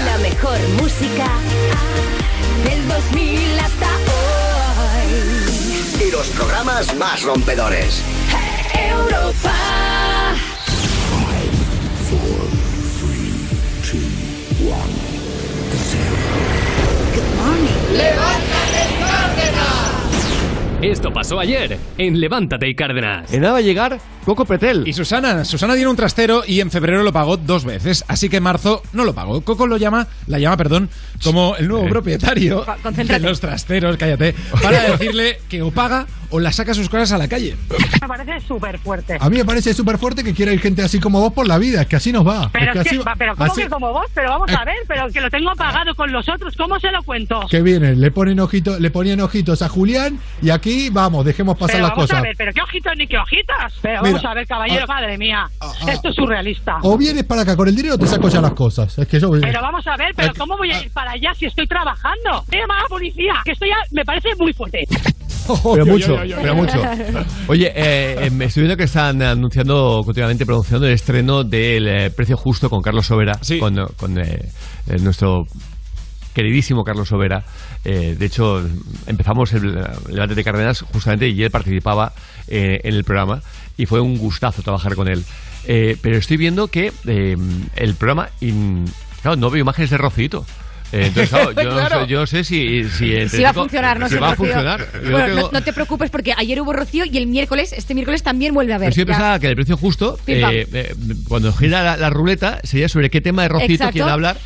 música. La mejor música del 2000 hasta hoy. Y los programas más rompedores. Europa. Esto pasó ayer en Levántate y Cárdenas. En nada va a llegar Coco Pretel. Y Susana, Susana tiene un trastero y en febrero lo pagó dos veces, así que en marzo no lo pagó. Coco lo llama, la llama, perdón, como el nuevo propietario de los trasteros, cállate, para decirle que o paga o la saca sus cosas a la calle. Me parece súper fuerte. A mí me parece súper fuerte que quiera ir gente así como vos por la vida, es que así nos va. Pero, es que es que- así- va, pero ¿cómo así- que como vos? Pero vamos a Eh. ver, pero que lo tengo pagado con los otros, ¿cómo se lo cuento? Que viene, le ponen ojitos, le ponían ojitos a Julián y aquí vamos, dejemos pasar pero las vamos cosas. a ver, pero qué ojitos ni qué hojitas. Pero Mira, vamos a ver, caballero, ah, madre mía. ah, Esto es surrealista. O vienes para acá con el dinero o te saco ya las cosas. Es que yo Pero vamos a ver, pero Eh, ¿cómo voy a ir para allá si estoy trabajando? A la policía, que esto ya me parece muy fuerte. Pero mucho, pero mucho. Oye, eh, eh, me estoy viendo que están anunciando continuamente, pronunciando el estreno del eh, Precio Justo con Carlos Sobera, Sí. con, con eh, eh, nuestro queridísimo Carlos Sobera. Eh, de hecho, empezamos el Levante de Cárdenas justamente y él participaba eh, en el programa y fue un gustazo trabajar con él. Eh, pero estoy viendo que eh, el programa, in- claro, no veo imágenes de Rocito. Eh, entonces, claro, yo, no sé, yo no sé si... Si, va a funcionar, no si sé, va a funcionar. Bueno, tengo- no, no te preocupes porque ayer hubo Rocío y el miércoles, este miércoles también vuelve a haber. Pero sí, yo Ya. pensaba que el precio justo, eh, eh, cuando gira la, la ruleta, sería sobre qué tema de Rocito quieren hablar.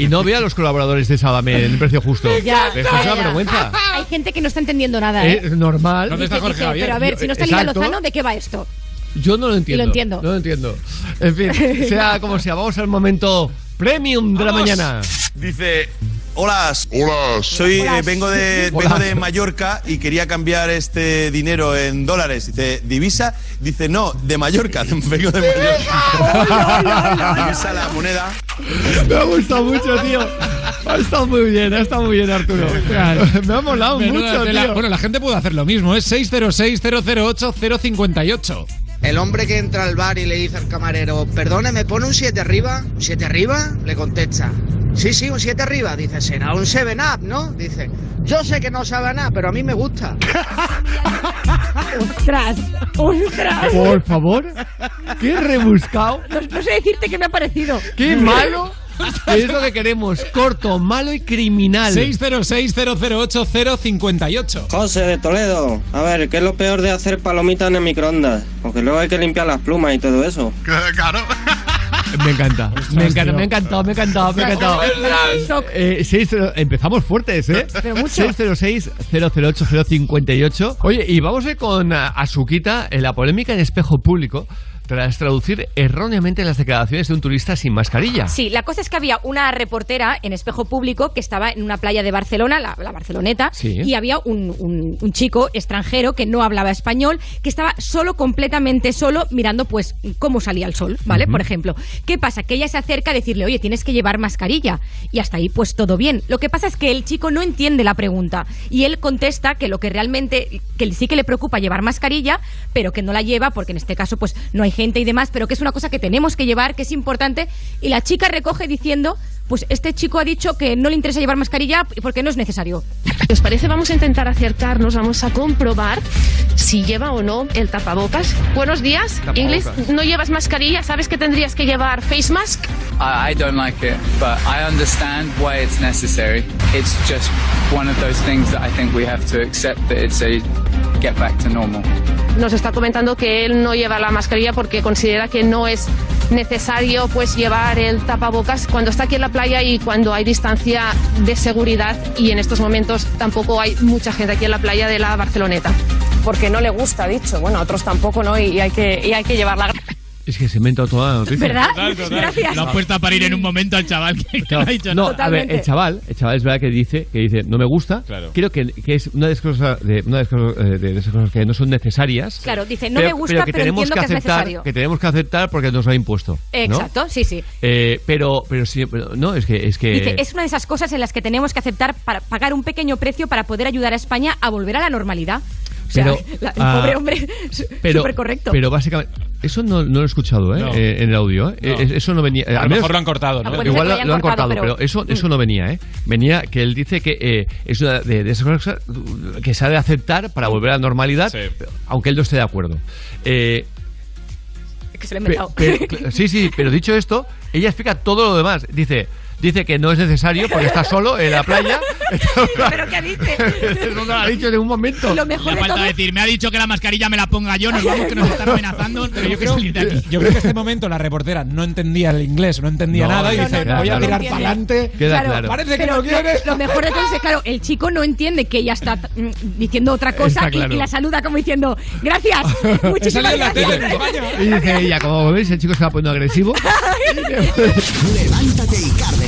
Y no veo a los colaboradores de Sábame en el precio justo. Ya, es una vergüenza. Hay gente que no está entendiendo nada, ¿eh? Es normal. ¿Dónde está Jorge dice, Javier? Pero a ver, si no está Lidia exacto. Lozano, ¿de qué va esto? Yo no lo entiendo. Y lo entiendo. No lo entiendo. En fin, sea como sea, vamos al momento premium de la mañana. Dice, hola, hola, soy, Hola. eh, vengo, de, Hola. vengo de Mallorca y quería cambiar este dinero en dólares. Dice, ¿divisa? Dice, no, de Mallorca, vengo de Mallorca. Divisa la moneda. Me ha gustado mucho, tío. Ha estado muy bien, ha estado muy bien, Arturo. Me ha molado Menuda mucho, tío. Bueno, la gente puede hacer lo mismo, es 606-008-058. El hombre que entra al bar y le dice al camarero, perdone, ¿me pone un 7 arriba? ¿Un 7 arriba? Le contesta, sí, sí, un 7 arriba. Dice, será un 7-up, ¿no? Dice, yo sé que no sabe nada, pero a mí me gusta. ¡Ostras! ¡Ostras! Por favor, qué rebuscado, No, no sé decirte qué me ha parecido. qué malo. Es lo que queremos, corto, malo y criminal. 606-008-058. José de Toledo, a ver, ¿qué es lo peor de hacer palomitas en el microondas? Porque luego hay que limpiar las plumas y todo eso. Claro. Me encanta, me encanta, me ha encantado, me ha encantado, me ha encantado. Eh, seis- empezamos fuertes, ¿eh? Pero mucho. 606-008-058. Oye, y vamos a ir con ah, Azuquita en la polémica en espejo público tras traducir erróneamente las declaraciones de un turista sin mascarilla. Sí, la cosa es que había una reportera en espejo público que estaba en una playa de Barcelona, la, la Barceloneta, Sí. y había un, un- un chico extranjero que no hablaba español, que estaba solo, completamente solo, mirando pues cómo salía el sol, ¿vale? Por ejemplo. ¿Qué pasa? Que ella se acerca a decirle, oye, tienes que llevar mascarilla. Y hasta ahí, pues todo bien. Lo que pasa es que el chico no entiende la pregunta. Y él contesta que lo que realmente, que sí que le preocupa llevar mascarilla, pero que no la lleva porque en este caso, pues no hay gente y demás, pero que es una cosa que tenemos que llevar, que es importante. Y la chica recoge diciendo, pues este chico ha dicho que no le interesa llevar mascarilla porque no es necesario. Si os parece, vamos a intentar acercarnos, vamos a comprobar si lleva o no el tapabocas. Buenos días, Tapabocas. inglés. No llevas mascarilla, ¿sabes que tendrías que llevar face mask? I, I don't like it, but I understand why it's necessary. It's just one of those things that I think we have to accept that it's a get back to normal. Nos está comentando que él no lleva la mascarilla porque considera que no es necesario pues llevar el tapabocas cuando está aquí en la playa y cuando hay distancia de seguridad y en estos momentos tampoco hay mucha gente aquí en la playa de la Barceloneta. porque no le gusta, ha dicho. Bueno, a otros tampoco, ¿no? Y, hay, que, y hay que llevarla. Es que se inventa toda la noticia. ¿Verdad? Total, total. Gracias. Lo ha puesto a parir en un momento al chaval que, que no ha dicho No, nada. a ver, el chaval, el chaval es verdad que dice, que dice, no me gusta. Claro. Creo que, que es una de esas cosas, de, una de esas cosas, eh, de esas cosas que no son necesarias. Claro, dice, no me gusta, pero tenemos entiendo que es aceptar, necesario. Que tenemos que aceptar porque nos lo ha impuesto. ¿no? Exacto, sí, sí. Eh, pero, pero sí, pero no, es que, es que. Dice, es una de esas cosas en las que tenemos que aceptar para pagar un pequeño precio para poder ayudar a España a volver a la normalidad. Sea, Pero, la- el ah, pobre hombre, pero, súper correcto. Pero básicamente, Eso no, no lo he escuchado, ¿eh? No. Eh, en el audio, ¿eh? No. Eh, Eso no venía. A lo al menos- mejor lo han cortado, ¿no? Ah, Igual lo, han cortado, pero, pero- eso, eso Mm. no venía, ¿eh? Venía que él dice que eh, es una de, de esas cosas que se ha de aceptar para volver a la normalidad, aunque él no esté de acuerdo. Eh, Que se lo he inventado. pe- sí, sí, pero dicho esto, ella explica todo lo demás. Dice, dice que no es necesario porque está solo en la playa. ¿Pero qué dice? Eso no lo ha dicho en ningún momento. Lo mejor Le de falta todo decir, me ha dicho que la mascarilla me la ponga yo, nos vamos que nos están amenazando. Pero yo creo, salir de aquí. yo creo que en este momento la reportera no entendía el inglés, no entendía No, nada y dice, no, no, voy a tirar para adelante. Queda claro. Parece que Pero no quiere. Lo, mejor de todo es que, claro, el chico no entiende que ella está mm, diciendo otra cosa y- y, la saluda como diciendo, gracias, muchísimas gracias. Y dice ella, como veis, el chico se va poniendo agresivo. Levántate y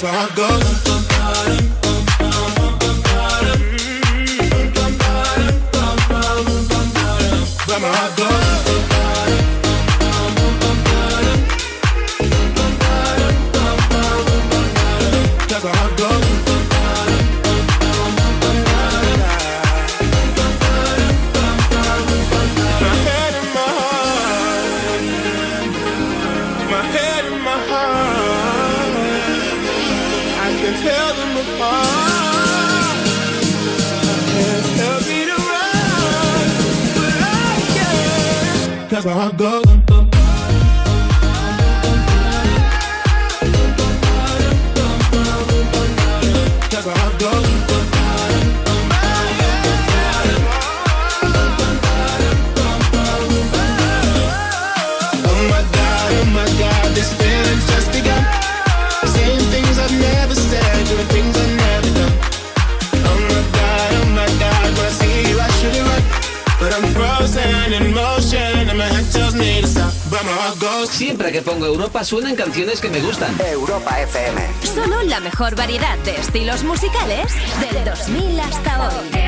Cause my heart goes. But my heart goes. Europa suenan canciones que me gustan. Europa FM. Solo la mejor variedad de estilos musicales del 2000 hasta hoy.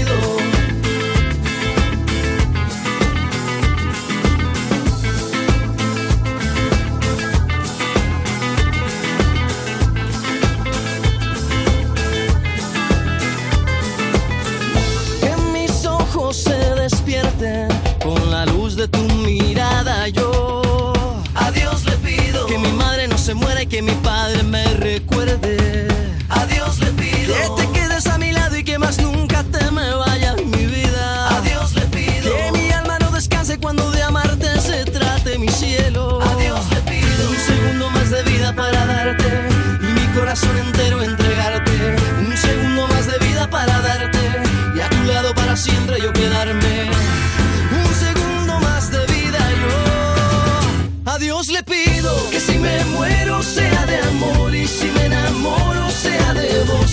Que mi padre me recuerde. A Dios le pido que te quedes a mi lado y que más nunca te me vayas mi vida. A Dios le pido que mi alma no descanse cuando de amarte se trate mi cielo. A Dios le pido un segundo más de vida para darte y mi corazón entero entregarte. Un segundo más de vida para darte y a tu lado para siempre yo quedarme. Un segundo más de vida yo a Dios le pido que si me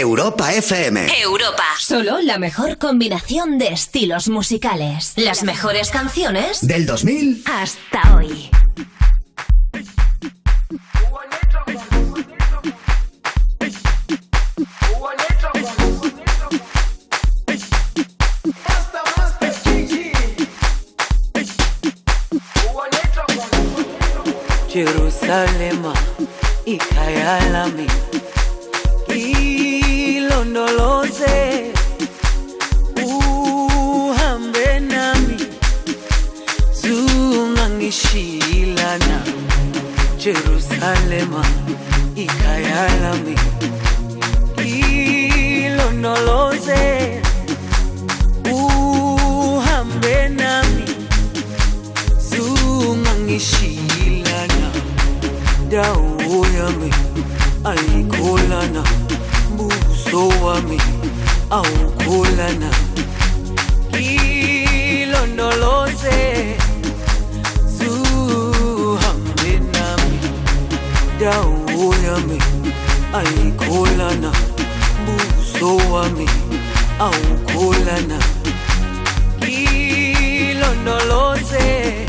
Europa FM. Europa. Solo la mejor combinación de estilos musicales. Las mejores canciones Del 2000 hasta hoy. Jerusalema ikhaya dilema y callar a mí. Hilo no lo sé, uhambe nami, zungangishilana, dawo yami, ayikolana, buso wami, awukolana. Hilo no lo sé. dau yami aikolana buso wami aukolana kilondoloze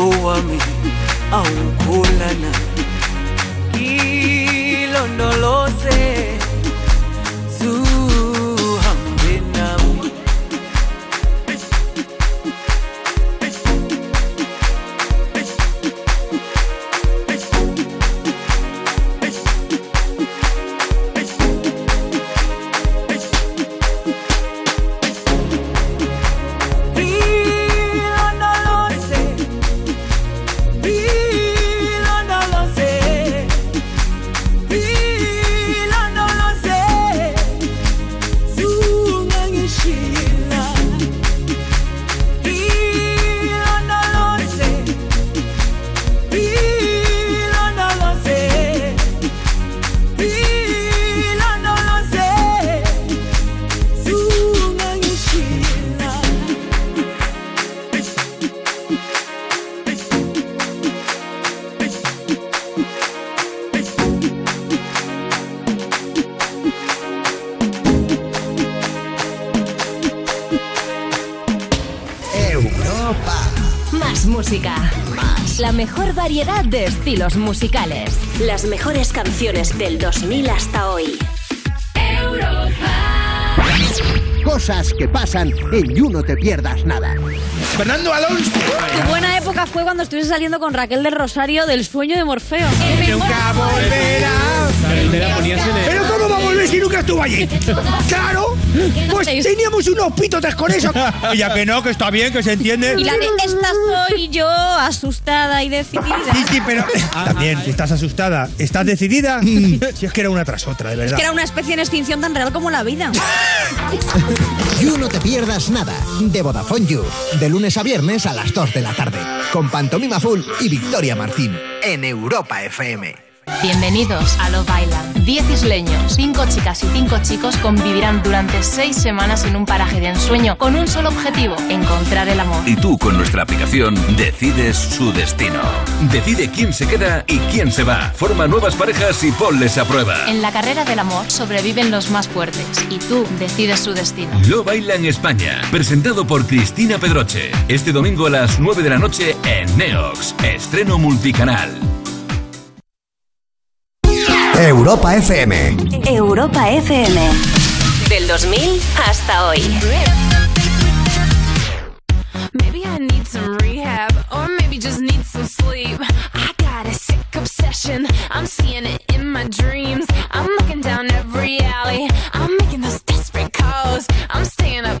i don't know. Más música. Más. La mejor variedad de estilos musicales. Las mejores canciones del 2000 hasta hoy. Europa. Cosas que pasan en You No Te Pierdas Nada. Fernando Alonso. Tu buena época fue cuando estuviste saliendo con Raquel del Rosario del sueño de Morfeo. Nunca volverá. Pero si nunca estuvo allí? Claro, pues teníamos unos pitotes con eso. Ya que no, que está bien, que se entiende. Y la de esta soy yo, asustada y decidida. Sí, sí, pero también, si estás asustada, ¿estás decidida? Si es que era una tras otra, de Es verdad. que era una especie en extinción tan real como la vida. You No Te Pierdas Nada de Vodafone You. De lunes a viernes a las 2 de la tarde. Con Pantomima Full y Victoria Martín. En Europa FM. Bienvenidos a Love Island. Diez isleños, cinco chicas y cinco chicos convivirán durante seis semanas en un paraje de ensueño con un solo objetivo, encontrar el amor. Y tú con nuestra aplicación decides su destino. Decide quién se queda y quién se va. Forma nuevas parejas y ponles a prueba. En la carrera del amor sobreviven los más fuertes y tú decides su destino. Love Island España, presentado por Cristina Pedroche. Este domingo a las 9 de la noche en Neox. Estreno multicanal. Europa FM. Europa FM. Del 2000 hasta hoy. Maybe I need some rehab, or maybe just need some sleep. I got a sick obsession, I'm seeing it in my dreams. I'm looking down every alley, I'm making those desperate calls. I'm staying up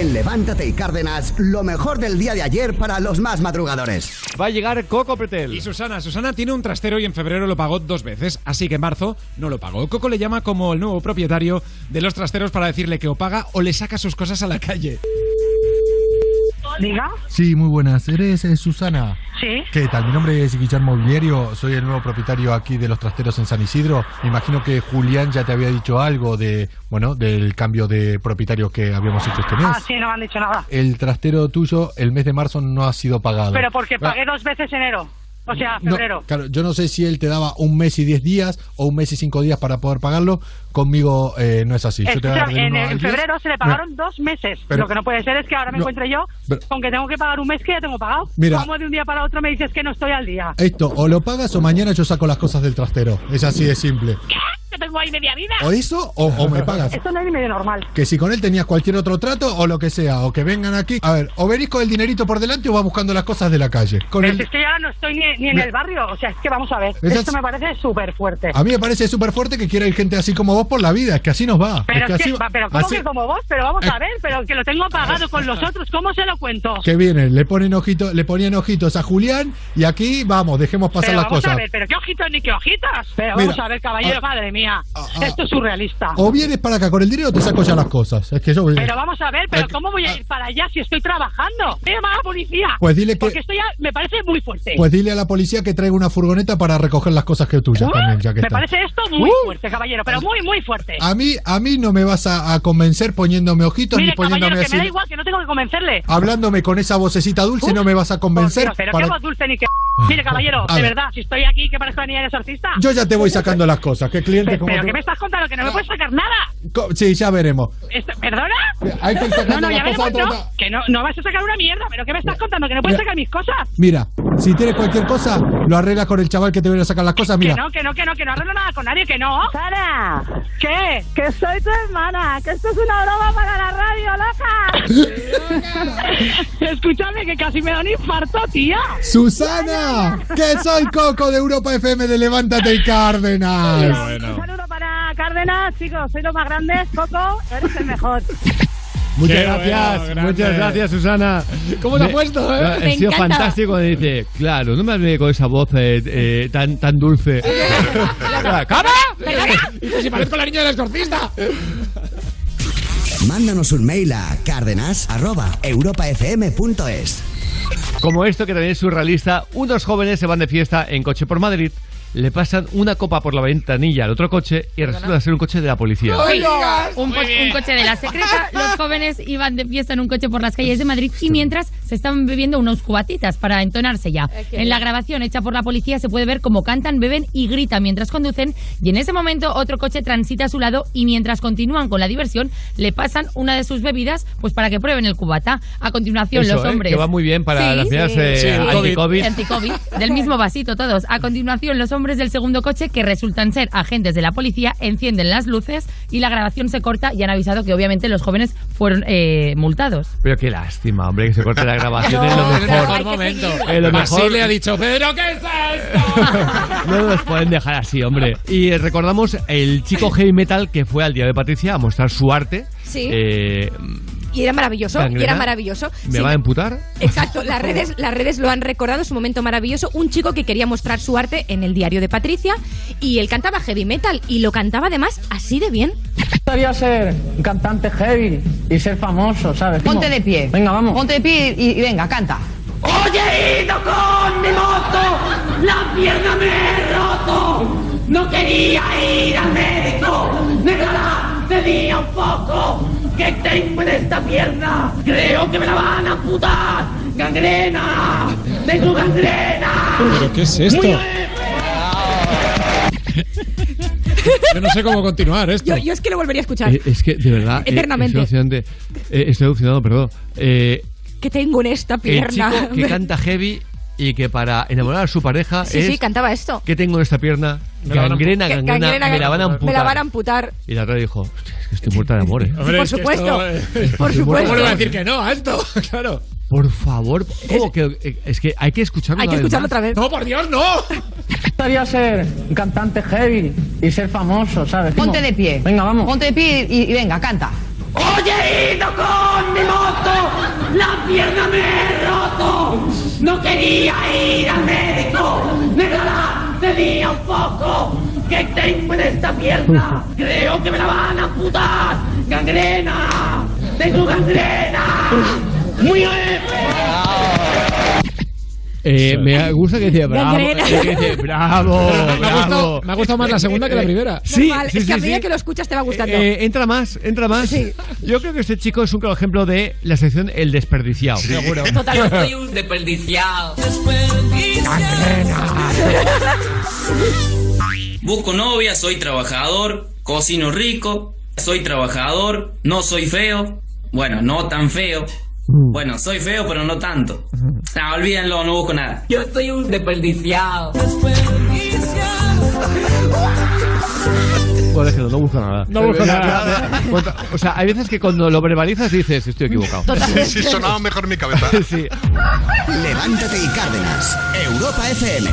En Levántate y Cárdenas, lo mejor del día de ayer para los más madrugadores. Va a llegar Coco Pretel. Y Susana, Susana tiene un trastero y en febrero lo pagó dos veces, así que en marzo no lo pagó. Coco le llama como el nuevo propietario de los trasteros para decirle que o paga o le saca sus cosas a la calle. Diga. Sí, muy buenas. ¿Eres eh, Susana? Sí. ¿Qué tal? Mi nombre es Guillermo Mobiliario, soy el nuevo propietario aquí de los trasteros en San Isidro. Me imagino que Julián ya te había dicho algo de, bueno, del cambio de propietario que habíamos hecho este mes. Ah, sí, no me han dicho nada. El trastero tuyo el mes de marzo no ha sido pagado. Pero porque Ah, pagué dos veces enero. O sea, no, febrero. claro, yo no sé si él te daba un mes y diez días o un mes y cinco días para poder pagarlo. Conmigo eh, no es así. Yo te voy a dar Escúchame, del en, febrero se le pagaron dos meses. Pero- Lo que no puede ser es que ahora me No, encuentre yo pero- con que tengo que pagar un mes que ya tengo pagado. Mira. ¿Cómo de un día para otro me dices que no estoy al día? Esto, o lo pagas o mañana yo saco las cosas del trastero. Es así de simple. Que tengo ahí media vida. O eso o, o me pagas. Esto no es ni medio normal. Que si con él tenías cualquier otro trato o lo que sea, o que vengan aquí. A ver, o venís con el dinerito por delante o vas buscando las cosas de la calle. Con Pero el- si es que ahora no estoy ni, ni en el barrio. O sea, es que vamos a ver. Esas- Esto me parece súper fuerte. A mí me parece súper fuerte que quiera ir gente así como vos por la vida. Es que así nos va. Pero, es que así pero ¿cómo así- que como vos? Pero vamos Eh. a ver, pero que lo tengo pagado con los otros. ¿Cómo se lo cuento? Que viene, le ponen ojito, le ponían ojitos a Julián y aquí vamos, dejemos pasar pero las vamos cosas. a ver, pero qué ojitos ni qué hojitas. Pero Mira, vamos a ver, caballero, ah, madre mía. Esto es surrealista. O vienes para acá con el dinero o te saco ya las cosas. Es que yo. Pero vamos a ver, pero ¿cómo voy a ir para allá si estoy trabajando? Me llama la policía. Pues dile que- Porque esto ya me parece muy fuerte. Pues dile a la policía que traiga una furgoneta para recoger las cosas que tuyas Uh, también, ya que me está. parece esto muy Uh. fuerte, caballero, pero muy, muy fuerte. A mí, a mí no me vas a, a convencer poniéndome ojitos Mire, ni poniéndome caballero, que así. me da igual, que no tengo que convencerle. Hablándome con esa vocecita dulce no me vas a convencer. Dios, pero para- qué voz dulce ni que... Mire, caballero, A de ver. verdad, si estoy aquí, que parezco la niña de exorcista. Yo ya te voy sacando las cosas. ¿Qué cliente Pero, como pero tú? ¿qué me estás contando? Que no me puedes sacar nada. Co- Sí, ya veremos. Esto- ¿Perdona? Hay que sacando No, no, ya veremos, no. Que no, no vas a sacar una mierda. ¿Pero qué me estás contando? Que no puedes Mira. sacar mis cosas. Mira, si tienes cualquier cosa, lo arreglas con el chaval que te viene a sacar las cosas. Mira, Que no, que no, que no, que no arreglo nada con nadie, que no. ¡Sara! ¿Qué? Que soy tu hermana, que esto es una broma para la radio, loca. Escúchame, que casi me da un infarto, tía. Susana, que soy Coco de Europa FM de Levántate y Cárdenas. Un saludo para Cárdenas, chicos, soy los más grandes. Coco, eres el mejor. Muchas Qué gracias, bueno, muchas gracias, Susana. ¿Cómo te ha Me- puesto, eh? Ha sido encanta. fantástico cuando dice, claro, no me hablé con esa voz eh, eh, tan, tan dulce. ¡Cama! Dice, si parezco la niña del exorcista. Mándanos un mail a cárdenas.europafm.es. Como esto que también es surrealista, unos jóvenes se van de fiesta en coche por Madrid, le pasan una copa por la ventanilla al otro coche y resulta ser un coche de la policía. Sí, un, co- un coche de la secreta. Los jóvenes iban de fiesta en un coche por las calles de Madrid y mientras se estaban bebiendo unos cubatitas para entonarse ya. En la grabación hecha por la policía se puede ver cómo cantan, beben y gritan mientras conducen y en ese momento otro coche transita a su lado y mientras continúan con la diversión le pasan una de sus bebidas pues para que prueben el cubata. A continuación Eso, los ¿eh? hombres... que va muy bien para Sí, las medidas sí. eh, Sí, anti-COVID. Anti-COVID, del mismo vasito todos. A continuación, los hombres del segundo coche, que resultan ser agentes de la policía, encienden las luces y la grabación se corta y han avisado que obviamente los jóvenes fueron eh, multados. Pero qué lástima, hombre, que se corte la grabación. es lo No, mejor. el mejor momento. Es lo mejor. Basile ha dicho, ¿pero qué es esto? No nos pueden dejar así, hombre. Y eh, recordamos el chico heavy metal que fue al Día de Patricia a mostrar su arte. Sí. Eh, Y era maravilloso, y era maravilloso. ¿Me Sí, va a emputar? Exacto, las redes, las redes lo han recordado, su momento maravilloso. Un chico que quería mostrar su arte en el diario de Patricia y él cantaba heavy metal y lo cantaba además así de bien. gustaría ser un cantante heavy y ser famoso, ¿sabes? Ponte de pie. Venga, vamos. Ponte de pie y, y venga, canta. Oye, he ido con mi moto, la pierna me he roto. No quería ir al médico, tenía un poco. Que tengo en esta pierna, creo que me la van a amputar. Gangrena, tengo gangrena. ¿Pero qué es esto? Yo no sé cómo continuar esto. Yo, yo es que lo volvería a escuchar. Eh, es que, de verdad, eh, Eternamente. Eh, estoy alucinado, perdón. Eh, que tengo en esta el pierna. chico que canta heavy y que para enamorar a su pareja Sí, es... sí, cantaba esto. ¿Qué tengo en esta pierna? Gangrena, gangrena, gangrena, me la van a amputar. Me la van a amputar. Y la otra dijo, "Hostia, es que estoy muerta de amor, ¿eh? Hombre, por supuesto, esto, eh, por ¿Cómo supuesto. le voy a decir que no a esto? Claro. Por favor, ¿cómo que, eh, es que hay que escucharlo Hay que escucharlo otra vez. No, por Dios, no. Me gustaría ser un cantante heavy y ser famoso, ¿sabes? Ponte de pie. Venga, vamos. Ponte de pie y, y venga, canta. Oye, he ido con mi moto, la pierna me he roto. No quería ir al médico, déjala, tenía un poco. Que tengo en esta pierna, creo que me la van a amputar. Gangrena, tengo gangrena. Muy bien. Eh, me gusta que decía bravo. Eh, que dice, bravo, Me ha, gustado, me ha gustado más la segunda que la primera. Sí, Normal, sí, es que a medida sí. que lo escuchas te va gustando. Eh, entra más, entra más. Yo creo que este chico es un claro ejemplo de la sección El Desperdiciado. Seguro. Soy un desperdiciado. Busco novia, soy trabajador, cocino rico, soy trabajador, no soy feo, bueno, no tan feo. Bueno, soy feo, pero no tanto. No, olvídenlo, no busco nada. Yo soy un desperdiciado. Pues déjelo, no busco nada. No busco nada. O sea, hay veces que cuando lo verbalizas dices, estoy equivocado. Sí, sonaba mejor en mi cabeza. Sí. Levántate y Cárdenas. Europa FM.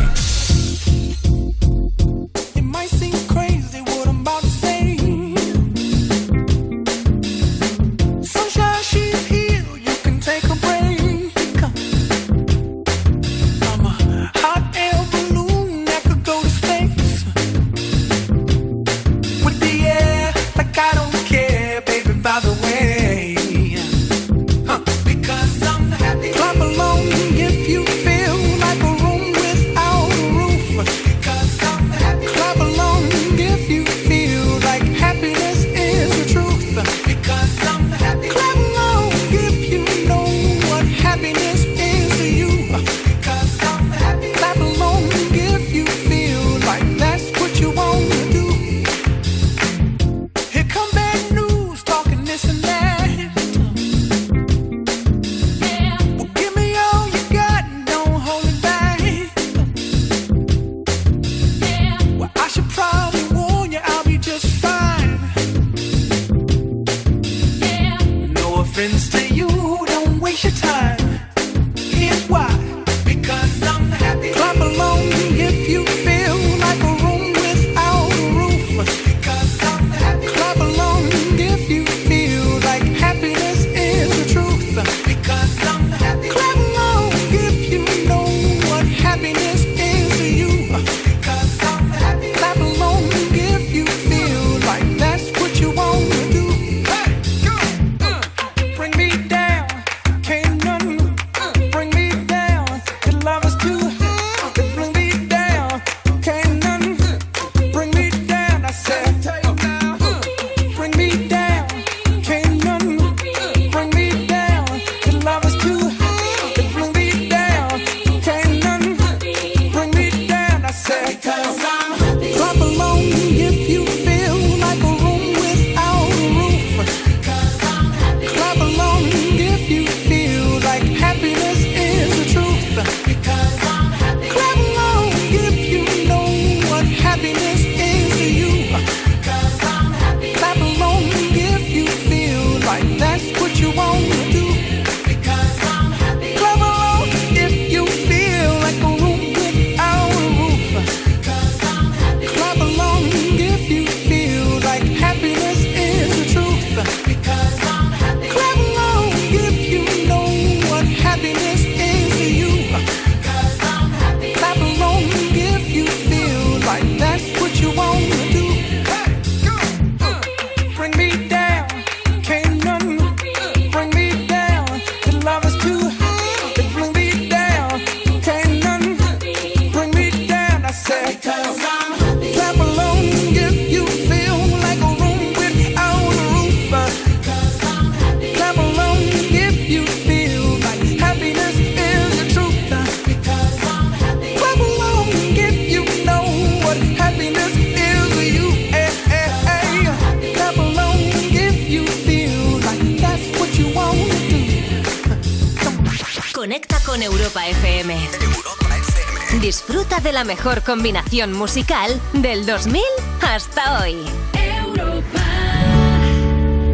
mejor combinación musical del 2000 hasta hoy. Europa.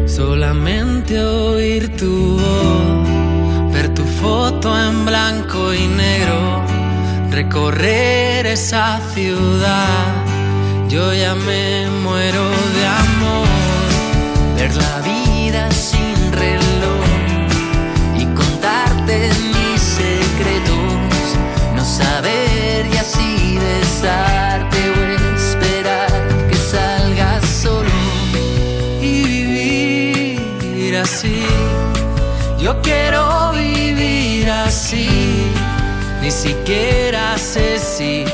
Solamente oír tu voz, ver tu foto en blanco y negro, recorrer esa ciudad, yo ya me muero de amor. Yo quiero vivir así, ni siquiera sé si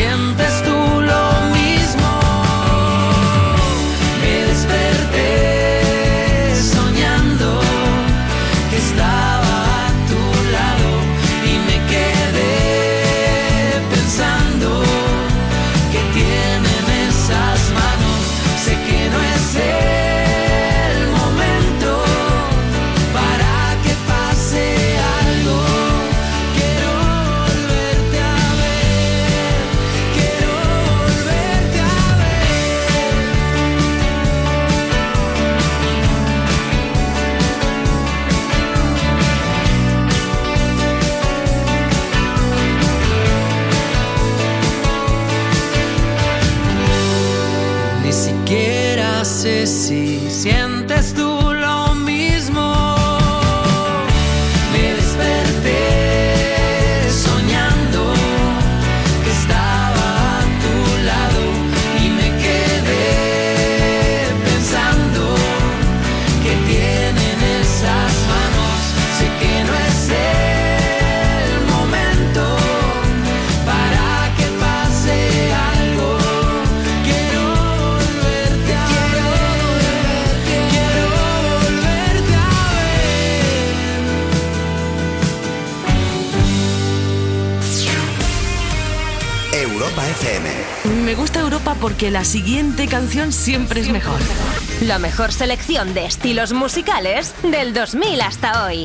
sientes porque la siguiente canción siempre es mejor. La mejor selección de estilos musicales del 2000 hasta hoy.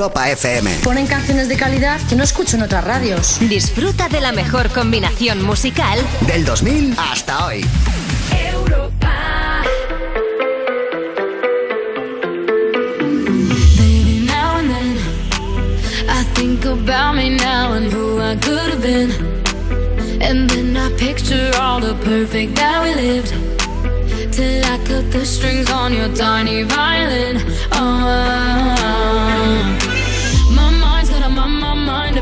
Europa FM. Ponen canciones de calidad que no escucho en otras radios. Disfruta de la mejor combinación musical del 2000 hasta hoy. Europa. Baby, now and then, I think about me now and who I could have been. And then I picture all the perfect that we lived. Till I cut the strings on your tiny violin. Oh.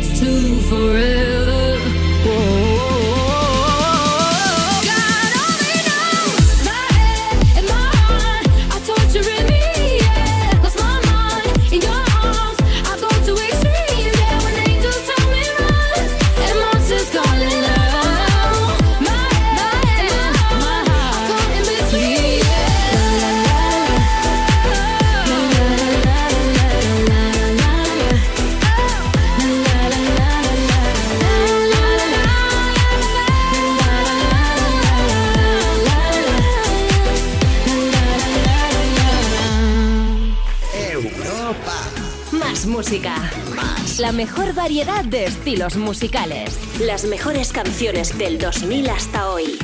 Leads to forever? La mejor variedad de estilos musicales. Las mejores canciones del 2000 hasta hoy.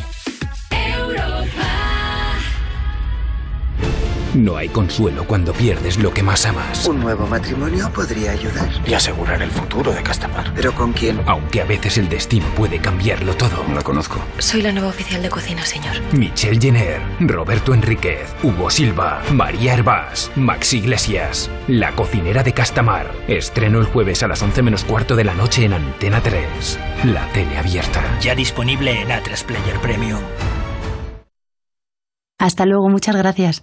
No hay consuelo cuando pierdes lo que más amas. Un nuevo matrimonio podría ayudar. Y asegurar el futuro de Castamar. ¿Pero con quién? Aunque a veces el destino puede cambiarlo todo. La conozco. Soy la nueva oficial de cocina, señor. Michelle Jenner, Roberto Enríquez, Hugo Silva, María Herbás, Max Iglesias. La cocinera de Castamar. Estreno el jueves a las 11 menos cuarto de la noche en Antena 3. La tele abierta. Ya disponible en A3 Player Premium. Hasta luego, muchas gracias.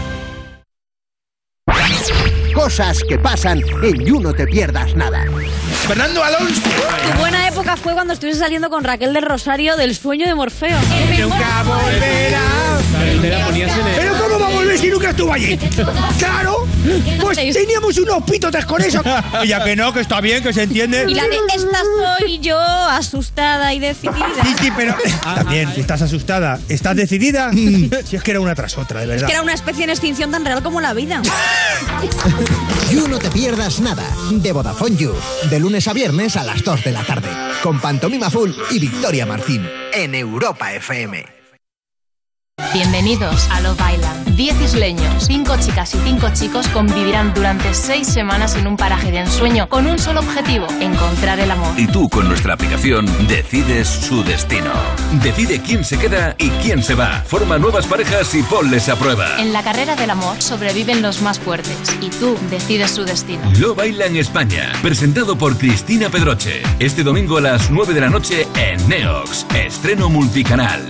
Cosas que pasan en You No Te Pierdas Nada. Fernando Alonso. Tu buena época fue cuando estuviste saliendo con Raquel del Rosario del sueño de Morfeo. Nunca volverá. Pero ¿cómo va a volver si nunca estuvo allí? Claro, pues teníamos unos pitotes con eso. Ya que no, que está bien, que se entiende. Y la de esta soy yo, asustada y decidida. Sí, sí, pero también, si estás asustada, ¿estás decidida? Mm, Si es que era una tras otra, de Es verdad. que era una especie en extinción tan real como la vida. You No Te Pierdas Nada. De Vodafone You. De lunes a viernes a las 2 de la tarde. Con Pantomima Full y Victoria Martín. En Europa FM. Bienvenidos a Love Island. 10 isleños, 5 chicas y 5 chicos convivirán durante 6 semanas en un paraje de ensueño con un solo objetivo, encontrar el amor. Y tú con nuestra aplicación decides su destino. Decide quién se queda y quién se va. Forma nuevas parejas y ponles a prueba. En la carrera del amor sobreviven los más fuertes y tú decides su destino. Lo baila en España, presentado por Cristina Pedroche. Este domingo a las 9 de la noche en Neox. Estreno multicanal.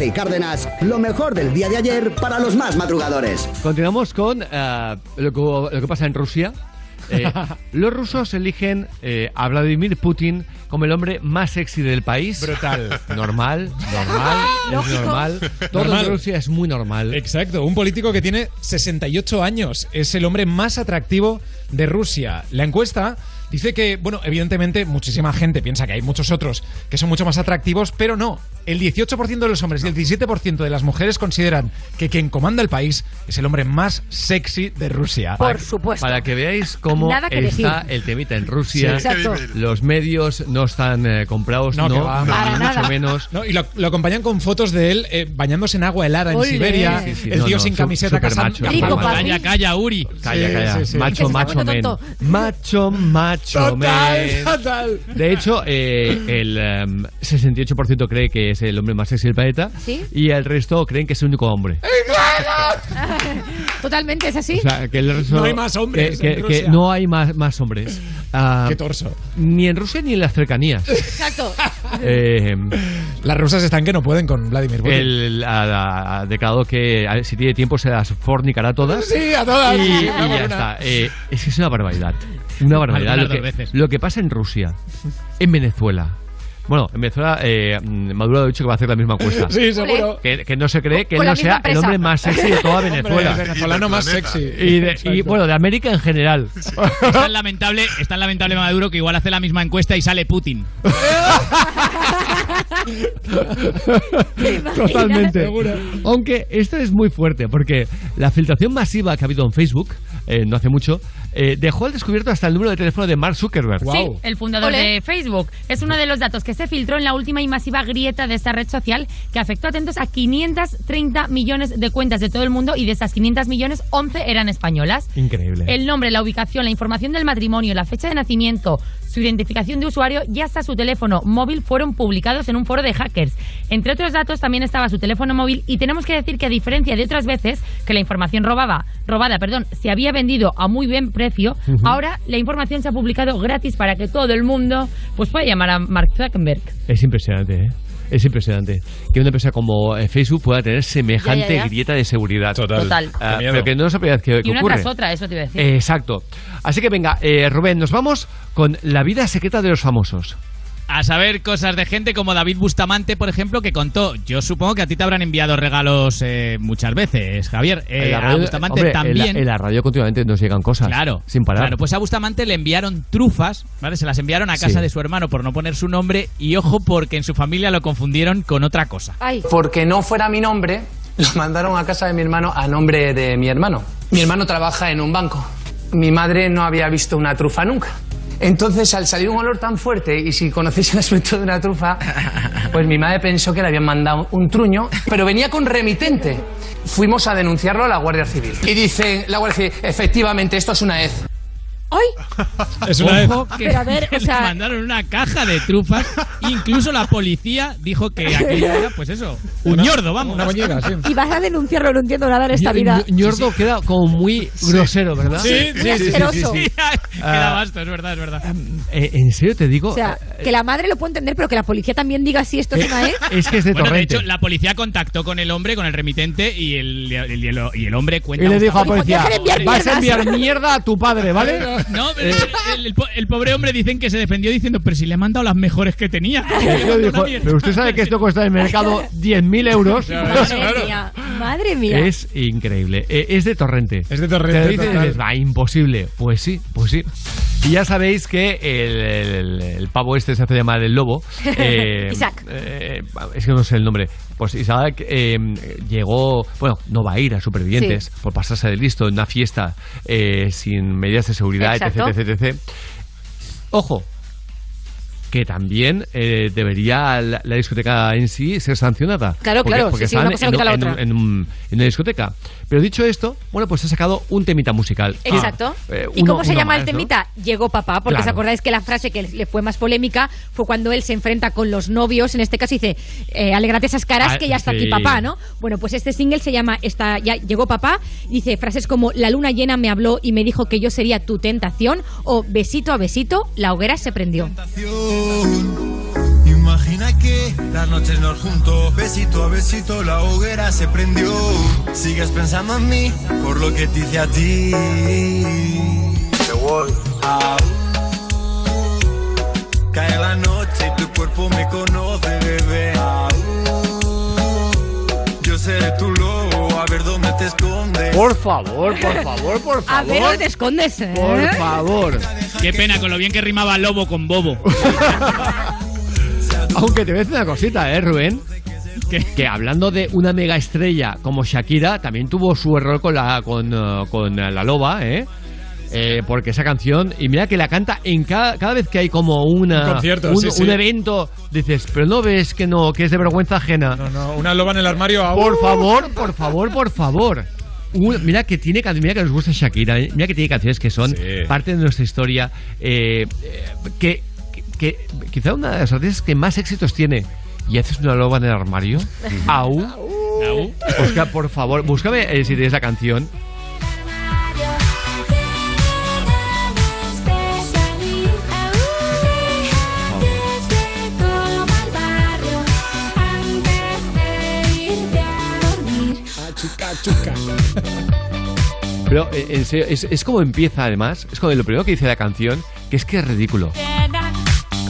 Y Cárdenas, lo mejor del día de ayer para los más madrugadores. Continuamos con eh, lo, que, lo que pasa en Rusia. Eh, los rusos eligen eh, a Vladimir Putin como el hombre más sexy del país. Brutal. Normal, normal, es normal. Todo Normal. en Rusia es muy normal. Exacto, un político que tiene 68 años. Es el hombre más atractivo de Rusia. La encuesta dice que, bueno, evidentemente muchísima gente piensa que hay muchos otros que son mucho más atractivos, pero no. El 18% de los hombres y el 17% de las mujeres consideran que quien comanda el país es el hombre más sexy de Rusia. Por supuesto. Para que veáis cómo está decir. el temita en Rusia. Sí, exacto. Los medios no están eh, comprados, no, No, ni mucho menos. No, y lo, lo acompañan con fotos de él eh, bañándose en agua helada en. Siberia. Sí, sí, el no, tío no, sin su- camiseta casando. macho, macho. Calla, calla, Uri. Calla, calla. sí, sí. Macho, macho, men. poniendo Macho, macho, Total, total. De hecho, eh, el em, 68% cree que es el hombre más sexy del planeta ¿Sí? y el resto creen que es el único hombre. Totalmente, es así. O sea, que el resto- No hay más hombres Que, en que- Rusia. que no hay más, más hombres. Ah, Qué torso. Ni en Rusia ni en las cercanías. Exacto. Eh, Las rusas están que no pueden con Vladimir Putin. él ha, ha declarado que a ver, si tiene tiempo se las fornicará todas. Sí, a todas. Y, Sí, ya está. Eh, es que es una barbaridad. Una barbaridad. Lo que, dos veces. lo que pasa en Rusia, en Venezuela. Bueno, en Venezuela eh, Maduro ha dicho que va a hacer la misma encuesta. Sí, seguro. Que, que no se cree que él no sea el hombre más sexy de toda Hombre, Venezuela. el venezolano más sexy. Y, de- y, bueno, de América en general. Es tan lamentable, es tan lamentable Maduro que igual hace la misma encuesta y sale Putin. Totalmente. Aunque esto es muy fuerte, porque la filtración masiva que ha habido en Facebook, eh, no hace mucho, eh, dejó al descubierto hasta el número de teléfono de Mark Zuckerberg. Sí, el fundador de Facebook. Es uno de los datos que se filtró en la última y masiva grieta de esta red social que afectó atentos a 530 millones de cuentas de todo el mundo y de esas 500 millones, 11 eran españolas. Increíble. El nombre, la ubicación, la información del matrimonio, la fecha de nacimiento, su identificación de usuario y hasta su teléfono móvil fueron publicados en un foro de hackers. Entre otros datos también estaba su teléfono móvil y tenemos que decir que a diferencia de otras veces que la información robaba, robada, perdón, se había vendido a muy buen precio, Ahora la información se ha publicado gratis para que todo el mundo pues pueda llamar a Mark Zuckerberg. Es impresionante, ¿eh? Es impresionante que una empresa como eh, Facebook pueda tener semejante Ya, ya, ya. grieta de seguridad. Total. Total. Ah, pero que no es la primera vez que, que Y una ocurre. tras otra, eso te iba a decir. Eh, exacto. Así que venga, eh, Rubén, nos vamos con la vida secreta de los famosos. A saber cosas de gente como David Bustamante, por ejemplo, que contó. Yo supongo que a ti te habrán enviado regalos eh, muchas veces, Javier. Eh, a Bustamante hombre, en la- también. En la, radio continuamente nos llegan cosas. Claro, Sin parar. Claro, pues a Bustamante le enviaron trufas, ¿vale? Se las enviaron a casa Sí. de su hermano por no poner su nombre y ojo porque en su familia lo confundieron con otra cosa. Porque no fuera mi nombre, lo mandaron a casa de mi hermano a nombre de mi hermano. Mi hermano trabaja en un banco. Mi madre no había visto una trufa nunca. Entonces, al salir un olor tan fuerte, y si conocéis el aspecto de una trufa, pues mi madre pensó que le habían mandado un truño, pero venía con remitente. Fuimos a denunciarlo a la Guardia Civil. Y dice la Guardia Civil, efectivamente, esto es una hez. ¡Ay! Es una Ojo que, Pero a ver, o sea- le mandaron una caja de trufas. Incluso la policía dijo que aquello era, pues eso, un ñordo, vamos. Una muñeca, sí. Y vas a denunciarlo, no entiendo nada en esta vida. Ño- Ñordo queda como muy grosero, ¿verdad? Sí, sí, asqueroso. Queda Ah, basto, es verdad, es verdad. eh, en serio te digo, O sea, que la madre lo puede entender, pero que la policía también diga si esto es una E. es que es de Bueno, de torrente. hecho, la policía contactó con el hombre, con el remitente, y el, el- y el- y el hombre cuenta. y le dijo a la policía, de vas a mierdas". enviar mierda a tu padre, ¿vale? No, pero el, el po- el pobre hombre dicen que se defendió diciendo, pero si le he mandado las mejores que tenía. Dijo, pero usted sabe que esto cuesta en el mercado 10.000 euros. Madre mía, madre mía. Es increíble. Eh, Es de torrente. Es de torrente, Te dices va, imposible. Pues sí, pues sí. Y ya sabéis que el, el- el pavo este se hace llamar el lobo. eh, Isaac. eh, es que no sé el nombre. Pues Isaac eh, llegó, bueno, no va a ir a Supervivientes Sí. por pasarse de listo en una fiesta eh, sin medidas de seguridad, etc, Exacto. etc, etc. Ojo, que también eh, debería la, la discoteca en sí ser sancionada. Claro, claro, sí, sí, están una cosa en, la en- otra. en un- en una discoteca. Pero dicho esto, bueno, pues ha sacado un temita musical. Exacto. Eh, ¿Y cómo se llama el temita? Llegó papá, porque Claro. os acordáis que la frase que le fue más polémica fue cuando él se enfrenta con los novios, en este caso dice, eh, alegrate esas caras Ah, que ya está sí. aquí papá, ¿no? Bueno, pues este single se llama está, ya Llegó papá, dice frases como la luna llena me habló y me dijo que yo sería tu tentación o besito a besito, la hoguera se prendió. Imagina que las noches nos juntos, besito a besito la hoguera se prendió. Sigues pensando en mí por lo que te hice a ti. Te voy. Cae la noche y tu cuerpo me conoce, bebé. Yo seré tu lobo, a ver dónde te escondes. Por favor, por favor, por A favor. ver dónde te escondes, ¿eh? Por favor. Qué pena con lo bien que rimaba lobo con bobo. Aunque te voy a decir una cosita, ¿eh, Rubén? Que hablando de una mega estrella como Shakira, también tuvo su error con la, con, eh, con la loba, ¿eh? Eh, porque esa canción, y mira que la canta en cada, cada vez que hay como una, Un concierto, un, sí, sí. un evento, dices, pero no ves que no, que es de vergüenza ajena. No, no, una loba en el armario. Por favor, por favor, por favor. Mira que tiene mira que nos gusta Shakira, mira que tiene canciones que son parte de nuestra historia, eh, eh, que, que- quizá una de las artistas que más éxitos tiene. ¿Y haces una loba en el armario? Au. Oscar, por favor, búscame eh, si tienes la canción. Pero eh, en serio, es, es como empieza además, es como lo primero que dice la canción, que es que es ridículo.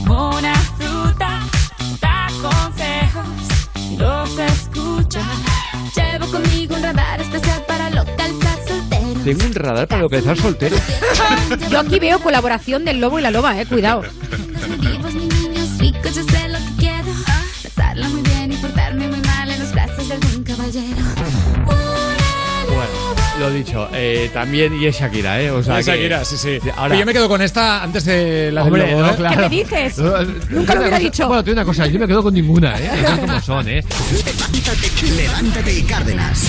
Como una fruta, da consejos los escucha. Llevo conmigo un radar especial para localizar solteros. Tengo un radar para localizar soltero. Yo aquí veo colaboración del lobo y la loba, eh, cuidado. Vivos ni niños ricos, yo sé lo que quiero. Pasarla muy bien y portarme muy mal en los brazos de algún caballero. Lo dicho, eh, también y es Shakira, ¿eh? O sea, Es que- Shakira, sí, sí. Ahora, Pero yo me quedo con esta antes de la del Hombre, no, ¿eh? claro. ¿Qué me dices? No, Nunca lo hubiera cosa- dicho. Bueno, te digo una cosa, yo me quedo con ninguna, ¿eh? Como son, ¿eh? Levántate, levántate y Cárdenas.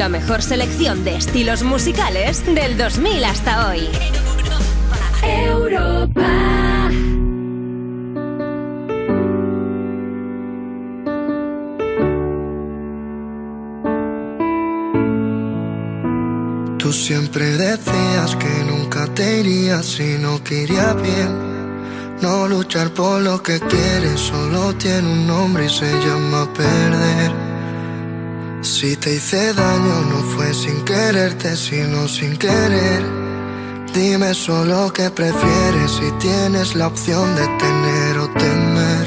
La mejor selección de estilos musicales del 2000 hasta hoy. Europa. Tú siempre decías que nunca te irías si no quería bien. No luchar por lo que quieres solo tiene un nombre y se llama perder. Si te hice daño no fue sin quererte, sino sin querer. Dime solo qué prefieres si tienes la opción de tener o temer.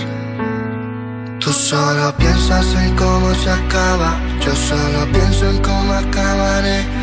Tú solo piensas en cómo se acaba, yo solo pienso en cómo acabaré.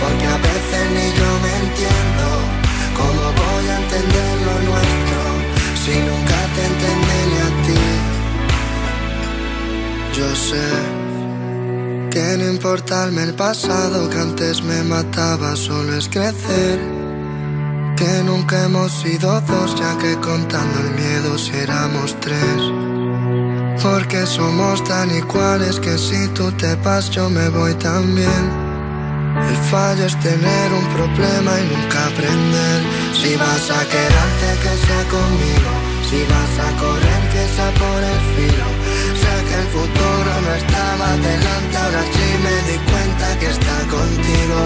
Porque a veces ni yo me entiendo. ¿Cómo voy a entender lo nuestro si nunca te entendí ni a ti? Yo sé que no importarme el pasado que antes me mataba, solo es crecer. Que nunca hemos sido dos, ya que contando el miedo si éramos tres. Porque somos tan iguales que si tú te vas yo me voy también. El fallo es tener un problema y nunca aprender. Si vas a quedarte que sea conmigo, si vas a correr que sea por el filo. Sé que el futuro no estaba delante, ahora sí me di cuenta que está contigo.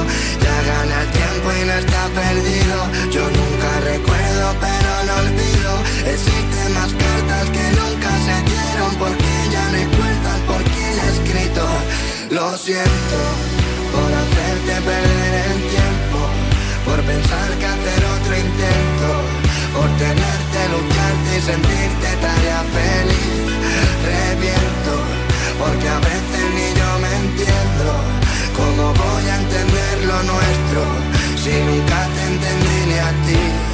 Ya gana el tiempo y no está perdido. Yo nunca recuerdo pero no olvido. Existen más cartas que nunca se dieron porque ya no cuentas por quién ha escrito. Lo siento por hacerte perder el tiempo, por pensar que hacer otro intento, por tenerte, lucharte y sentirte tarea feliz. Reviento, porque a veces ni yo me entiendo. ¿Cómo voy a entender lo nuestro si nunca te entendí ni a ti?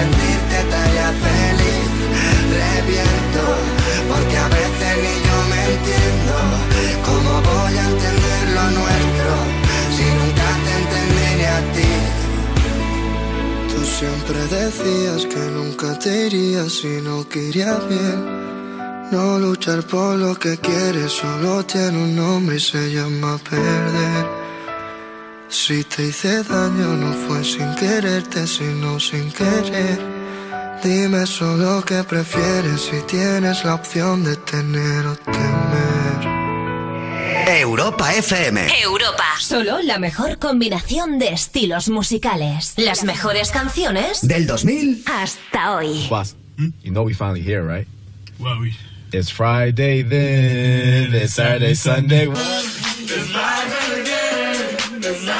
sentirte tarea feliz. Reviento, porque a veces ni yo me entiendo. ¿Cómo voy a entender lo nuestro si nunca te entendí a ti? Tú siempre decías que nunca te irías si no quería bien. No luchar por lo que quieres solo tiene un nombre y se llama perder. Si te hice daño no fue sin quererte, sino sin querer. Dime solo qué prefieres si tienes la opción de tener o temer. Europa FM. Europa. Solo la mejor combinación de estilos musicales. Las mejores canciones Del 2000 hasta hoy. Boss, you know we finally here, right? Well, we... It's Friday then, it's Saturday, Sunday. I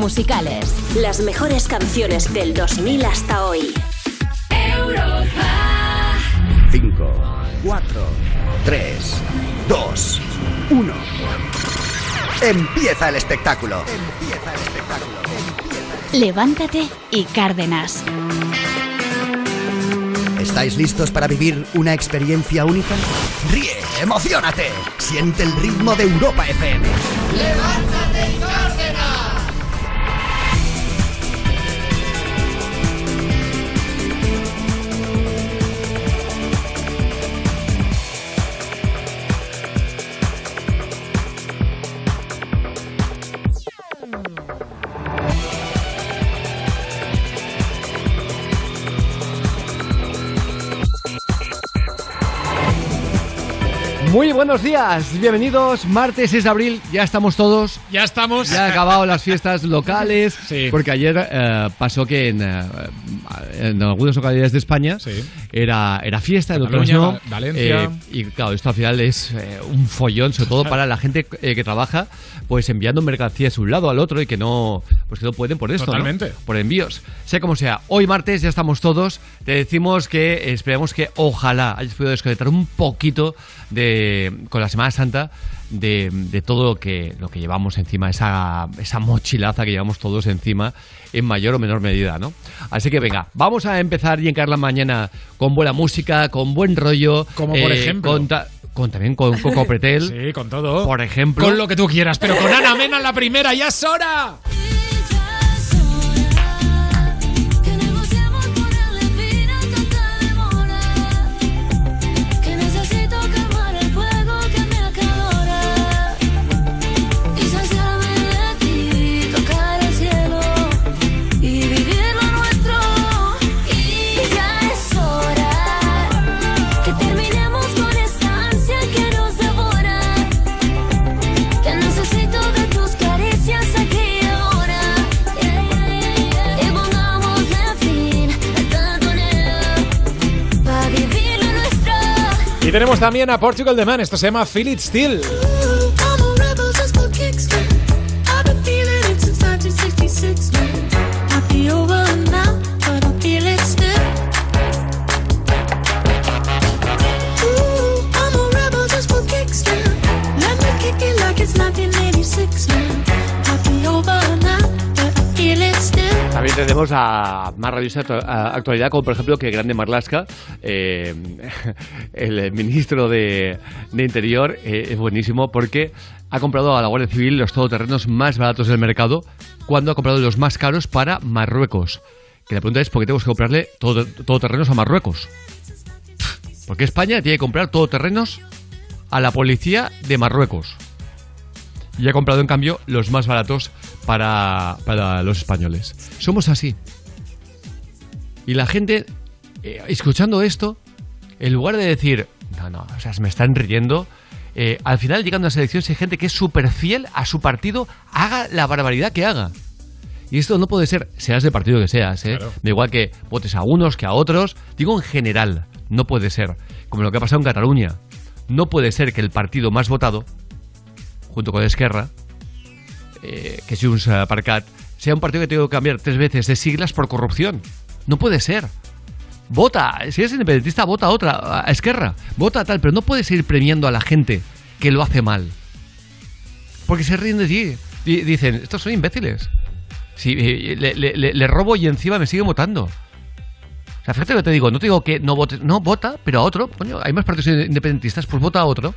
musicales. Las mejores canciones del 2000 hasta hoy. Europa. 5, 4, 3, 2, 1. Empieza el espectáculo. Levántate y Cárdenas. ¿Estáis listos para vivir una experiencia única? Ríe, emocionate, siente el ritmo de Europa FM. ¡Levántate, Cárdenas! Buenos días, bienvenidos. Martes 6 de abril, ya estamos todos. Ya estamos. Ya han acabado las fiestas locales. Porque ayer eh, pasó que en, eh, en algunas localidades de España era, era fiesta, en otras Cataluña, no. Va- Valencia. Eh, y claro, esto al final es eh, un follón, sobre todo para la gente eh, que trabaja, pues enviando mercancías de un lado al otro y que no, pues que no pueden por esto, ¿no? Totalmente. Por envíos. Sea como sea, hoy martes ya estamos todos. Te decimos que esperamos que ojalá hayas podido desconectar un poquito de con la Semana Santa de, de todo lo que, lo que llevamos encima, esa, esa mochilaza que llevamos todos encima en mayor o menor medida, ¿no? Así que venga, vamos a empezar y encarar la mañana con buena música, con buen rollo. Como por eh, ejemplo. Con, ta- con- también con Coco Pretel. Sí, con todo. Por ejemplo. Con lo que tú quieras, pero con Ana Mena en la primera, ya es hora. Y tenemos también a Portugal The Man. Esto se llama Feel Still. I'm a rebel just for kicks, man. I've been feeling it since 1966, tenemos a más revista actualidad, como por ejemplo que Grande Marlaska, eh, el ministro de, de Interior, eh, es buenísimo porque ha comprado a la Guardia Civil los todoterrenos más baratos del mercado cuando ha comprado los más caros para Marruecos. Que la pregunta es, ¿por qué tenemos que comprarle todo, todoterrenos a Marruecos? ¿Por qué España tiene que comprar todoterrenos a la policía de Marruecos? Y ha comprado en cambio los más baratos para, para los españoles. Somos así. Y la gente, eh, escuchando esto, en lugar de decir, no, no, o sea, se me están riendo, eh, al final llegando a las elecciones hay gente que es súper fiel a su partido, haga la barbaridad que haga. Y esto no puede ser, seas del partido que seas, ¿eh? Da igual que votes a unos que a otros. Digo en general, no puede ser. Como lo que ha pasado en Cataluña. No puede ser que el partido más votado, junto con Esquerra, eh, que Junts per Cat, sea un partido que tengo que cambiar tres veces de siglas por corrupción. No puede ser. Vota, si eres independentista, vota a otra, a Esquerra, vota tal, pero no puedes ir premiando a la gente que lo hace mal. Porque se ríen de ti. Di- Dicen, estos son imbéciles. Si eh, le, le- robo y encima me sigue votando. O sea, fíjate lo que te digo, no te digo que no votes, no, vota, pero a otro. Coño, hay más partidos independentistas, pues vota a otro.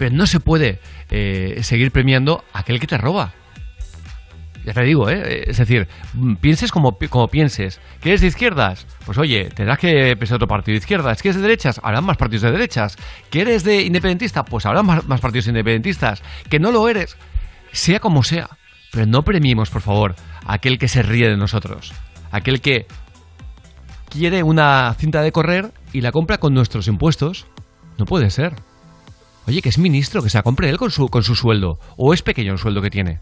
Pero no se puede eh, seguir premiando a aquel que te roba. Ya te digo, ¿eh? Es decir, mm, pienses como, como pienses. ¿Que eres de izquierdas? Pues oye, tendrás que pensar otro partido de izquierdas. ¿Que eres de derechas? Habrá más partidos de derechas. ¿Que eres de independentista? Pues habrá más, más partidos independentistas. ¿Que no lo eres? Sea como sea. Pero no premiemos, por favor, a aquel que se ríe de nosotros. Aquel que quiere una cinta de correr y la compra con nuestros impuestos. No puede ser. Oye, que es ministro, que se la compre él con su, con su sueldo. O es pequeño el sueldo que tiene.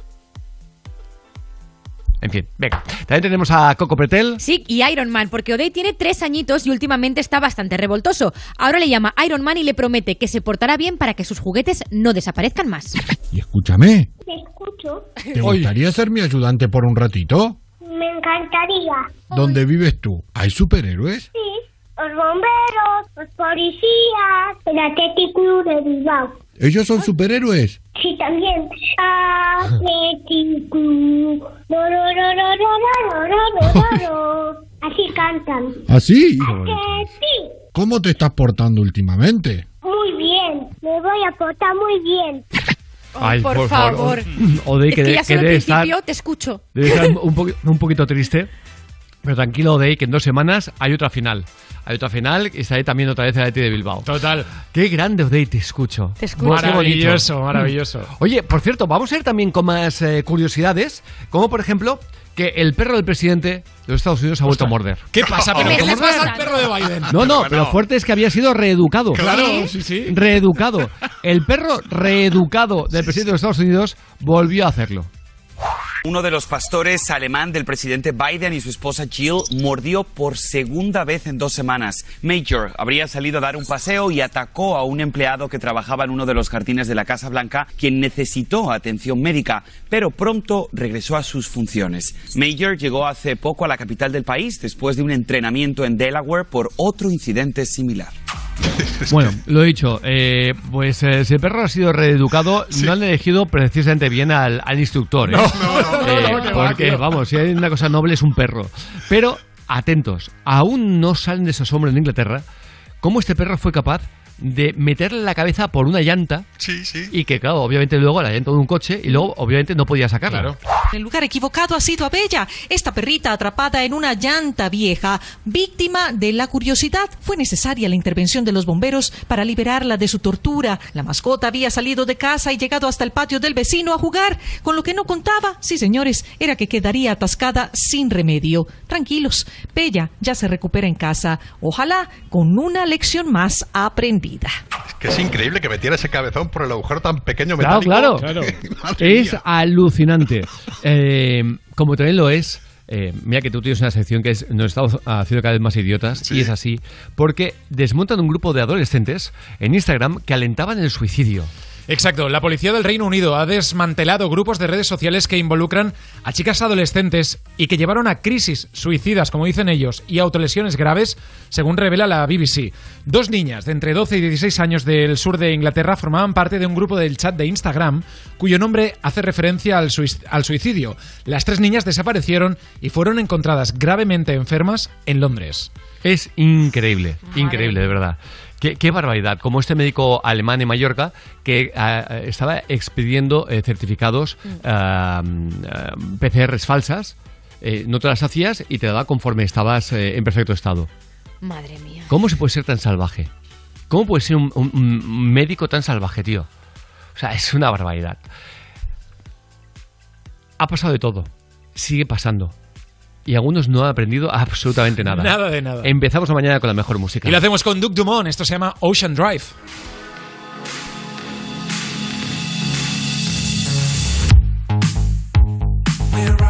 En fin, venga. También tenemos a Coco Pretel. Sí, y Iron Man, porque O'Day tiene tres añitos y últimamente está bastante revoltoso. Ahora le llama Iron Man y le promete que se portará bien para que sus juguetes no desaparezcan más. Y escúchame, Te escucho. ¿te gustaría ser mi ayudante por un ratito? Me encantaría. ¿Dónde vives tú? ¿Hay superhéroes? Sí, los bomberos, los policías, el Atlético Club de Bilbao. ¿Ellos son superhéroes? Sí, también. Atlético Club. Ro, ro, ro, ro, ro, ro, ro, ro, ro. Así cantan. ¿Así? Que sí, ¿Cómo te estás portando últimamente? muy bien. Me voy a portar muy bien. Ay, por favor. Odey, es que, que de- ya que solo al debe estar, te escucho. debe estar un, poqui- un poquito triste. Pero tranquilo, Odey, que en dos semanas hay otra final. Hay otra final y estaré también otra vez en la de Bilbao. Total. Qué grande, Odey, te escucho. Te escucho. Maravilloso, maravilloso. Oye, por cierto, vamos a ir también con más eh, curiosidades, como por ejemplo que el perro del presidente de los Estados Unidos ha vuelto a morder. ¿Qué pasa? ¿Pero ¿Qué le pasa? pasa al perro de Biden? No, no, pero fuerte es que había sido reeducado. Claro, sí, sí. Reeducado. El perro reeducado del presidente de los Estados Unidos volvió a hacerlo. Uno de los pastores alemán del presidente Biden y su esposa Jill mordió por segunda vez en dos semanas. Major habría salido a dar un paseo y atacó a un empleado que trabajaba en uno de los jardines de la Casa Blanca, quien necesitó atención médica, pero pronto regresó a sus funciones. Major llegó hace poco a la capital del país después de un entrenamiento en Delaware por otro incidente similar. Bueno, lo he dicho, eh, pues eh, si el perro ha sido reeducado, no han elegido precisamente bien al, al instructor. ¿eh? Eh, no, porque, vamos, si hay una cosa noble es un perro. Pero, atentos, aún no salen de su asombro en Inglaterra cómo este perro fue capaz de meterle la cabeza por una llanta y que, claro, obviamente luego la llanta de un coche y luego, obviamente, no podía sacarla. El lugar equivocado ha sido a Bella, esta perrita atrapada en una llanta vieja, víctima de la curiosidad. Fue necesaria la intervención de los bomberos para liberarla de su tortura. La mascota había salido de casa y llegado hasta el patio del vecino a jugar, con lo que no contaba, sí señores, era que quedaría atascada sin remedio. Tranquilos, Bella ya se recupera en casa, ojalá con una lección más aprendida. Que es increíble que metiera ese cabezón por el agujero tan pequeño Claro, metálico. claro. Madre Es mía. alucinante. Eh, como también lo es. eh, mira que tú tienes una sección que es nos estamos haciendo cada vez más idiotas y es así porque desmontan un grupo de adolescentes en Instagram que alentaban el suicidio. Exacto, la policía del Reino Unido ha desmantelado grupos de redes sociales que involucran a chicas adolescentes y que llevaron a crisis suicidas, como dicen ellos, y autolesiones graves, según revela la BBC. Dos niñas de entre 12 y 16 años del sur de Inglaterra formaban parte de un grupo del chat de Instagram cuyo nombre hace referencia al, suicidio. Las tres niñas desaparecieron y fueron encontradas gravemente enfermas en Londres. Es increíble, increíble, de verdad. Qué, qué barbaridad, como este médico alemán en Mallorca que ah, ah, estaba expidiendo eh, certificados ah, ah, PCRs falsas, eh, no te las hacías y te daba conforme estabas eh, en perfecto estado. Madre mía. ¿Cómo se puede ser tan salvaje? ¿Cómo puede ser un, un- un médico tan salvaje, tío? O sea, es una barbaridad. Ha pasado de todo. Sigue pasando. Y algunos no han aprendido absolutamente nada. Nada de nada. Empezamos mañana con la mejor música. Y lo hacemos con Duke Dumont, esto se llama Ocean Drive. We're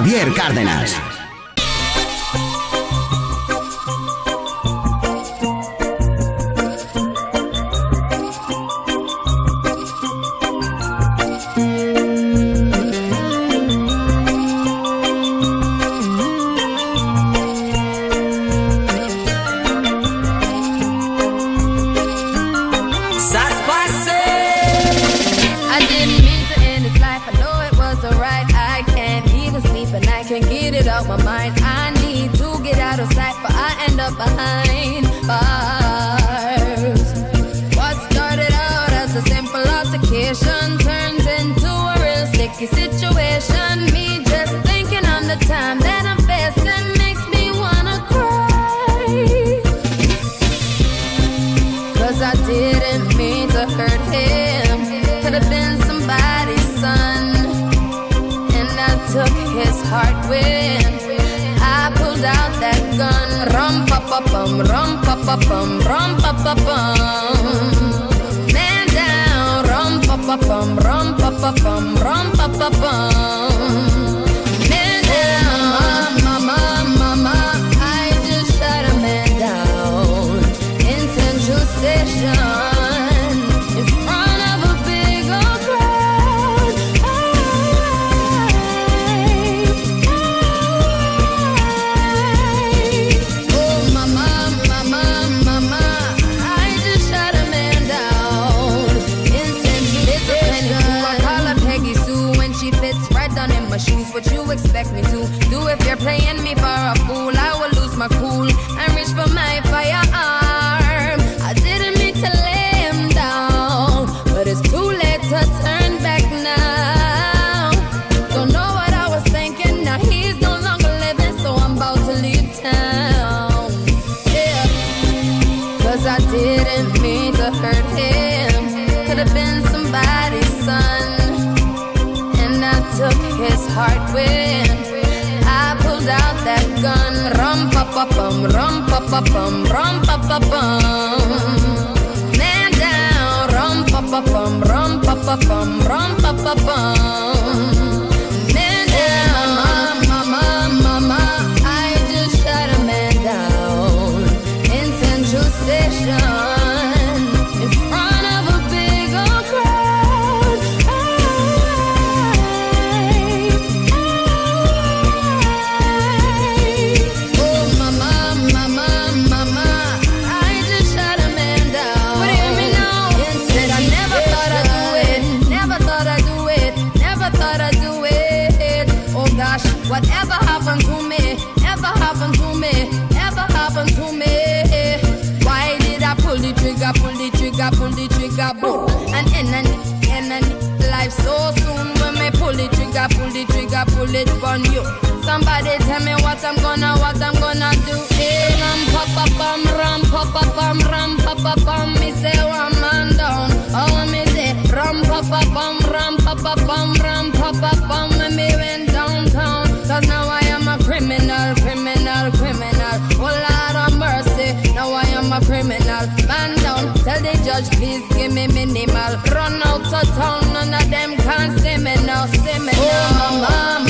Javier Cárdenas. Judge please give me minimal. Run out of town, none of them can see me now, see me now. Oh mama,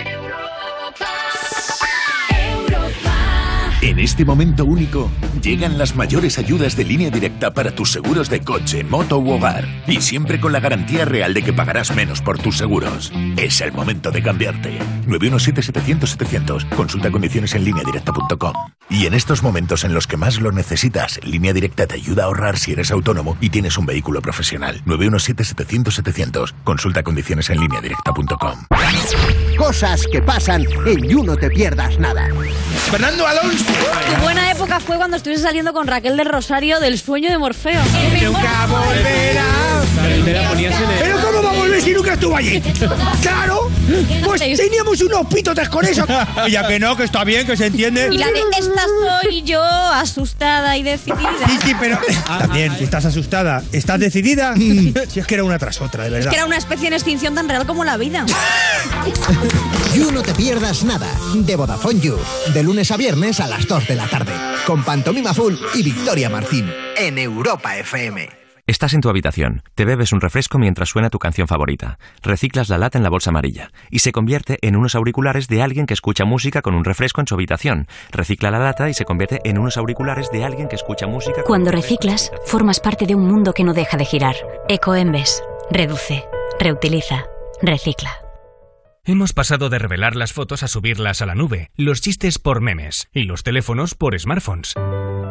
Este momento único, llegan las mayores ayudas de línea directa para tus seguros de coche, moto u hogar. Y siempre con la garantía real de que pagarás menos por tus seguros. Es el momento de cambiarte. 917-700-700. Consulta condiciones en lineadirecta.com. Y en estos momentos en los que más lo necesitas, Línea Directa te ayuda a ahorrar si eres autónomo y tienes un vehículo profesional. 917-700-700. Consulta condiciones en lineadirecta.com. Cosas que pasan en You No Te Pierdas Nada. Fernando Alonso. Tu buena época fue cuando estuviste saliendo con Raquel del Rosario del sueño de Morfeo. Nunca volverá. Pero ¿cómo va a volver si nunca estuvo allí? Claro, pues teníamos unos pitotes con eso. Ya que no, que está bien, que se entiende. Y la de esta soy yo, asustada y decidida. Sí, sí, pero también, si estás asustada, ¿estás decidida? Si es que era una tras otra, de Es verdad. que era una especie en extinción tan real como la vida. You No Te Pierdas Nada. De Vodafone You. De lunes a viernes a las 2 de la tarde. Con Pantomima Full y Victoria Martín. En Europa FM. Estás en tu habitación, te bebes un refresco mientras suena tu canción favorita, reciclas la lata en la bolsa amarilla y se convierte en unos auriculares de alguien que escucha música con un refresco en su habitación. Recicla la lata y se convierte en unos auriculares de alguien que escucha música con Cuando reciclas, formas parte de un mundo que no deja de girar. Ecoembes. Reduce. Reutiliza. Recicla. Hemos pasado de revelar las fotos a subirlas a la nube, los chistes por memes y los teléfonos por smartphones.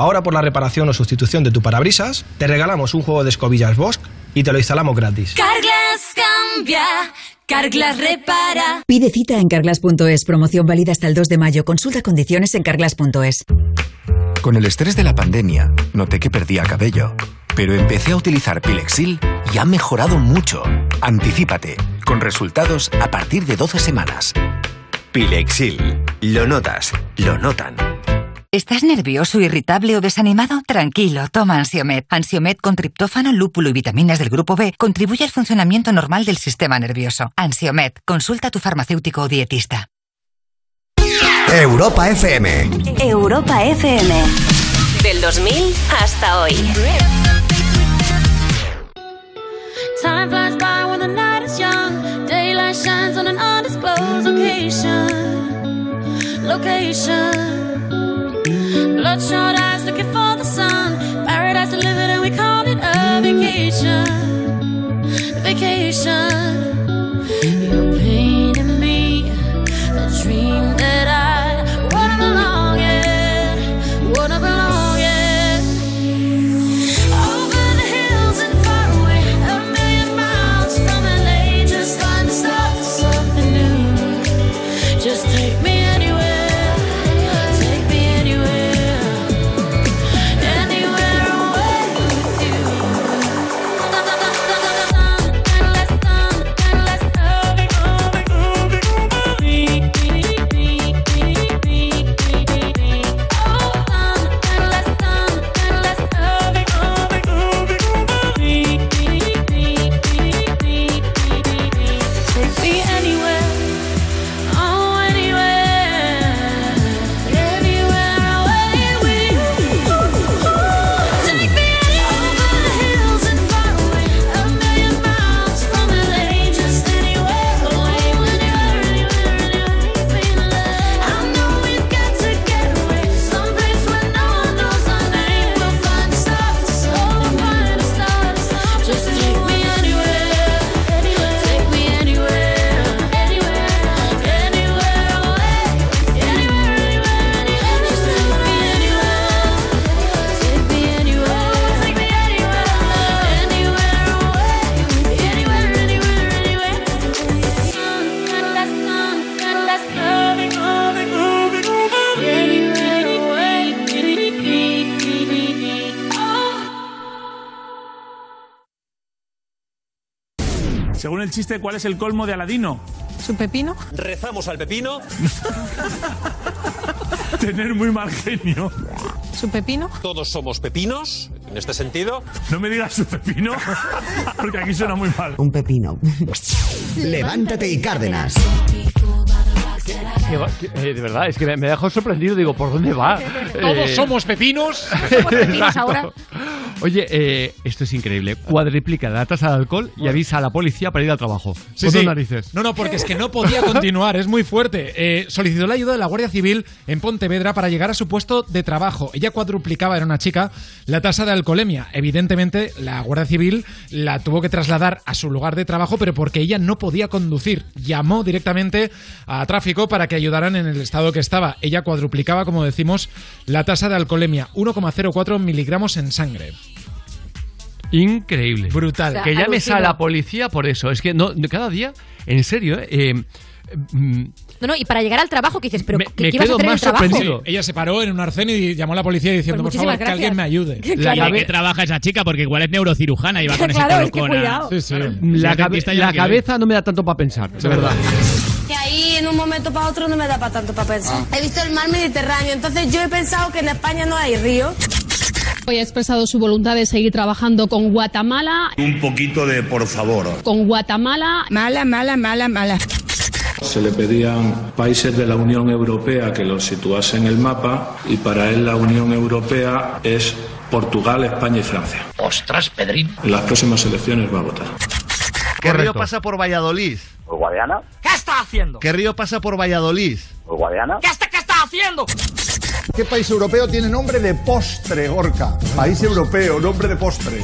Ahora por la reparación o sustitución de tu parabrisas, te regalamos un juego de escobillas Bosch y te lo instalamos gratis. Carglass cambia, Carglass repara. Pide cita en carglass.es. Promoción válida hasta el 2 de mayo. Consulta condiciones en carglass.es. Con el estrés de la pandemia, noté que perdía cabello. Pero empecé a utilizar Pilexil y ha mejorado mucho. Anticípate, con resultados a partir de 12 semanas. Pilexil. Lo notas, lo notan. ¿Estás nervioso, irritable o desanimado? Tranquilo, toma Ansiomed. Ansiomed con triptófano, lúpulo y vitaminas del grupo B contribuye al funcionamiento normal del sistema nervioso. Ansiomed, consulta a tu farmacéutico o dietista. Europa FM. Europa FM. Del 2000 hasta hoy. Time flies by when the night is young. Daylight shines on an undisclosed location. Location. Bloodshot eyes looking for the sun. Paradise delivered and we called it a vacation. Vacation. Según el chiste, ¿cuál es el colmo de Aladino? ¿Su pepino? Rezamos al pepino. Tener muy mal genio. ¿Su pepino? Todos somos pepinos, en este sentido. No me digas su pepino, porque aquí suena muy mal. Un pepino. Levántate y Cárdenas. Que va- que, eh, de verdad, es que me, me dejó sorprendido. Digo, ¿por dónde va? Todos Eh, somos pepinos. Exacto. Oye, eh, esto es increíble. Cuadriplica la tasa de alcohol y avisa a la policía para ir al trabajo. Sí, Con dos sí. narices. No, no, porque es que no podía continuar, es muy fuerte. Eh, solicitó la ayuda de la Guardia Civil en Pontevedra para llegar a su puesto de trabajo. Ella cuadruplicaba, era una chica, la tasa de alcoholemia. Evidentemente, la Guardia Civil la tuvo que trasladar a su lugar de trabajo, pero porque ella no podía conducir. Llamó directamente a tráfico para que ayudaran en el estado que estaba. Ella cuadruplicaba, como decimos, la tasa de alcoholemia, 1,04 miligramos en sangre. Increíble. Brutal. O sea, que llames a la policía por eso. Es que no, cada día, en serio, ¿eh? Eh, mm, No, no, y para llegar al trabajo, que dices, pero Me- ¿qué, me qué vas a quedo hacer en el más sorprendido. Ella se paró en un arcén y llamó a la policía diciendo, Pues por favor, que alguien me ayude. La ¿Y de qué trabaja esa chica? Porque igual es neurocirujana y va con ese Claro, es que colocón a- cuidado. Sí, sí. Claro. la, Si es cabe- ya la ir. cabeza no me da tanto para pensar, de verdad. Que ahí en un momento para otro no me da para tanto para pensar. He visto el mar Mediterráneo, entonces yo he pensado que en España no hay río. Hoy ha expresado su voluntad de seguir trabajando con Guatemala, Un poquito de por favor. con Guatemala. Mala, mala, mala, mala. Se le pedían países de la Unión Europea que los situase en el mapa y para él la Unión Europea es Portugal, España y Francia. Ostras, Pedrín. En las próximas elecciones va a votar. ¿Qué río pasa por Valladolid? ¿Por Guadiana? ¿Qué está haciendo? ¿Qué río pasa por Valladolid? ¿Por Guadiana? ¿Qué está, qué está haciendo? ¿Qué país europeo tiene nombre de postre, Gorka? País europeo, nombre de postre.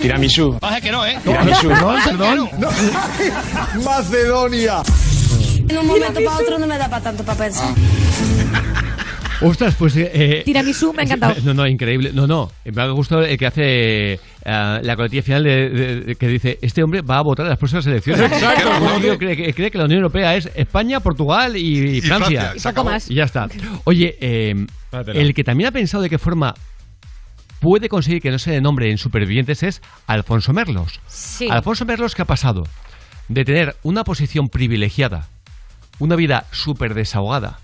Tiramisú. Baje que no, ¿eh? Tiramisú. No, perdón. No. Macedonia. En un momento para otro no me da para tanto para pensar. Ostras, pues. eh, eh, Tiramisú, me ha encantado. No, no, increíble. No, no. Me ha gustado el que hace eh, la coletilla final de, de- de- que dice: Este hombre va a votar en las próximas elecciones. Exacto. Cree, que- cree que la Unión Europea es España, Portugal y, Francia. Y poco más. Y ya está. Oye, eh, el que también ha pensado de qué forma puede conseguir que no se le nombre en supervivientes es Alfonso Merlos. Sí. Alfonso Merlos, ¿qué ha pasado? De tener una posición privilegiada, una vida súper desahogada,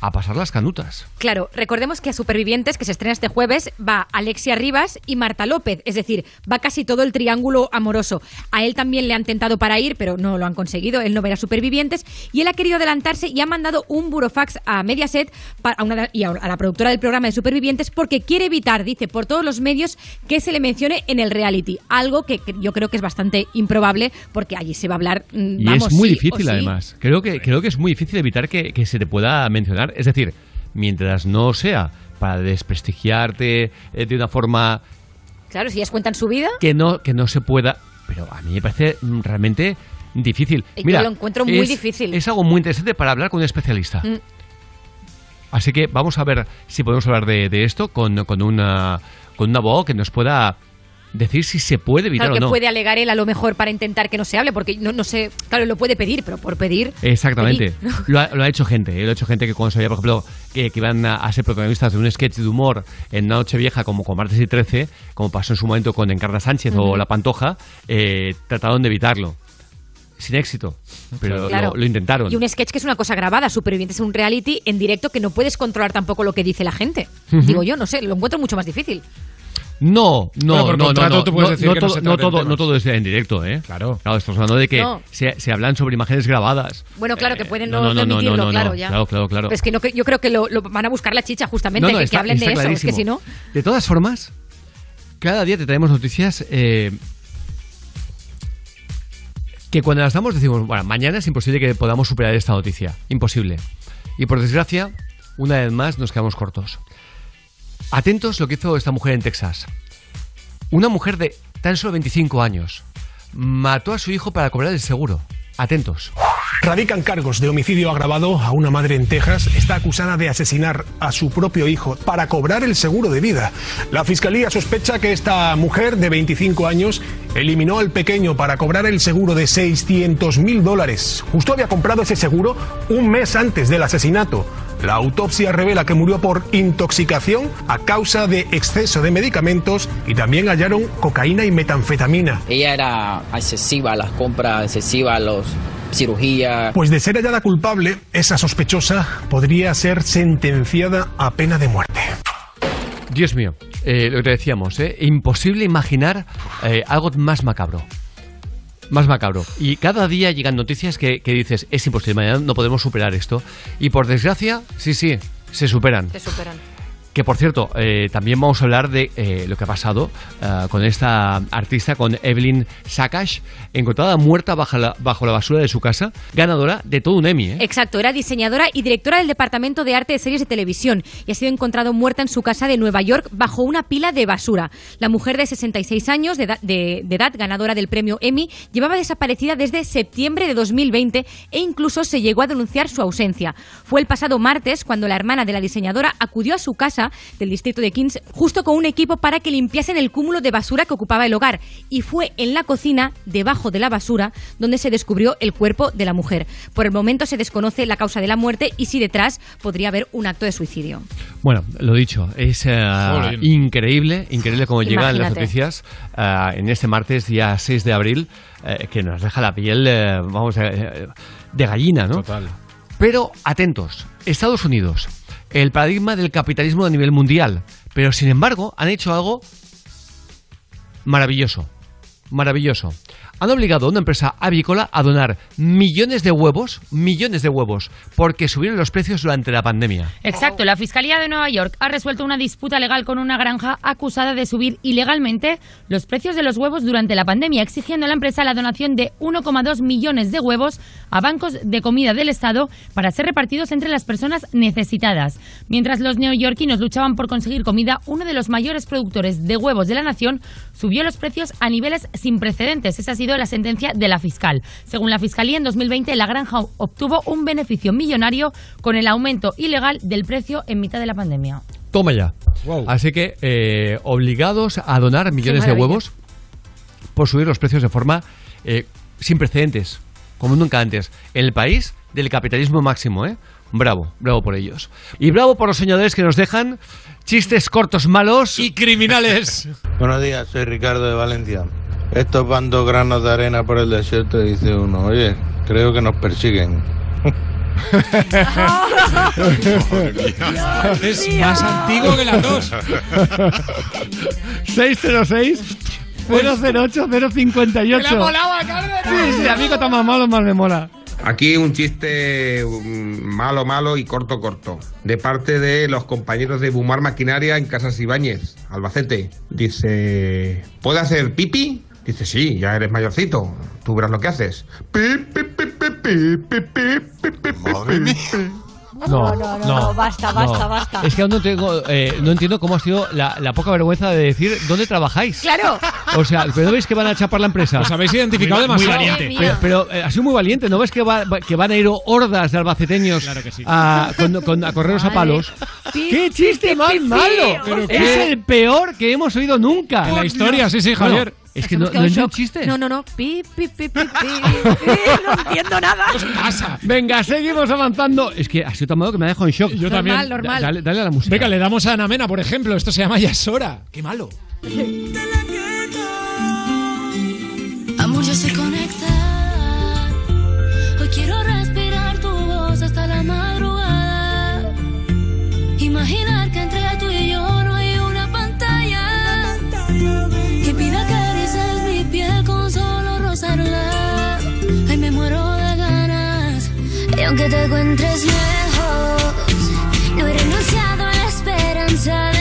a pasar las canutas. Claro, recordemos que a Supervivientes, que se estrena este jueves, va Alexia Rivas y Marta López. Es decir, va casi todo el triángulo amoroso. A él también le han tentado para ir, pero no lo han conseguido. Él no verá Supervivientes. Y él ha querido adelantarse y ha mandado un burofax a Mediaset para- una- y a, la productora del programa de Supervivientes porque quiere evitar, dice, por todos los medios que se le mencione en el reality. Algo que, yo creo que es bastante improbable porque allí se va a hablar. mm, Y vamos, es muy sí difícil, sí. además. Creo que, creo que es muy difícil evitar que, que se te pueda mencionar. Es decir, mientras no sea para desprestigiarte eh, de una forma Claro, si ellas cuentan su vida. que no, que no se pueda. Pero a mí me parece mm, realmente difícil. Yo Mira, lo encuentro muy es- difícil. Es algo muy interesante para hablar con un especialista. Mm. Así que vamos a ver si podemos hablar de, de esto con, con, una, con un abogado que nos pueda decir si se puede evitar Claro, o que no. puede alegar él a lo mejor para intentar que no se hable, porque no, no sé, claro, lo puede pedir, pero por pedir. Exactamente. pedir. Lo ha, lo ha hecho gente. ¿eh? Lo ha hecho gente que cuando sabía, por ejemplo, que, que iban a, a ser protagonistas de un sketch de humor en una noche vieja como con Martes y 13, como pasó en su momento con Encarna Sánchez o. La Pantoja, eh, trataron de evitarlo. Sin éxito. Pero Claro. lo, lo intentaron. Y un sketch que es una cosa grabada, supervivientes en un reality en directo que no puedes controlar tampoco lo que dice la gente. Digo yo, no sé, lo encuentro mucho más difícil. No, no, no, no, no, tú no, decir no que no todo, no, todo, temas. no todo es en directo, ¿eh? Claro. Claro, estamos hablando de que No. se, se hablan sobre imágenes grabadas. Bueno, claro, que pueden no, no, no, no, no, emitirlo, no, no, claro, no. ya. Claro, claro, claro. Pero es que no, yo creo que lo, lo van a buscar la chicha justamente, No, no, que, que está- hablen de eso, es que si no... De todas formas, cada día te traemos noticias eh, que cuando las damos decimos, bueno, mañana es imposible que podamos superar esta noticia. Imposible. Y por desgracia, una vez más nos quedamos cortos. Atentos lo que hizo esta mujer en Texas. Una mujer de tan solo 25 años mató a su hijo para cobrar el seguro. Atentos. Radican cargos de homicidio agravado a una madre en Texas. Está acusada de asesinar a su propio hijo para cobrar el seguro de vida. La fiscalía sospecha que esta mujer de 25 años eliminó al pequeño para cobrar el seguro de 600 mil dólares. Justo había comprado ese seguro un mes antes del asesinato. La autopsia revela que murió por intoxicación a causa de exceso de medicamentos y también hallaron cocaína y metanfetamina. Ella era excesiva las compras, excesiva los cirugías. Pues de ser hallada culpable, esa sospechosa podría ser sentenciada a pena de muerte. Dios mío, eh, lo que decíamos, ¿eh? imposible imaginar eh, algo más macabro. Más macabro. Y cada día llegan noticias que, que dices, es imposible, mañana no podemos superar esto. Y por desgracia, sí, sí, se superan. Se superan. Que por cierto, eh, también vamos a hablar de eh, lo que ha pasado eh, con esta artista, con Evelyn Sakash, encontrada muerta bajo la, bajo la basura de su casa, ganadora de todo un Emmy. ¿eh? Exacto, era diseñadora y directora del Departamento de Arte de Series de Televisión y ha sido encontrado muerta en su casa de Nueva York bajo una pila de basura. La mujer de 66 años de de- de edad, ganadora del premio Emmy, llevaba desaparecida desde septiembre de 2020 e incluso se llegó a denunciar su ausencia. Fue el pasado martes cuando la hermana de la diseñadora acudió a su casa del distrito de Kings justo con un equipo para que limpiasen el cúmulo de basura que ocupaba el hogar y fue en la cocina, debajo de la basura, donde se descubrió el cuerpo de la mujer. Por el momento se desconoce la causa de la muerte y si detrás podría haber un acto de suicidio. Bueno, lo dicho, es eh, increíble, increíble cómo llegan las noticias eh, en este martes, día 6 de abril, eh, que nos deja la piel, vamos, de gallina, ¿no? Total. Pero atentos, Estados Unidos, el paradigma del capitalismo a nivel mundial, pero sin embargo han hecho algo maravilloso, maravilloso. Han obligado a una empresa avícola a donar millones de huevos, millones de huevos, porque subieron los precios durante la pandemia. Exacto, la Fiscalía de Nueva York ha resuelto una disputa legal con una granja acusada de subir ilegalmente los precios de los huevos durante la pandemia, exigiendo a la empresa la donación de 1,2 millones de huevos a bancos de comida del Estado para ser repartidos entre las personas necesitadas. Mientras los neoyorquinos luchaban por conseguir comida, uno de los mayores productores de huevos de la nación subió los precios a niveles sin precedentes. Esa ha sido la sentencia de la fiscal. Según la Fiscalía, en 2020 la granja obtuvo un beneficio millonario con el aumento ilegal del precio en mitad de la pandemia. Toma ya. Así que eh, obligados a donar millones de huevos por subir los precios de forma eh, sin precedentes, como nunca antes, en el país del capitalismo máximo, ¿eh? Bravo, bravo por ellos. Y bravo por los soñadores que nos dejan chistes cortos malos y criminales. Buenos días, soy Ricardo de Valencia. Estos van dos granos de arena por el desierto y dice uno, oye, creo que nos persiguen. es más antiguo que las dos. 606 008 058. ¡Que le ha molado a Carmen! Sí, sí, a mí cuanto más malo más me mola. Aquí un chiste mm, malo, malo y corto, corto. De parte de los compañeros de Bumar Maquinaria en Casas Ibáñez, Albacete. Dice, ¿puede hacer pipi? Dice, sí, ya eres mayorcito. Tú verás lo que haces. Pi, pi, pi, pi, pi, pi, pi, pi. No, no, no, no, basta, basta, basta. Es que aún no, tengo, eh, no entiendo cómo ha sido la, la poca vergüenza de decir dónde trabajáis. Claro. O sea, ¿pero no veis que van a chapar la empresa? Os habéis identificado Muy- muy demasiado. valiente. Pero, pero, eh, ha sido muy valiente. ¿No ves que, va- que van a ir hordas de albaceteños a, con, con- a correros a palos? ¡Qué chiste más malo! ¿Pero es qué? el peor que hemos oído nunca. En la historia, sí, sí, Bueno, Javier. Es que no, es un chiste. No, no, no. Pi, pi, pi, pi, pi, pi. No entiendo nada. pasa? Venga, seguimos avanzando. Es que ha sido tan malo que me ha dejado en shock. Yo también. Normal, normal. Dale, dale a la música. Venga, le damos a Ana Mena, por ejemplo. Esto se llama Yasora. Qué malo. Aunque te encuentres lejos, no he renunciado a la esperanza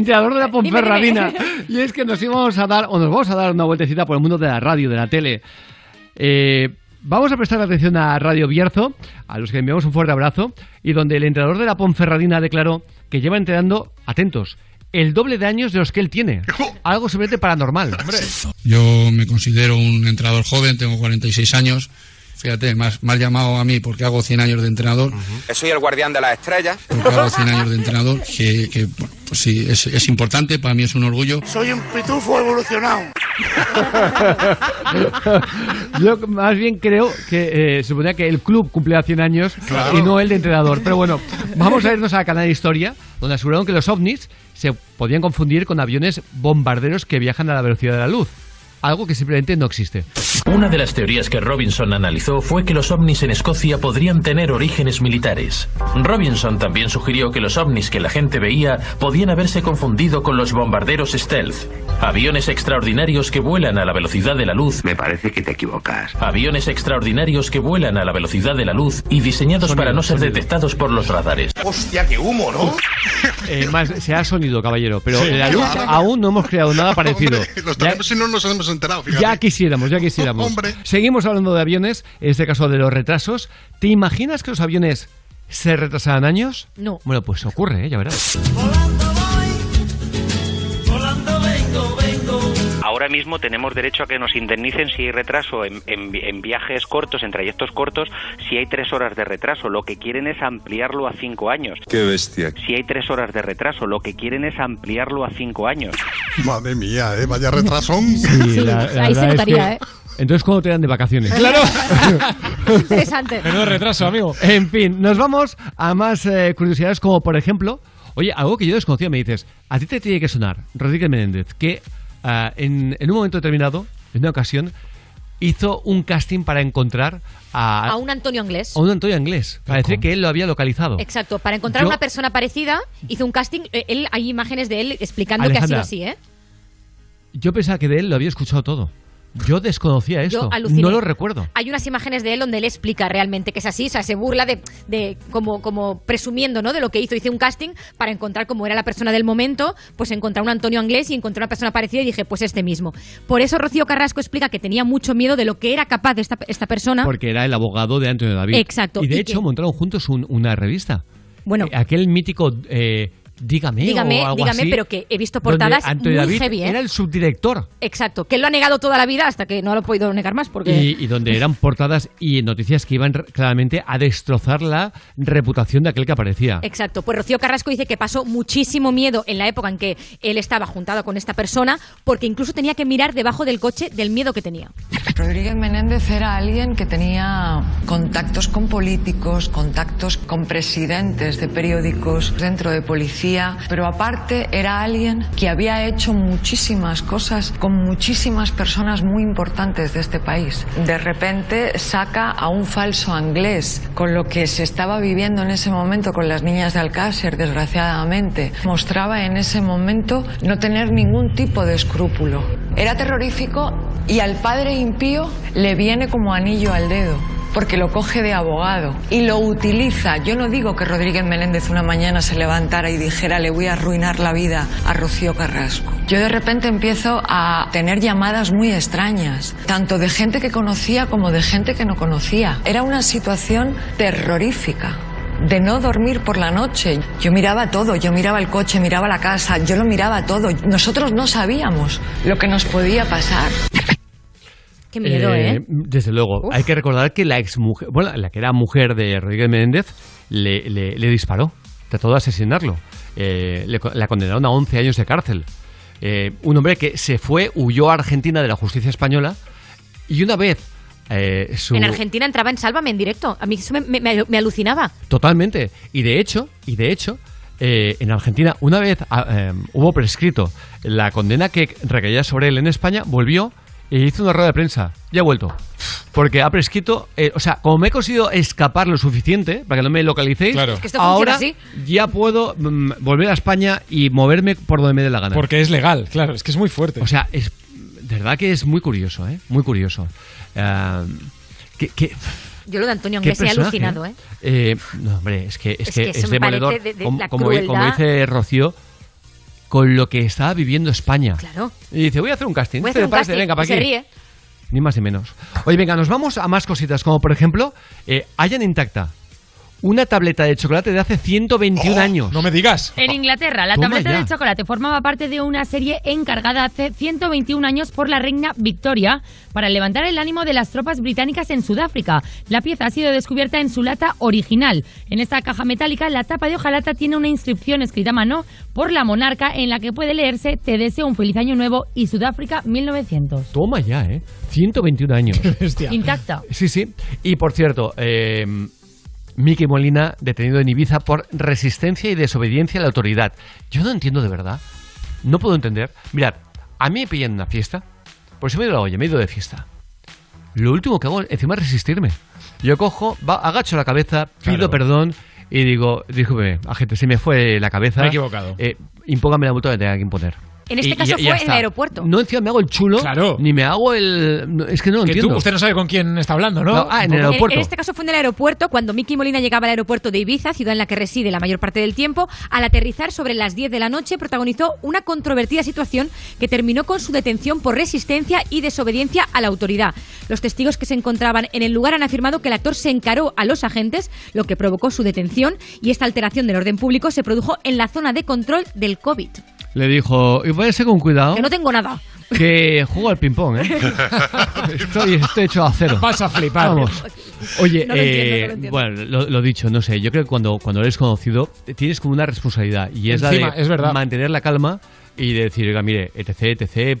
entrenador de la Ponferradina. Y es que nos íbamos a dar, o nos vamos a dar una vueltecita por el mundo de la radio, de la tele. Eh, vamos a prestar atención a Radio Bierzo, a los que enviamos un fuerte abrazo, y donde el entrenador de la Ponferradina declaró que lleva entrenando, atentos, el doble de años de los que él tiene. Algo simplemente paranormal. Yo me considero un entrenador joven, tengo 46 años. Fíjate, más, mal llamado a mí porque hago 100 años de entrenador. Soy el guardián de las estrellas. Porque hago 100 años de entrenador, que, que, sí, es, es importante, para mí es un orgullo. Soy un pitufo evolucionado. Yo más bien creo que eh, se suponía que el club cumplía 100 años Claro. y no el de entrenador. Pero bueno, vamos a irnos a Canal Historia, donde aseguraron que los ovnis se podían confundir con aviones bombarderos que viajan a la velocidad de la luz. Algo que simplemente no existe. Una de las teorías que Robinson analizó fue que los ovnis en Escocia podrían tener orígenes militares. Robinson también sugirió que los ovnis que la gente veía podían haberse confundido con los bombarderos stealth, aviones extraordinarios que vuelan a la velocidad de la luz. Me parece que te equivocas. Aviones extraordinarios que vuelan a la velocidad de la luz y diseñados para no ser detectados por los radares. Hostia, qué humo, ¿no? Eh, más, se ha sonido, caballero, pero Sí. en la luz aún no hemos creado nada parecido. Los Ya- no nos hemos enterado, fíjate. Ya quisiéramos, ya quisiéramos. Hombre. Seguimos hablando de aviones, en este caso de los retrasos. ¿Te imaginas que los aviones se retrasaran años? No. Bueno, pues ocurre, ¿eh? ya verás. Ahora mismo tenemos derecho a que nos indemnicen si hay retraso en, en- en viajes cortos, en trayectos cortos, si hay tres horas de retraso. Lo que quieren es ampliarlo a cinco años. Qué bestia. Si hay tres horas de retraso, lo que quieren es ampliarlo a cinco años. Madre mía, ¿eh? Vaya retrasón. Sí, la- la Ahí se es notaría, que- ¿eh? Entonces, ¿cuándo te dan de vacaciones? Claro. Interesante. Menudo retraso, amigo. En fin, nos vamos a más eh, curiosidades como, por ejemplo, oye, algo que yo desconocía, me dices, a ti te tiene que sonar, Rodríguez Menéndez, que ah, en, en un momento determinado, en una ocasión, hizo un casting para encontrar a, A un Antonio Anglés. a un Antonio Inglés. Para decir que él lo había localizado. Exacto, para encontrar Yo- una persona parecida, hizo un casting. eh, Él, hay imágenes de él explicando que ha sido así, ¿eh? Yo pensaba que de él lo había escuchado todo. Yo desconocía esto. aluciné. No lo recuerdo. Hay unas imágenes de él donde él explica realmente que es así, o sea, se burla de, de como, como presumiendo, ¿no? De lo que hizo. Hice un casting para encontrar cómo era la persona del momento, pues encontrar un Antonio Anglés y encontrar una persona parecida y dije, pues este mismo. Por eso Rocío Carrasco explica que tenía mucho miedo de lo que era capaz de esta, esta persona. Porque era el abogado de Antonio David. Exacto, Y de y hecho que- montaron juntos un- una revista. Bueno. Eh, aquel mítico eh, Dígame Dígame, o algo dígame, así, pero que he visto portadas Antonio muy David heavy, ¿eh? era el subdirector. Exacto, que él lo ha negado toda la vida hasta que no lo he podido negar más porque... Y, y donde eran portadas y noticias que iban claramente a destrozar la reputación de aquel que aparecía. Exacto, pues Rocío Carrasco dice que pasó muchísimo miedo en la época en que él estaba juntado con esta persona, porque incluso tenía que mirar debajo del coche del miedo que tenía. Rodríguez Menéndez era alguien que tenía contactos con políticos, contactos con presidentes de periódicos, dentro de policía, pero aparte era alguien que había hecho muchísimas cosas con muchísimas personas muy importantes de este país. De repente saca a un falso inglés con lo que se estaba viviendo en ese momento con las niñas de Alcácer, desgraciadamente. Mostraba en ese momento no tener ningún tipo de escrúpulo. Era terrorífico y al padre impío le viene como anillo al dedo. Porque lo coge de abogado y lo utiliza. Yo no digo que Rodríguez Menéndez una mañana se levantara y dijera le voy a arruinar la vida a Rocío Carrasco. Yo de repente empiezo a tener llamadas muy extrañas, tanto de gente que conocía como de gente que no conocía. Era una situación terrorífica de no dormir por la noche. Yo miraba todo, yo miraba el coche, miraba la casa, yo lo miraba todo. Nosotros no sabíamos lo que nos podía pasar. Qué miedo, ¿eh? Desde luego. Hay que recordar que la ex mujer, bueno, la que era mujer de Rodríguez Menéndez, le, le- le disparó. Trató de asesinarlo. Eh, le la condenaron a 11 años de cárcel. Eh, un hombre que se fue, huyó a Argentina de la justicia española y una vez eh, su... En Argentina entraba en Sálvame en directo. A mí eso me, me- me- me alucinaba. Totalmente. Y de hecho, y de hecho, eh, en Argentina, una vez ah, eh, hubo prescrito la condena que recaía sobre él en España, volvió y hizo una rueda de prensa. Ya ha vuelto. Porque ha prescrito, eh, o sea, como me he conseguido escapar lo suficiente para que no me localicéis, Claro. Es que esto ahora así. ya puedo mm, volver a España y moverme por donde me dé la gana. Porque es legal, claro, es que es muy fuerte. O sea, es de verdad que es muy curioso, ¿eh? Muy curioso. Que- que- Yo lo de Antonio ¿Qué Anglés he alucinado, ¿eh? Eh, no, hombre, es que es, Es que que es, demoledor. de- de como, la como- crueldad. como dice Rocío, con lo que estaba viviendo España. Claro. Y dice, voy a hacer un casting. Voy a ¿Qué hacer un casting. Venga, para se ríe. Ni más ni menos. Oye, venga, nos vamos a más cositas, como por ejemplo, eh, hayan intacta una tableta de chocolate de hace 121 años. No me digas. En Inglaterra, la Toma tableta ya. de chocolate formaba parte de una serie encargada hace 121 años por la reina Victoria para levantar el ánimo de las tropas británicas en Sudáfrica. La pieza ha sido descubierta en su lata original. En esta caja metálica, la tapa de hojalata tiene una inscripción escrita a mano por la monarca en la que puede leerse Te deseo un feliz año nuevo y Sudáfrica 1900. Toma ya, ¿eh? 121 años. Intacta. Sí, sí. Y por cierto, eh, Miki Molina detenido en Ibiza por resistencia y desobediencia a la autoridad. Yo no entiendo de verdad. No puedo entender. Mirad, a mí me pillan una fiesta. Por si me he ido la olla, me he ido de fiesta. Lo último que hago encima es resistirme. Yo cojo, va, agacho la cabeza, pido Claro. perdón y digo, disculpe, agente, se me fue la cabeza. Me he equivocado. Eh, impóngame la multa que tenga que imponer. En este Y- y caso ya- fue ya en el aeropuerto. No encima me hago el chulo, Claro. ni me hago el... no, es que no lo Que tú, entiendo. usted no sabe con quién está hablando, ¿no? No, ah, en el aeropuerto. En, en este caso fue en el aeropuerto, cuando Miki Molina llegaba al aeropuerto de Ibiza, ciudad en la que reside la mayor parte del tiempo. Al aterrizar sobre las 10 de la noche, protagonizó una controvertida situación que terminó con su detención por resistencia y desobediencia a la autoridad. Los testigos que se encontraban en el lugar han afirmado que el actor se encaró a los agentes, lo que provocó su detención, y esta alteración del orden público se produjo en la zona de control del COVID. Le dijo, y váyase con cuidado, Que no tengo nada. que juego al ping-pong, ¿eh? estoy, estoy hecho a cero. Vas a flipar. Vamos. Oye, No lo entiendo, eh, no lo entiendo. bueno, lo, lo dicho, no sé, yo creo que cuando, cuando eres conocido eh, tienes como una responsabilidad y es Encima, la de es verdad. mantener la calma y de decir, oiga, mire, etc, etc,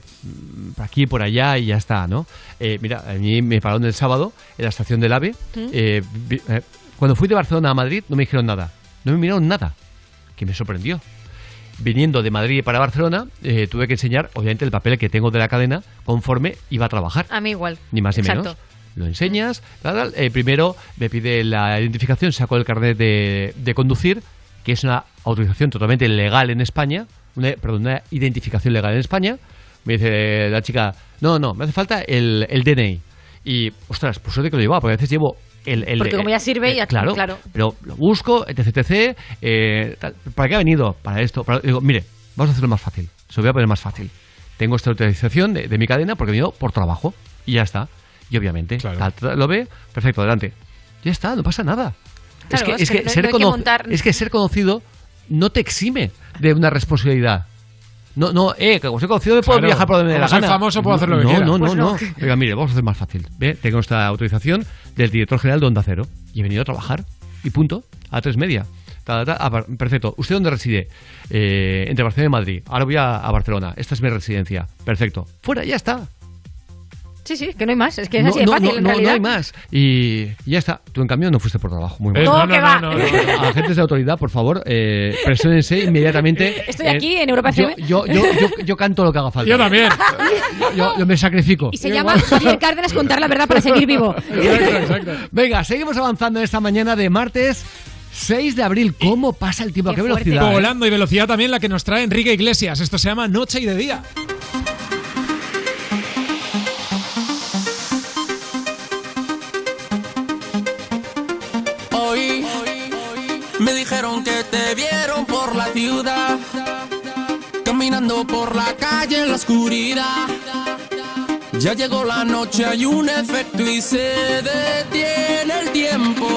por aquí, por allá y ya está, ¿no? Eh, mira, a mí me pararon el sábado en la estación del AVE. ¿Mm? eh, vi- eh, cuando fui de Barcelona a Madrid no me dijeron nada, no me miraron nada, que me sorprendió. Viniendo de Madrid para Barcelona, eh, tuve que enseñar, obviamente, el papel que tengo de la cadena conforme iba a trabajar A mí igual. ni más ni Exacto. menos. Lo enseñas, tal. Eh, primero me pide la identificación, saco el carnet de, de conducir, que es una autorización totalmente legal en España, una, perdón, una identificación legal en España. Me dice la chica, no, no, me hace falta el, el DNI. Y, ostras, por suerte que lo llevaba, porque a veces llevo el... el Porque como ya sirve, ya- claro, claro. pero lo busco, etc, etc. eh, tal. ¿Para qué ha venido? Para esto. Para- digo, mire, vamos a hacerlo más fácil. Se lo voy a poner más fácil. Tengo esta autorización de, de mi cadena porque he venido por trabajo. Y ya está. Y obviamente, tal, tal, lo ve, perfecto, adelante. Ya está, no pasa nada. es que, es es que que no- ser no hay que cono- montar- es que ser conocido no te exime de una responsabilidad. No, no, eh, que como soy conocido me puedo Claro, viajar por donde me dé como la soy gana. famoso puedo hacer lo que no, quiera. No, no, Pues no, no. Oiga, mire, vamos a hacer más fácil. Ve, tengo esta autorización del director general de Onda Cero y he venido a trabajar. Y punto. A tres media. Ta, ta, ta. Ah, par- perfecto. ¿Usted dónde reside? Eh, entre Barcelona y Madrid. Ahora voy a, a Barcelona. Esta es mi residencia. Perfecto. Fuera, ya está. Sí, sí, que no hay más. Es que es no, así de no, fácil, no, en realidad. no hay más. Y ya está. Tú, en cambio, no fuiste por trabajo. Muy mal. Eh, no, No, que no, va. no, no, no. Agentes de autoridad, por favor, eh, presónense inmediatamente. Estoy aquí en Europa yo, FM. yo, yo, yo, yo canto lo que haga falta. Yo también. Yo, yo me sacrifico. Y se llama Javier Cárdenas contar la verdad para seguir vivo. Venga, seguimos avanzando esta mañana de martes 6 de abril. ¿Cómo pasa el tiempo? ¿A qué velocidad? eh? Volando y velocidad también la que nos trae Enrique Iglesias. Esto se llama Noche y de Día. Que te vieron por la ciudad, caminando por la calle en la oscuridad. Ya llegó la noche, hay un efecto y se detiene el tiempo.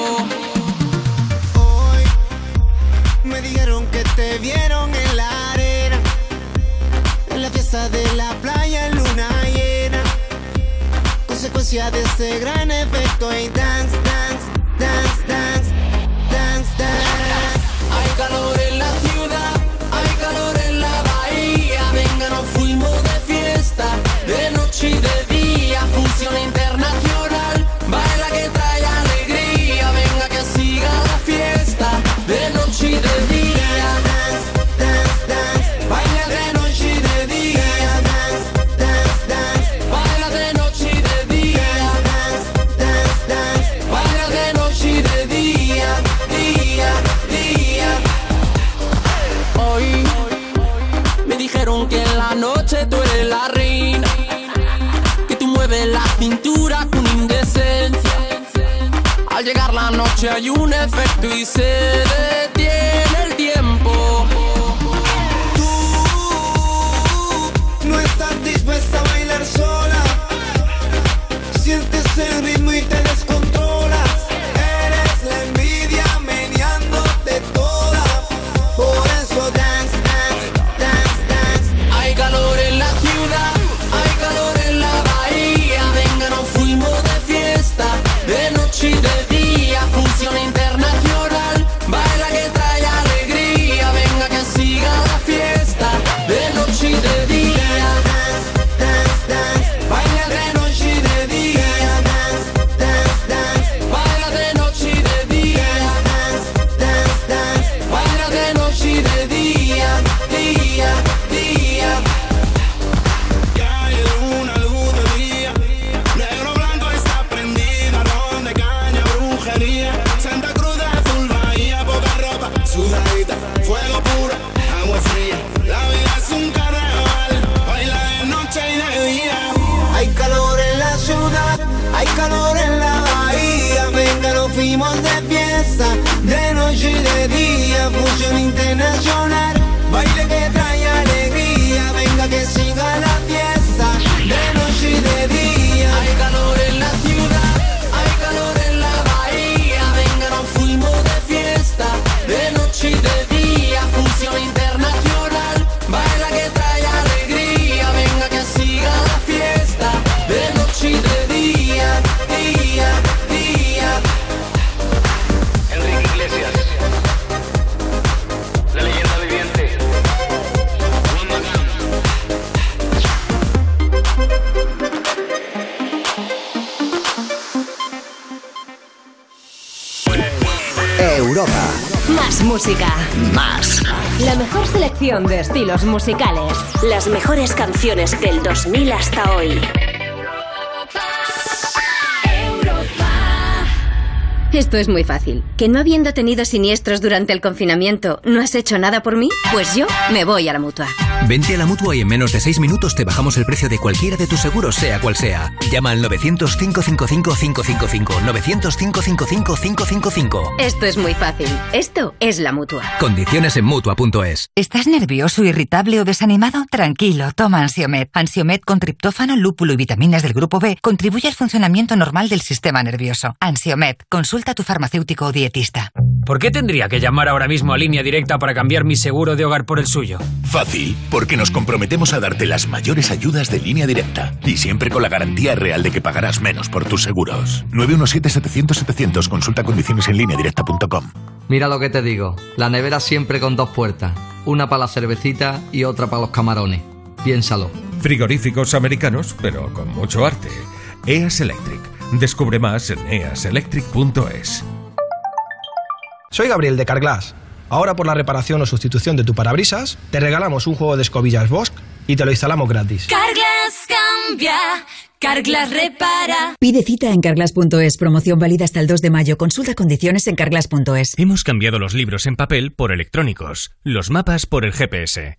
Me dijeron que te vieron en la arena, en la fiesta de la playa en luna llena. Consecuencia de ese gran efecto y dance, dance, dance, calor en la ciudad, hay calor en la bahía. Venga, nos fuimos de fiesta, de noche y de día. Fusión internacional, llegar la noche hay un efecto y se detiene el tiempo. No estás dispuesta a bailar sola. Sientes el música. Más. La mejor selección de estilos musicales. Las mejores canciones del 2000 hasta hoy. Esto es muy fácil. ¿Que no habiendo tenido siniestros durante el confinamiento, no has hecho nada por mí? Pues yo me voy a la mutua. Vente a la mutua y en menos de 6 minutos te bajamos el precio de cualquiera de tus seguros, sea cual sea. Llama al 900-555-555. 900-555-555. Esto es muy fácil. Esto es la mutua. Condiciones en mutua.es. ¿Estás nervioso, irritable o desanimado? Tranquilo, toma Ansiomed. Ansiomed con triptófano, lúpulo y vitaminas del grupo B contribuye al funcionamiento normal del sistema nervioso. Ansiomed, consulta a tu farmacéutico o dietista. ¿Por qué tendría que llamar ahora mismo a línea directa para cambiar mi seguro de hogar por el suyo? Fácil, porque nos comprometemos a darte las mayores ayudas de línea directa y siempre con la garantía real de que pagarás menos por tus seguros. 917-700-700, consulta condiciones en línea directa.com. Mira lo que te digo, la nevera siempre con dos puertas, una para la cervecita y otra para los camarones. Piénsalo. Frigoríficos americanos, pero con mucho arte. EAS Electric. Descubre más en easelectric.es. Soy Gabriel de Carglass. Ahora por la reparación o sustitución de tu parabrisas, te regalamos un juego de escobillas Bosch y te lo instalamos gratis. Carglass cambia, Carglass repara. Pide cita en carglass.es. Promoción válida hasta el 2 de mayo. Consulta condiciones en carglass.es. Hemos cambiado los libros en papel por electrónicos, los mapas por el GPS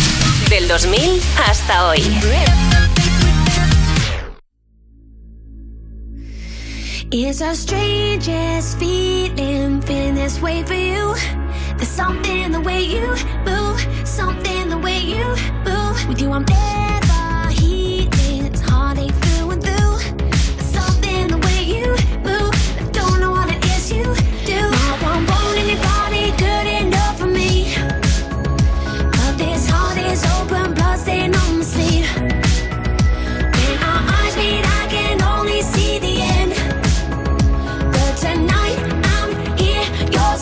Del 2000 hasta hoy. It's our strangest feeling, feeling this way for you. There's something the way you move, something the way you move. With you, I'm never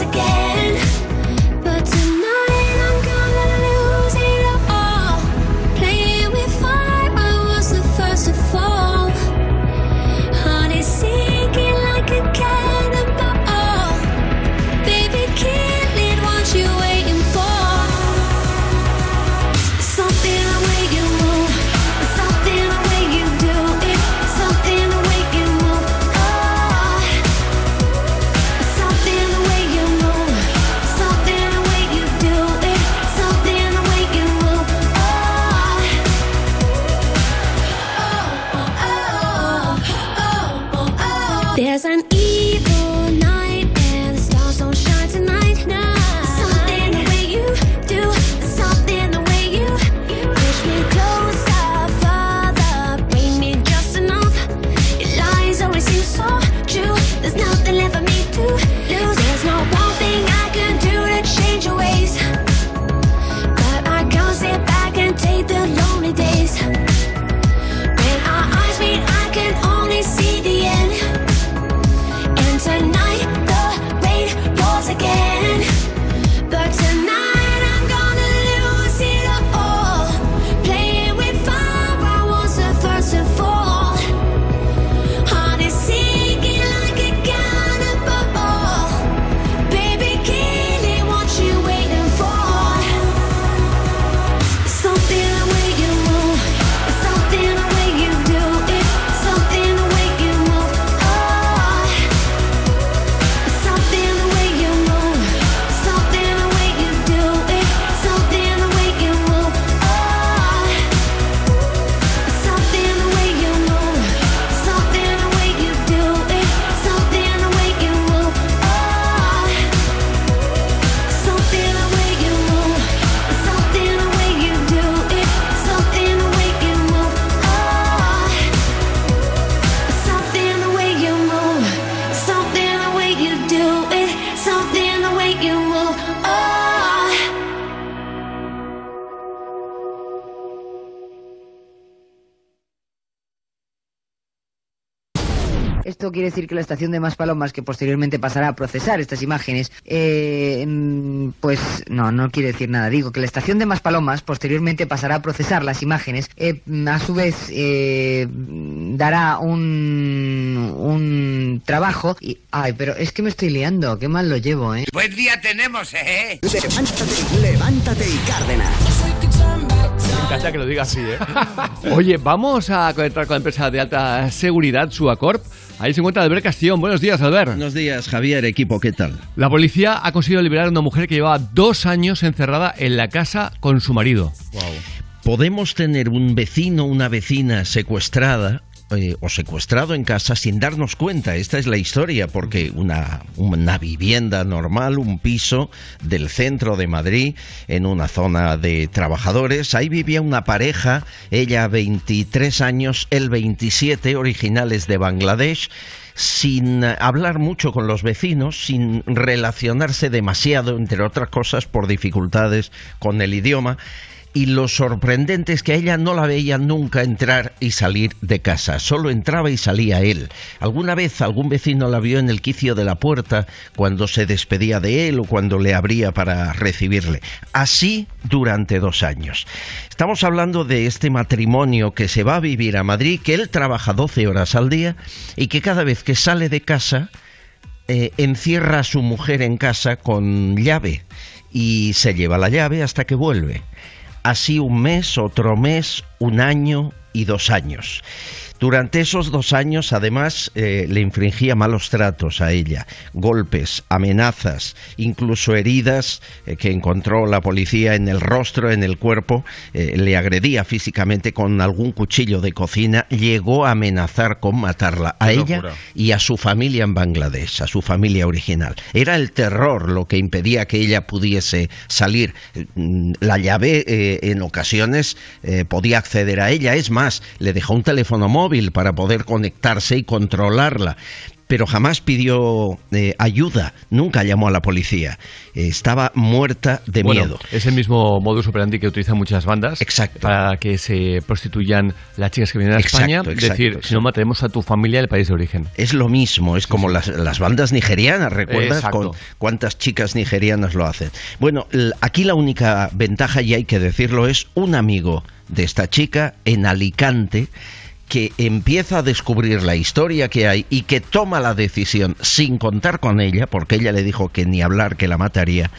again. Esto quiere decir que la estación de Maspalomas, que posteriormente pasará a procesar estas imágenes, eh, mm, pues no, no quiere decir nada. Digo que la estación de Maspalomas posteriormente pasará a procesar las imágenes, eh, mm, a su vez eh, mm, dará un, un trabajo y... Ay, pero es que me estoy liando, qué mal lo llevo, ¿eh? Buen día tenemos, ¿eh? Levántate, levántate y Cárdenas. Me encanta que lo diga así, ¿eh? Oye, vamos a conectar con la empresa de alta seguridad, Suacorp. Ahí se encuentra Albert Castellón. Buenos días, Albert. Buenos días, Javier, equipo, ¿qué tal? La policía ha conseguido liberar a una mujer que llevaba dos años encerrada en la casa con su marido. Podemos tener un vecino, una vecina secuestrada eh, o secuestrado en casa sin darnos cuenta. Esta es la historia, porque una, una vivienda normal, un piso del centro de Madrid, en una zona de trabajadores, ahí vivía una pareja, ella 23 años, él 27, originales de Bangladesh sin hablar mucho con los vecinos, sin relacionarse demasiado, entre otras cosas, por dificultades con el idioma y lo sorprendente es que a ella no la veía nunca entrar y salir de casa, solo entraba y salía él. Alguna vez algún vecino la vio en el quicio de la puerta cuando se despedía de él o cuando le abría para recibirle. Así durante dos años. Estamos hablando de este matrimonio que se va a vivir a Madrid, que él trabaja 12 horas al día y que cada vez que sale de casa eh, encierra a su mujer en casa con llave y se lleva la llave hasta que vuelve así un mes, otro mes, un año y dos años. Durante esos dos años, además, eh, le infringía malos tratos a ella, golpes, amenazas, incluso heridas eh, que encontró la policía en el rostro, en el cuerpo, eh, le agredía físicamente con algún cuchillo de cocina, llegó a amenazar con matarla a ella locura. y a su familia en Bangladesh, a su familia original. Era el terror lo que impedía que ella pudiese salir. Mm, La llave en ocasiones podía acceder a ella, es más, le dejó un teléfono móvil para poder conectarse y controlarla. Pero jamás pidió eh, ayuda, nunca llamó a la policía. Eh, estaba muerta de Bueno, miedo. Es el mismo modus operandi que utilizan muchas bandas para que se prostituyan las chicas que vienen a Exacto, España. exacto, decir, si no mataremos a tu familia del país de origen. Es lo mismo, es como las, las bandas nigerianas, ¿recuerdas? Con cuántas chicas nigerianas lo hacen. Bueno, aquí la única ventaja, y hay que decirlo, es un amigo de esta chica en Alicante que empieza a descubrir la historia que hay y que toma la decisión, sin contar con ella, porque ella le dijo que ni hablar, que la mataría,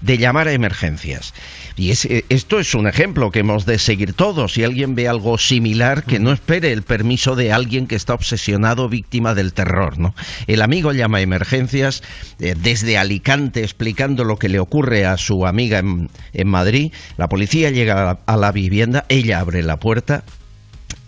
de llamar a emergencias. Y eh, esto es un ejemplo que hemos de seguir todos. Si alguien ve algo similar, que no espere el permiso de alguien que está obsesionado, víctima del terror. ¿no? El amigo llama a emergencias eh, desde Alicante explicando lo que le ocurre a su amiga en, en Madrid. La policía llega a- a la vivienda, ella abre la puerta,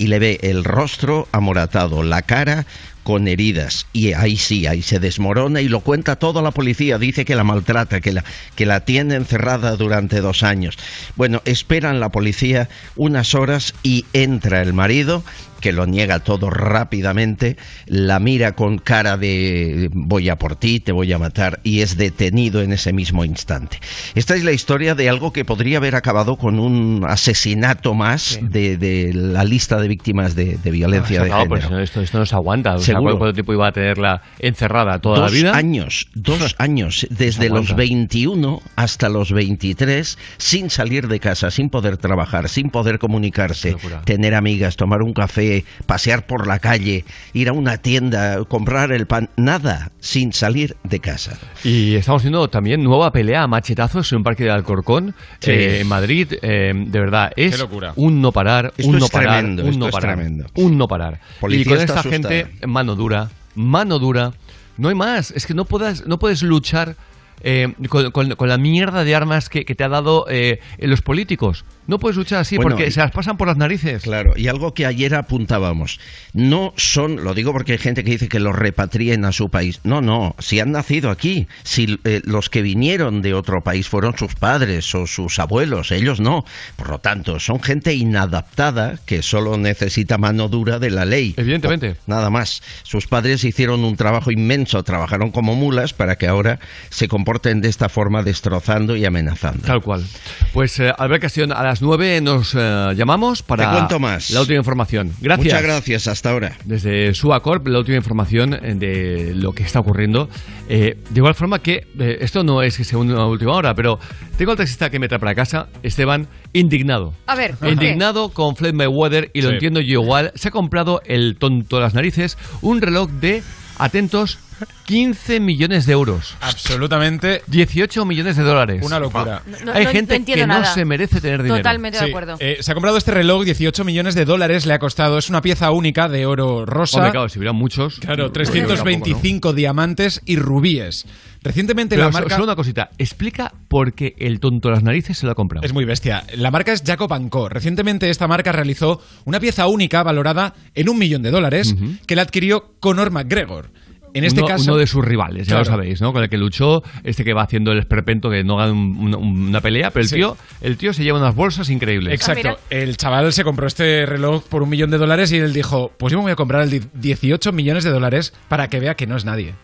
y le ve el rostro amoratado, la cara con heridas y ahí sí, ahí se desmorona y lo cuenta todo a la policía, dice que la maltrata, que la, que la tiene encerrada durante dos años. Bueno, esperan la policía unas horas y entra el marido, que lo niega todo rápidamente, la mira con cara de voy a por ti, te voy a matar y es detenido en ese mismo instante. Esta es la historia de algo que podría haber acabado con un asesinato más de, de la lista de víctimas de, de violencia Ah, de claro, pues género. no, esto, esto no se aguanta. O sea. ¿cuánto, tiempo iba a tenerla encerrada toda dos la vida? años, dos años, desde los 21 hasta los 23, sin salir de casa, sin poder trabajar, sin poder comunicarse, tener amigas, tomar un café, pasear por la calle, ir a una tienda, comprar el pan, nada, sin salir de casa. Y estamos viendo también nueva pelea a machetazos en un parque de Alcorcón, Sí. eh, en Madrid. eh, de verdad, es locura. un no parar, Esto un no es parar, tremendo, un no es parar, tremendo. un no parar. Policía y con esta gente, asustada. mano dura, mano dura, no hay más. Es que no puedes, no puedes luchar eh, con, con- con la mierda de armas que, que te ha dado eh, los políticos. No puedes luchar así Bueno, porque y- se las pasan por las narices. Claro, y algo que ayer apuntábamos, no son, lo digo porque hay gente que dice que los repatrien a su país. No, no, si han nacido aquí, si eh, los que vinieron de otro país fueron sus padres o sus abuelos, ellos no. Por lo tanto, son gente inadaptada que solo necesita mano dura de la ley. Evidentemente. Nada más. Sus padres hicieron un trabajo inmenso, trabajaron como mulas para que ahora se comporten de esta forma destrozando y amenazando. Tal cual. Pues eh, Albert Castellón, a las 9 nos eh, llamamos para Te cuento más. la última información. Gracias. Muchas gracias, hasta ahora. Desde Suacorp, la última información eh, de lo que está ocurriendo. Eh, de igual forma que, eh, esto no es que sea una última hora, pero tengo al taxista que me trae para casa, Esteban, indignado. A ver. Indignado con Floyd Mayweather, y lo Sí. entiendo yo igual, se ha comprado el tonto de las narices, un reloj de, atentos, 15 millones de euros. Absolutamente. 18 millones de dólares. Una locura. No- no- Hay no gente que no se merece tener dinero. Totalmente de acuerdo. eh, se ha comprado este reloj, 18 millones de dólares le ha costado. Es una pieza única de oro rosa. Hombre, claro, si hubiera muchos. Claro, pues, 325 diamantes y rubíes. Recientemente Pero la marca... solo una cosita, explica por qué el tonto de las narices se lo ha comprado. Es muy bestia. La marca es Jacob Co. Recientemente esta marca realizó una pieza única valorada en un millón de dólares que la adquirió Conor McGregor. En este uno, caso... uno de sus rivales, ya lo sabéis, ¿no? Con el que luchó, este que va haciendo el esperpento que no gana un- un- una pelea, pero el Sí. tío, el tío se lleva unas bolsas increíbles. Exacto. el chaval se compró este reloj por un millón de dólares y él dijo, pues yo me voy a comprar el de 18 millones de dólares para que vea que no es nadie.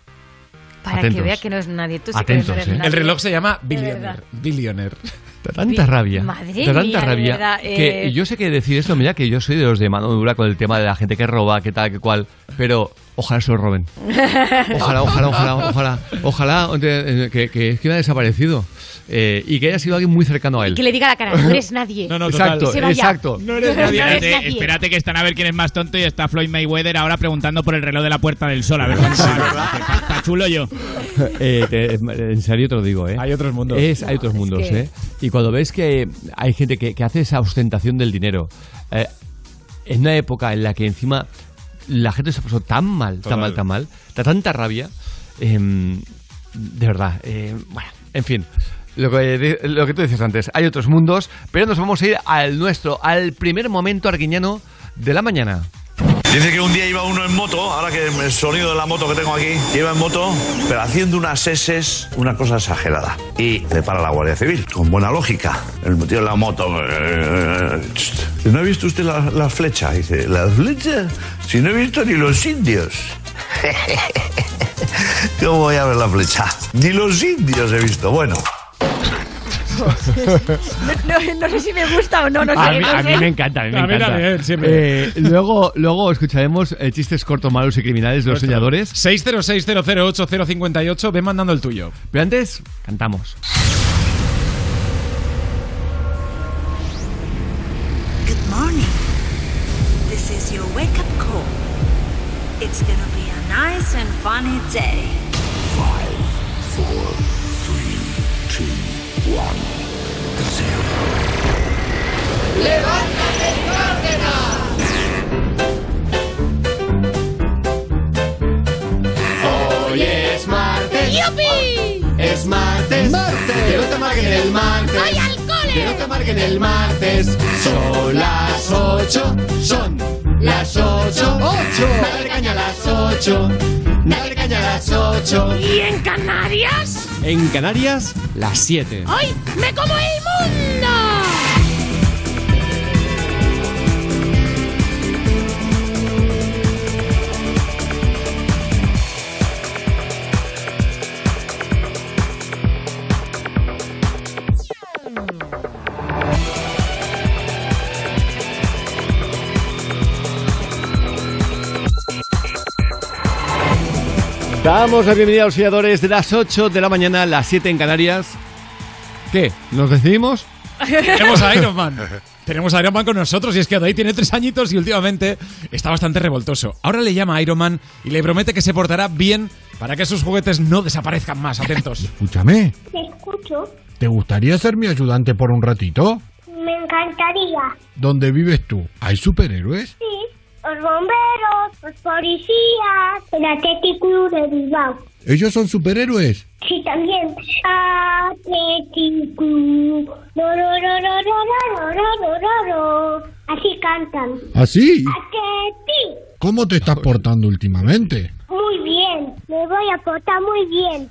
Para Atentos. que vea que no es nadie. Tú sí que no Atentos, eres ¿eh? nadie. El reloj se llama Billionaire. Billionaire. Da tanta rabia. Madre da tanta mía, de rabia. que eh. yo sé que decir esto, mira que yo soy de los de mano dura con el tema de la gente que roba, que tal, que cual, pero ojalá se lo roben. Ojalá, ojalá, ojalá, ojalá, ojalá eh, que, que, que haya desaparecido eh, y que haya sido alguien muy cercano a él. Que le diga a la cara, no eres nadie. No, no, exacto, Que se vaya. exacto. No eres nadie. Espérate, espérate que están a ver quién es más tonto y está Floyd Mayweather ahora preguntando por el reloj de la Puerta del Sol. A ver. Está chulo yo. Eh, te- en serio te lo digo, ¿eh? Hay otros mundos. Es, hay otros mundos, Es que- ¿eh? Y cuando ves que hay gente que, que hace esa ostentación del dinero, eh, en una época en la que encima la gente se pasó tan mal, tan Total. mal, tan mal, da tanta rabia, em, de verdad, eh, bueno, en fin. Lo que, lo que tú dices antes, hay otros mundos, pero nos vamos a ir al nuestro, al primer momento arguiñano de la mañana. Dice que un día iba uno en moto, ahora que el sonido de la moto que tengo aquí, iba en moto, pero haciendo unas S, una cosa exagerada. Y te para la Guardia Civil, con buena lógica. El tío en la moto. eh, ¿No ha visto usted la, la flecha? Dice, ¿la flecha? Si no he visto ni los indios. ¿Cómo voy a ver la flecha? Ni los indios he visto. Bueno. No, no- no sé si me gusta o no, no sé. a, mí, no a sé. mí me encanta, a mí me A mí encanta. también, siempre. Eh, luego, luego escucharemos eh, chistes cortos, malos y criminales de los soñadores. 606-008-058, ve mandando el tuyo. Pero antes, cantamos. Good morning. This is your wake up call. It's gonna be a nice and funny day. Que no te marquen el martes. ¡Ay! Que no te marquen el martes. Son las ocho. Son las ocho. ¡Ocho! Dale caña a las ocho. Dale caña a las ocho. ¿Y en Canarias? En Canarias, las 7. ¡Ay! ¡Me como el mundo! Damos la bienvenida a los de las 8 de la mañana, las 7 en Canarias. ¿Qué? ¿Nos decidimos? Tenemos a Iron Man. Tenemos a Iron Man con nosotros y es que Odey tiene tres añitos y últimamente está bastante revoltoso. Ahora le llama a Iron Man y le promete que se portará bien para que sus juguetes no desaparezcan más. Atentos. Escúchame, Te escucho. ¿te gustaría ser mi ayudante por un ratito? Me encantaría. ¿Dónde vives tú? ¿Hay superhéroes? Sí, los bomberos, los policías, el Athletic Club de Bilbao. ¿Ellos son superhéroes? Sí, también. Athletic Club. Así cantan. ¿Así? Athletic. ¿Cómo te estás portando últimamente? Muy bien. Me voy a portar muy bien.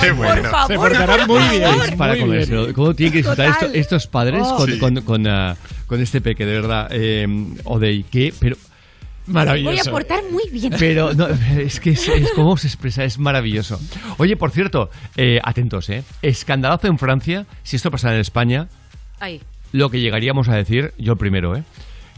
Qué bueno. favor, Se portarán muy bien. Para muy bien. comérselo. ¿Cómo tienen que disfrutar Total. esto- estos padres Oh. con, Sí. con, con, ah, con este peque, de verdad? Eh, Odey, que, pero Voy a portar muy bien. Pero no, es que es, es cómo se expresa, es maravilloso. Oye, por cierto, eh, atentos, ¿eh? Escandalazo en Francia, si esto pasara en España, Ahí. lo que llegaríamos a decir, yo primero, ¿eh?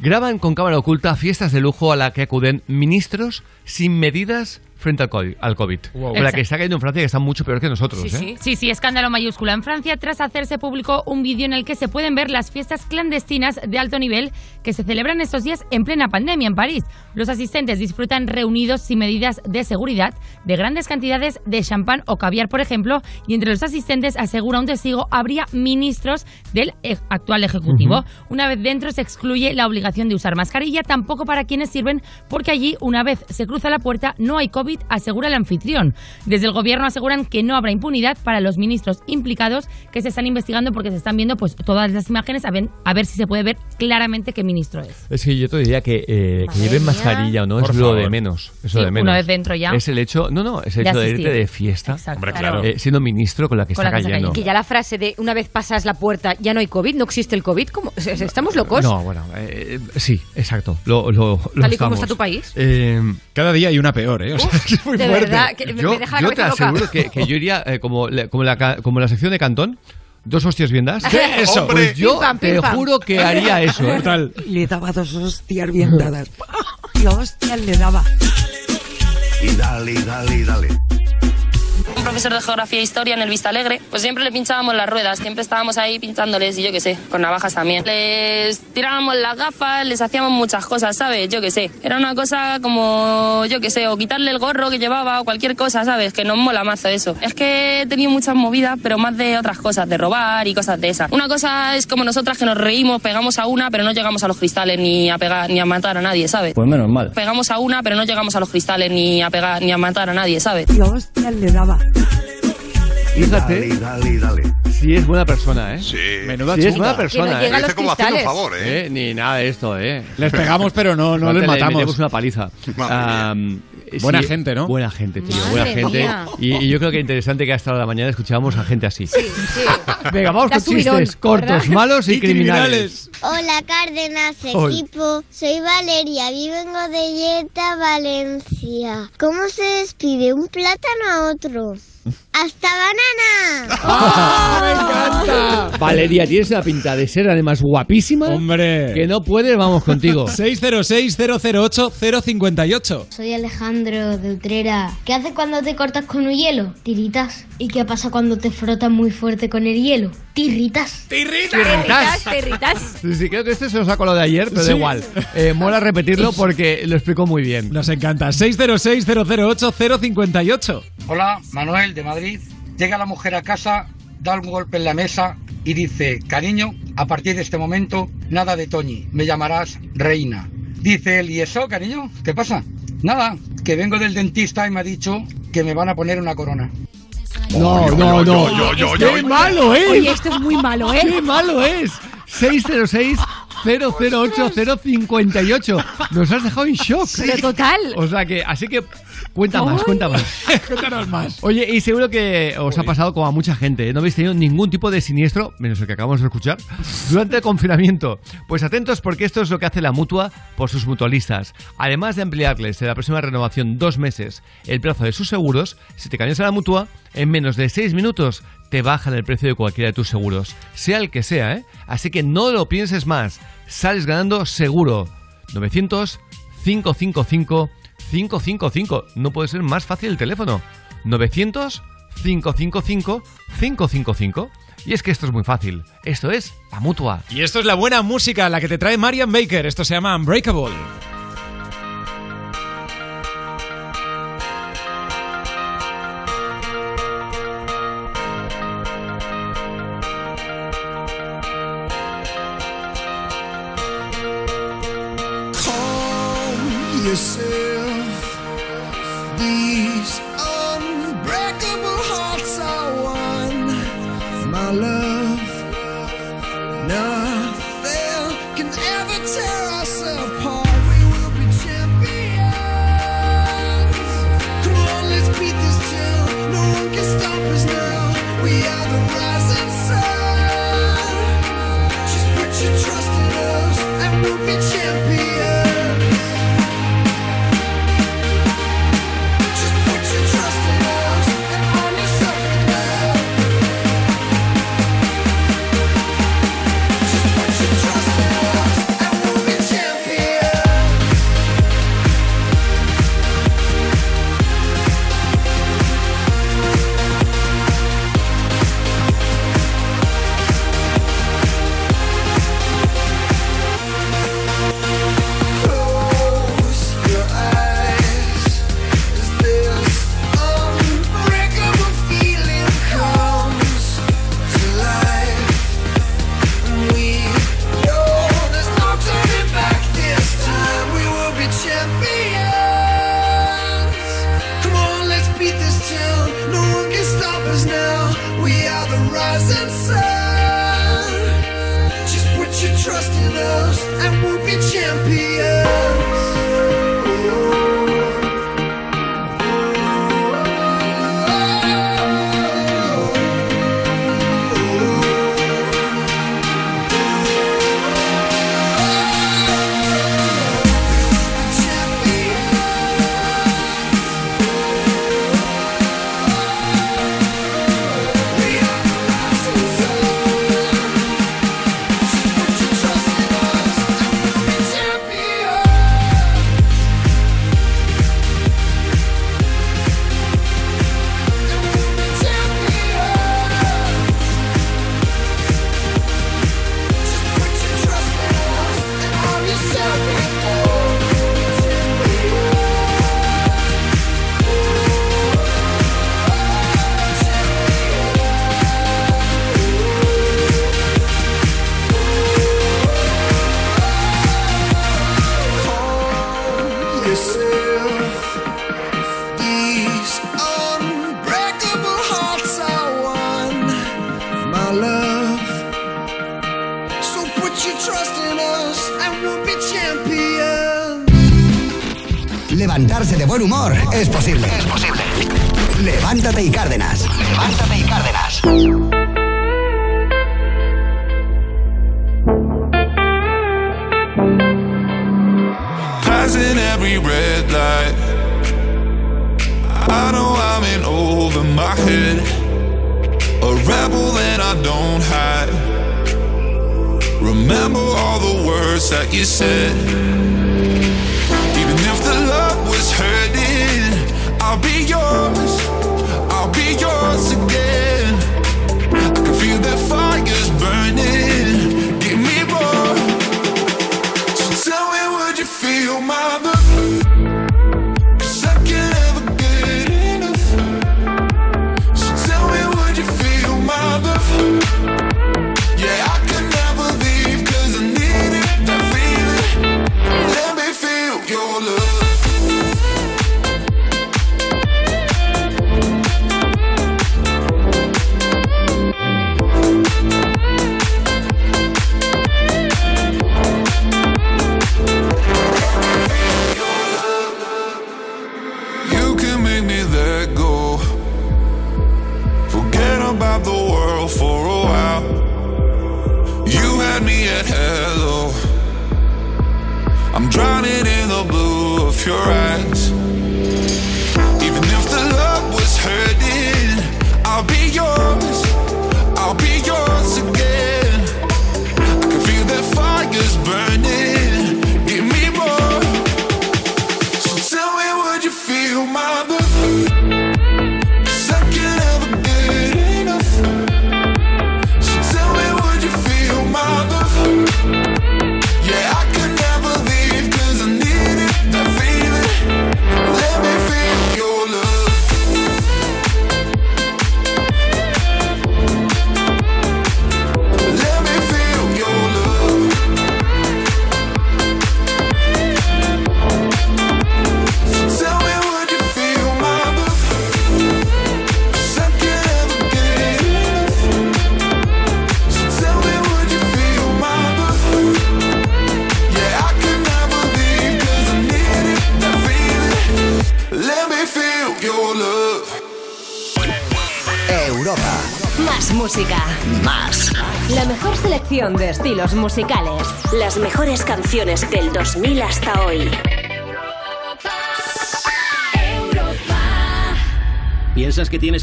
Graban con cámara oculta fiestas de lujo a la que acuden ministros sin medidas frente al COVID. Al COVID. Wow. La que está cayendo en Francia, que está mucho peor que nosotros, Sí, ¿eh? sí. Sí, sí, escándalo mayúscula. En Francia, tras hacerse público un vídeo en el que se pueden ver las fiestas clandestinas de alto nivel que se celebran estos días en plena pandemia en París. Los asistentes disfrutan reunidos sin medidas de seguridad de grandes cantidades de champán o caviar, por ejemplo, y entre los asistentes, asegura un testigo, habría ministros del e- actual Ejecutivo. Ujú. Una vez dentro se excluye la obligación de usar mascarilla, tampoco para quienes sirven, porque allí, una vez se cruza la puerta, no hay COVID, asegura el anfitrión. Desde el gobierno aseguran que no habrá impunidad para los ministros implicados que se están investigando porque se están viendo pues todas las imágenes a ver, a ver si se puede ver claramente qué ministro es. Es que yo te diría que, eh, que lleven mascarilla o no Por es lo de menos. Es Sí, lo de menos. una vez dentro ya. Es el hecho, no, no, es el De hecho de irte de fiesta. Hombre, claro. Eh, siendo ministro con la que Con está la que cayendo. Que ya la frase de una vez pasas la puerta ya no hay COVID, no existe el COVID, ¿cómo? ¿Estamos locos? No, bueno, eh, sí, exacto. Lo, lo, lo Tal y como está tu país. Eh, Cada día hay una peor, ¿eh? O sea, es muy de fuerte. verdad, que me- yo, me deja la yo te loca. aseguro que, que yo iría eh, como, la- como, la, como la sección de Cantón. Dos hostias bien dadas. ¿Qué? Eso. Pues yo Pim, pam, te pim, pam. juro que haría eso. ¿eh? Total. Le daba dos hostias bien dadas. Y hostias le daba. Y dale, y dale, y dale. Un profesor de geografía e historia en el Vista Alegre, pues siempre le pinchábamos las ruedas, siempre estábamos ahí pinchándoles y yo qué sé, con navajas también. Les tirábamos las gafas, les hacíamos muchas cosas, ¿sabes? Yo qué sé. Era una cosa como, yo qué sé, o quitarle el gorro que llevaba o cualquier cosa, ¿sabes? Que nos mola mazo eso. Es que he tenido muchas movidas, pero más de otras cosas, de robar y cosas de esas. Una cosa es como nosotras que nos reímos, pegamos a una, pero no llegamos a los cristales ni a pegar ni a matar a nadie, ¿sabes? Pues menos mal. Pegamos a una, pero no llegamos a los cristales ni a pegar ni a matar a nadie, ¿sabes? Y hostias le daba. Fíjate Dale, dale, dale. si es buena persona, ¿eh? Sí. Menuda Si es buena persona, Que no ¿eh? llega a los Dice como haciendo un favor, ¿eh? Eh, Ni nada de esto, ¿eh? Les pegamos, pero no, no les le matamos. metemos una paliza. Madre mía. Am, Buena sí, gente, ¿no? Buena gente, tío. Madre buena gente. Y, y yo creo que interesante que hasta la mañana escuchábamos a gente así. Sí, sí. Venga, vamos con subidón, chistes cortos, ¿verdad? malos y, Y criminales. Hola Cárdenas, equipo. Soy Valeria y vengo de Yeta, Valencia. ¿Cómo se despide un plátano a otro? ¡Hasta banana! ¡Ah, me encanta! Valeria, tienes la pinta de ser además guapísima. Hombre. Que no puedes, vamos contigo. 606-008-058. Soy Alejandro de Utrera. ¿Qué haces cuando te cortas con un hielo? Tiritas. ¿Y qué pasa cuando te frotas muy fuerte con el hielo? Tirritas. Perritas, perritas. Sí, sí, creo que este se nos ha colado de ayer, pero Sí. da igual. Eh, mola repetirlo porque lo explicó muy bien. Nos encanta. 606-008-058. Hola, Manuel de Madrid. Llega la mujer a casa, da un golpe en la mesa y dice, cariño, a partir de este momento, nada de Toñi, me llamarás reina. Dice él, ¿y eso, cariño? ¿Qué pasa? Nada, que vengo del dentista y me ha dicho que me van a poner una corona. No, no, no. ¡Qué malo es! Oye, esto es muy malo, ¿eh? ¡Qué malo es! 606 008 058. Nos has dejado en shock. Pero total. O sea que, así que cuenta más, cuenta más. Cuéntanos más. Oye, y seguro que os ha pasado como a mucha gente, ¿eh? no habéis tenido ningún tipo de siniestro, menos el que acabamos de escuchar, durante el confinamiento. Pues atentos porque esto es lo que hace la mutua por sus mutualistas. Además de ampliarles en la próxima renovación dos meses el plazo de sus seguros, si te cambias a la mutua, en menos de seis minutos te bajan el precio de cualquiera de tus seguros, sea el que sea, ¿eh? Así que no lo pienses más, sales ganando seguro. 900 555 555. No puede ser más fácil el teléfono. 900 555 555. Y es que esto es muy fácil. Esto es la mutua. Y esto es la buena música, la que te trae Marian Baker. Esto se llama Unbreakable.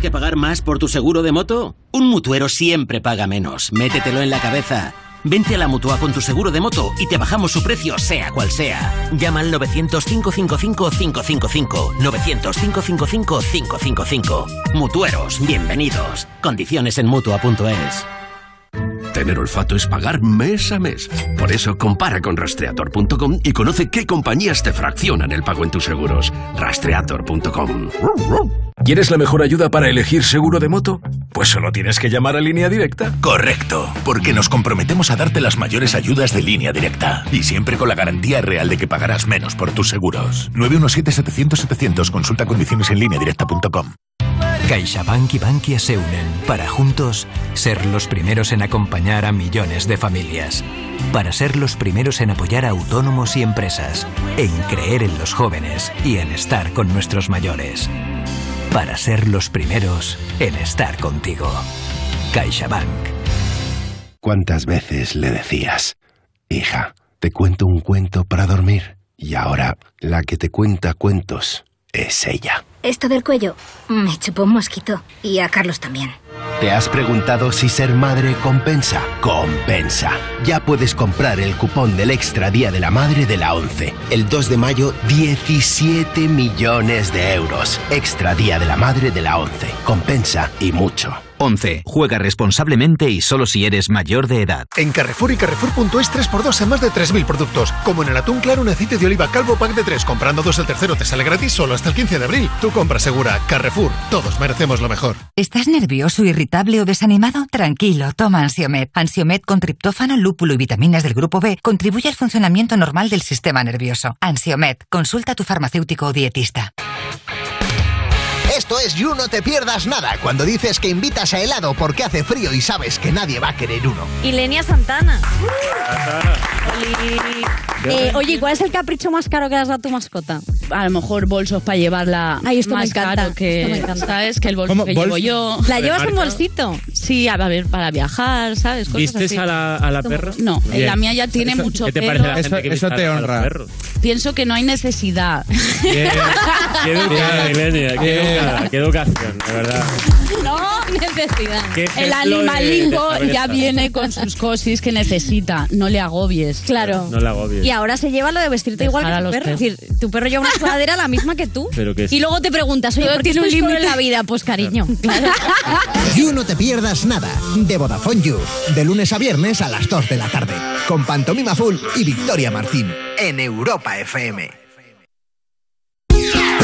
Que pagar más por tu seguro de moto? Un mutuero siempre paga menos. Métetelo en la cabeza. Vente a la mutua con tu seguro de moto y te bajamos su precio, sea cual sea. Llama al 900-555-555. 900-555-555. Mutueros, bienvenidos. Condiciones en mutua.es. Tener olfato es pagar mes a mes. Por eso compara con rastreator.com y conoce qué compañías te fraccionan el pago en tus seguros. Rastreator.com. ¿Quieres la mejor ayuda para elegir seguro de moto? Pues solo tienes que llamar a Línea Directa. Correcto, porque nos comprometemos a darte las mayores ayudas de línea directa y siempre con la garantía real de que pagarás menos por tus seguros. 917-700-700, consulta condiciones en línea directa.com. CaixaBank y Bankia se unen para juntos ser los primeros en acompañar a millones de familias. Para ser los primeros en apoyar a autónomos y empresas. En creer en los jóvenes y en estar con nuestros mayores. Para ser los primeros en estar contigo. CaixaBank. ¿Cuántas veces le decías, hija, te cuento un cuento para dormir? Y ahora la que te cuenta cuentos es ella. Esto del cuello me chupó un mosquito. Y a Carlos también. ¿Te has preguntado si ser madre compensa? Compensa. Ya puedes comprar el cupón del Extra Día de la Madre de la 11. El 2 de mayo, 17 millones de euros. Extra Día de la Madre de la 11. Compensa y mucho. 11. Juega responsablemente y solo si eres mayor de edad. En Carrefour y Carrefour.es 3x2 en más de 3.000 productos. Como en el atún claro un aceite de oliva calvo pack de 3. Comprando dos el tercero te sale gratis solo hasta el 15 de abril. Tu compra segura. Carrefour. Todos merecemos lo mejor. ¿Estás nervioso, irritable o desanimado? Tranquilo, toma Ansiomed. Ansiomed con triptófano, lúpulo y vitaminas del grupo B contribuye al funcionamiento normal del sistema nervioso. Ansiomed. Consulta a tu farmacéutico o dietista. Esto es You No Te Pierdas Nada, cuando dices que invitas a helado porque hace frío y sabes que nadie va a querer uno. Y Lenia Santana. Eh, oye, ¿cuál es el capricho más caro que le has dado a tu mascota? A lo mejor bolsos para llevarla Ay, esto me más encanta, caro que, esto me encanta. ¿sabes? Que el bolso ¿Cómo? que ¿Bols- llevo yo. ¿La llevas en bolsito? Sí, a ver, para viajar, ¿sabes? Cosas ¿Vistes así. a la, a la perra? No, Bien. la mía ya tiene Eso- mucho ¿Qué te pelo. la gente Eso- que eso vista te honra. Pienso que no hay necesidad. Qué educación, de verdad. No necesidad. El animalingo de- de ya viene con sus cosis que necesita. No le agobies. Claro. No la agobies. Y ahora se lleva lo de vestirte Dejar igual que tu perro. Es decir, tu perro lleva una sudadera la misma que tú. Pero que y luego te preguntas, oye, Todo ¿por qué tiene un solo en límite. la vida? Pues cariño. You No Te Pierdas Nada, de Vodafone You, de lunes a viernes a las 2 de la tarde, con Pantomima Full y Victoria Martín, en Europa FM.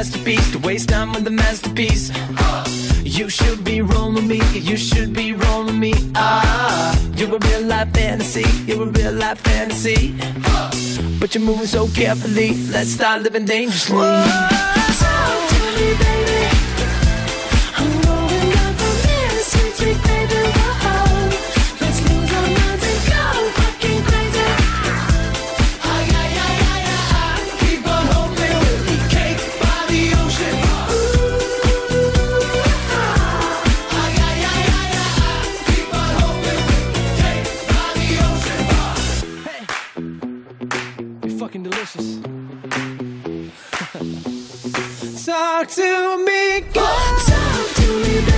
Masterpiece, to waste time with the masterpiece. You should be rolling me, you should be rolling me. Ah, you're a real life fantasy, you're a real life fantasy. But you're moving so carefully. Let's start living dangerously. To me, baby. I'm down from here, sweet, sweet Talk to me, go. Talk to me,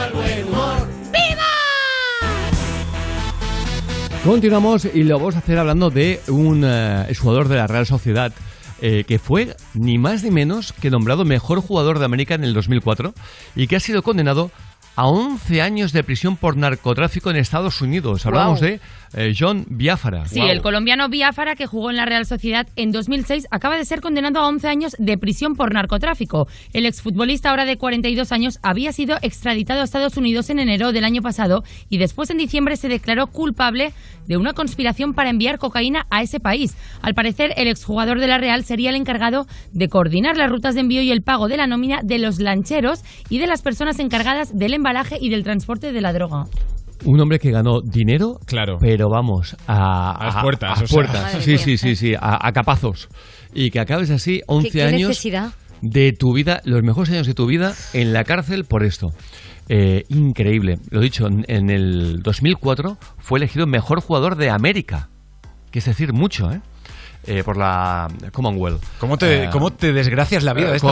viva el buen humor. Continuamos y lo vamos a hacer hablando de un eh, exjugador de la Real Sociedad eh, que fue ni más ni menos que nombrado mejor jugador de América en el 2004 y que ha sido condenado a 11 años de prisión por narcotráfico en Estados Unidos. Hablamos de eh, John Biafara. Sí, el colombiano Biafara, que jugó en la Real Sociedad en 2006, acaba de ser condenado a 11 años de prisión por narcotráfico. El exfutbolista, ahora de 42 años, había sido extraditado a Estados Unidos en enero del año pasado y después en diciembre se declaró culpable de una conspiración para enviar cocaína a ese país. Al parecer, el exjugador de la Real sería el encargado de coordinar las rutas de envío y el pago de la nómina de los lancheros y de las personas encargadas del embalaje y del transporte de la droga. Un hombre que ganó dinero, Claro. pero vamos, a, A las puertas, a puertas. Sí, sí, sí, sí, a, a capazos. Y que acabes así 11 ¿Qué, qué años necesidad? de tu vida, los mejores años de tu vida en la cárcel por esto. Eh, increíble. Lo dicho, en, en el 2004 fue elegido mejor jugador de América. Que es decir, mucho, ¿eh? Eh, por la Commonwealth. ¿Cómo te, Eh, cómo te desgracias la vida de esta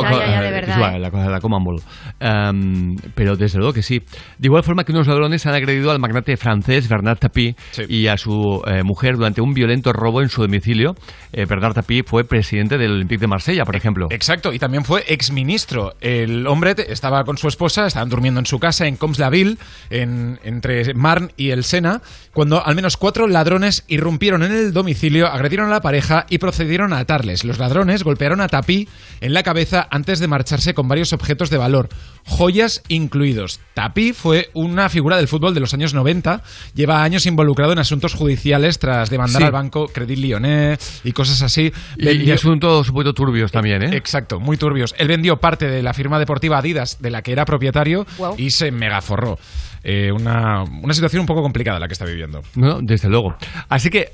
la, la Commonwealth. Em, pero desde luego que sí. De igual forma que unos ladrones han agredido al magnate francés Bernard Tapie y a su eh, mujer durante un violento robo en su domicilio. Eh, Bernard Tapie fue presidente del Olympique de Marsella, por ejemplo. Exacto, y también fue exministro. El hombre estaba con su esposa, estaban durmiendo en su casa en Coms-la-Ville, en- entre Marne y el Sena, cuando al menos cuatro ladrones irrumpieron en el domicilio, agredieron a la pareja y procedieron a atarles. Los ladrones golpearon a Tapie en la cabeza antes de marcharse con varios objetos de valor, joyas incluidos. Tapie fue una figura del fútbol de los años 90, lleva años involucrado en asuntos judiciales tras demandar Sí. al banco Credit Lyonnais y cosas así. Y, y Vendió- asuntos un poquito turbios también, ¿eh? Exacto, muy turbios. Él vendió parte de la firma deportiva Adidas, de la que era propietario, Wow. y se megaforró. Eh, una, una situación un poco complicada la que está viviendo. No, desde luego. Así que,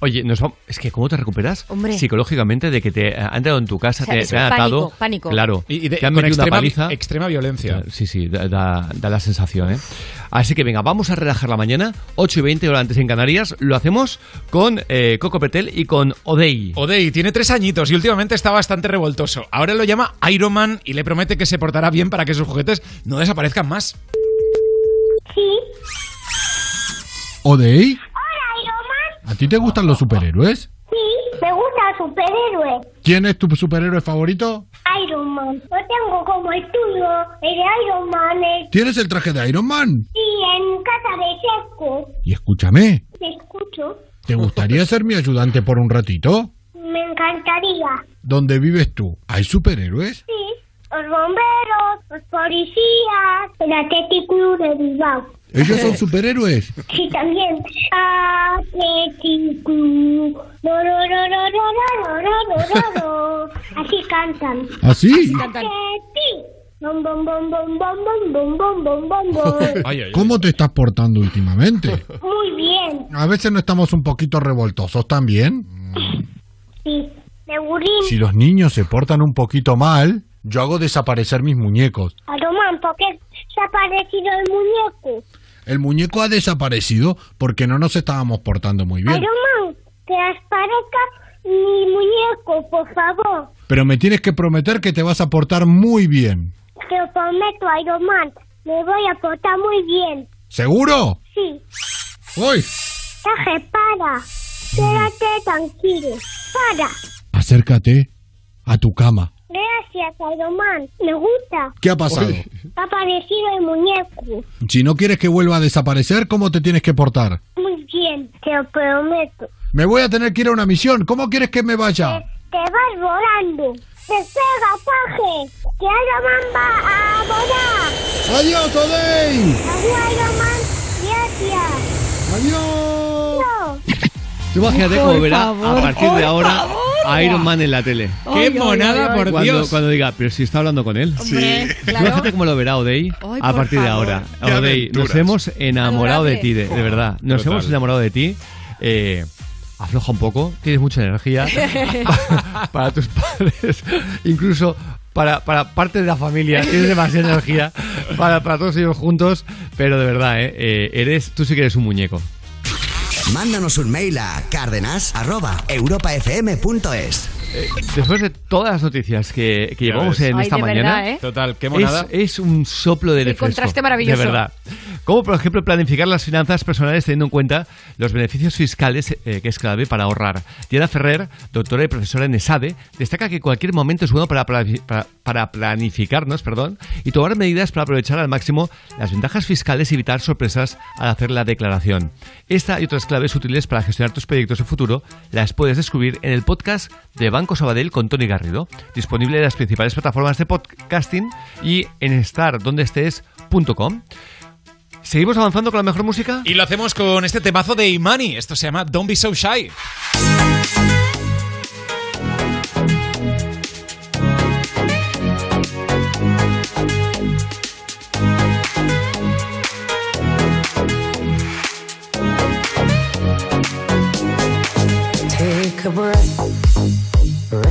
oye, nos vamos, es que ¿cómo te recuperas Hombre. psicológicamente de que te han entrado en tu casa, O sea, te, te han pánico, atado? pánico. Claro. Y- y de- te han con metido extrema- una paliza. extrema violencia. Sí, sí, da, da- da la sensación, ¿eh? Así que venga, vamos a relajar la mañana, 8 y 20 horas antes en Canarias. Lo hacemos con eh, Coco Petel y con Odey. Odey tiene tres añitos y últimamente está bastante revoltoso. Ahora lo llama Iron Man y le promete que se portará bien para que sus juguetes no desaparezcan más. ¿Odey? Hola, Iron Man. ¿A ti te gustan los superhéroes? Sí, me gusta el superhéroe. ¿Quién es tu superhéroe favorito? Iron Man. Yo tengo como el tuyo, el de Iron Man. El... ¿Tienes el traje de Iron Man? Sí, en casa de Seco. Y escúchame, Te escucho. ¿te gustaría ser mi ayudante por un ratito? Me encantaría. ¿Dónde vives tú? ¿Hay superhéroes? Sí, los bomberos, los policías, el Atlético Club de Bilbao. ¿Ellos son superhéroes? Sí, también. Atlético Club. No, no, no, no, no, no, no, no, no. Así cantan. ¿Ah, sí? Así. ¿Cómo te estás portando últimamente? Muy bien. A veces no estamos un poquito revoltosos también. Sí. De burín. Si los niños se portan un poquito mal, yo hago desaparecer mis muñecos. Román, ¿por qué se ha parecido el muñeco? El muñeco ha desaparecido porque no nos estábamos portando muy bien. Román, que aparezca mi muñeco, por favor. Pero me tienes que prometer que te vas a portar muy bien. Te lo prometo, Iron Man. Me voy a portar muy bien. ¿Seguro? Sí. ¡Uy! Taje, para. Quédate tranquilo. Para. Acércate a tu cama. Gracias, Iron Man. Me gusta. ¿Qué ha pasado? Ha aparecido el muñeco. Si no quieres que vuelva a desaparecer, ¿cómo te tienes que portar? Muy bien, te lo prometo. Me voy a tener que ir a una misión. ¿Cómo quieres que me vaya? Te vas volando. Despega, Taje. Que Iron Man va a volar. ¡Adiós, Odey! Adiós, Iron Man. Gracias. ¡Adiós! No. Imagínate cómo verá a partir de ahora favor. A Iron Man en la tele. ¡Qué monada, por cuando, Dios! Cuando diga, pero si está hablando con él. Hombre, Tú claro. Imagínate cómo lo verá Odey Ay, a partir de ahora. Odey, nos hemos enamorado de ti, de, de verdad. Nos Total. hemos enamorado de ti. Eh, afloja un poco, tienes mucha energía para tus padres, incluso para, para parte de la familia, tienes demasiada energía para, para todos ellos juntos, pero de verdad, eh, eh, eres, tú sí que eres un muñeco. Mándanos un mail a cárdenas.europafm.es. Eh, después de todas las noticias que, que llevamos ves. en Ay, esta de mañana, verdad, ¿eh? Total, qué es, monada. es un soplo de Qué refresco. contraste maravilloso. De verdad. Como por ejemplo planificar las finanzas personales teniendo en cuenta los beneficios fiscales, eh, que es clave para ahorrar. Diana Ferrer, doctora y profesora en ESADE, destaca que cualquier momento es bueno para, para, para planificarnos perdón, y tomar medidas para aprovechar al máximo las ventajas fiscales y evitar sorpresas al hacer la declaración. Esta y otras claves útiles para gestionar tus proyectos en futuro las puedes descubrir en el podcast de Banco Sabadell con Tony Garrido, disponible en las principales plataformas de podcasting y en estar-donde-estés.com. ¿Seguimos avanzando con la mejor música? Y lo hacemos con este temazo de Imani. Esto se llama Don't Be So Shy. Take a breath,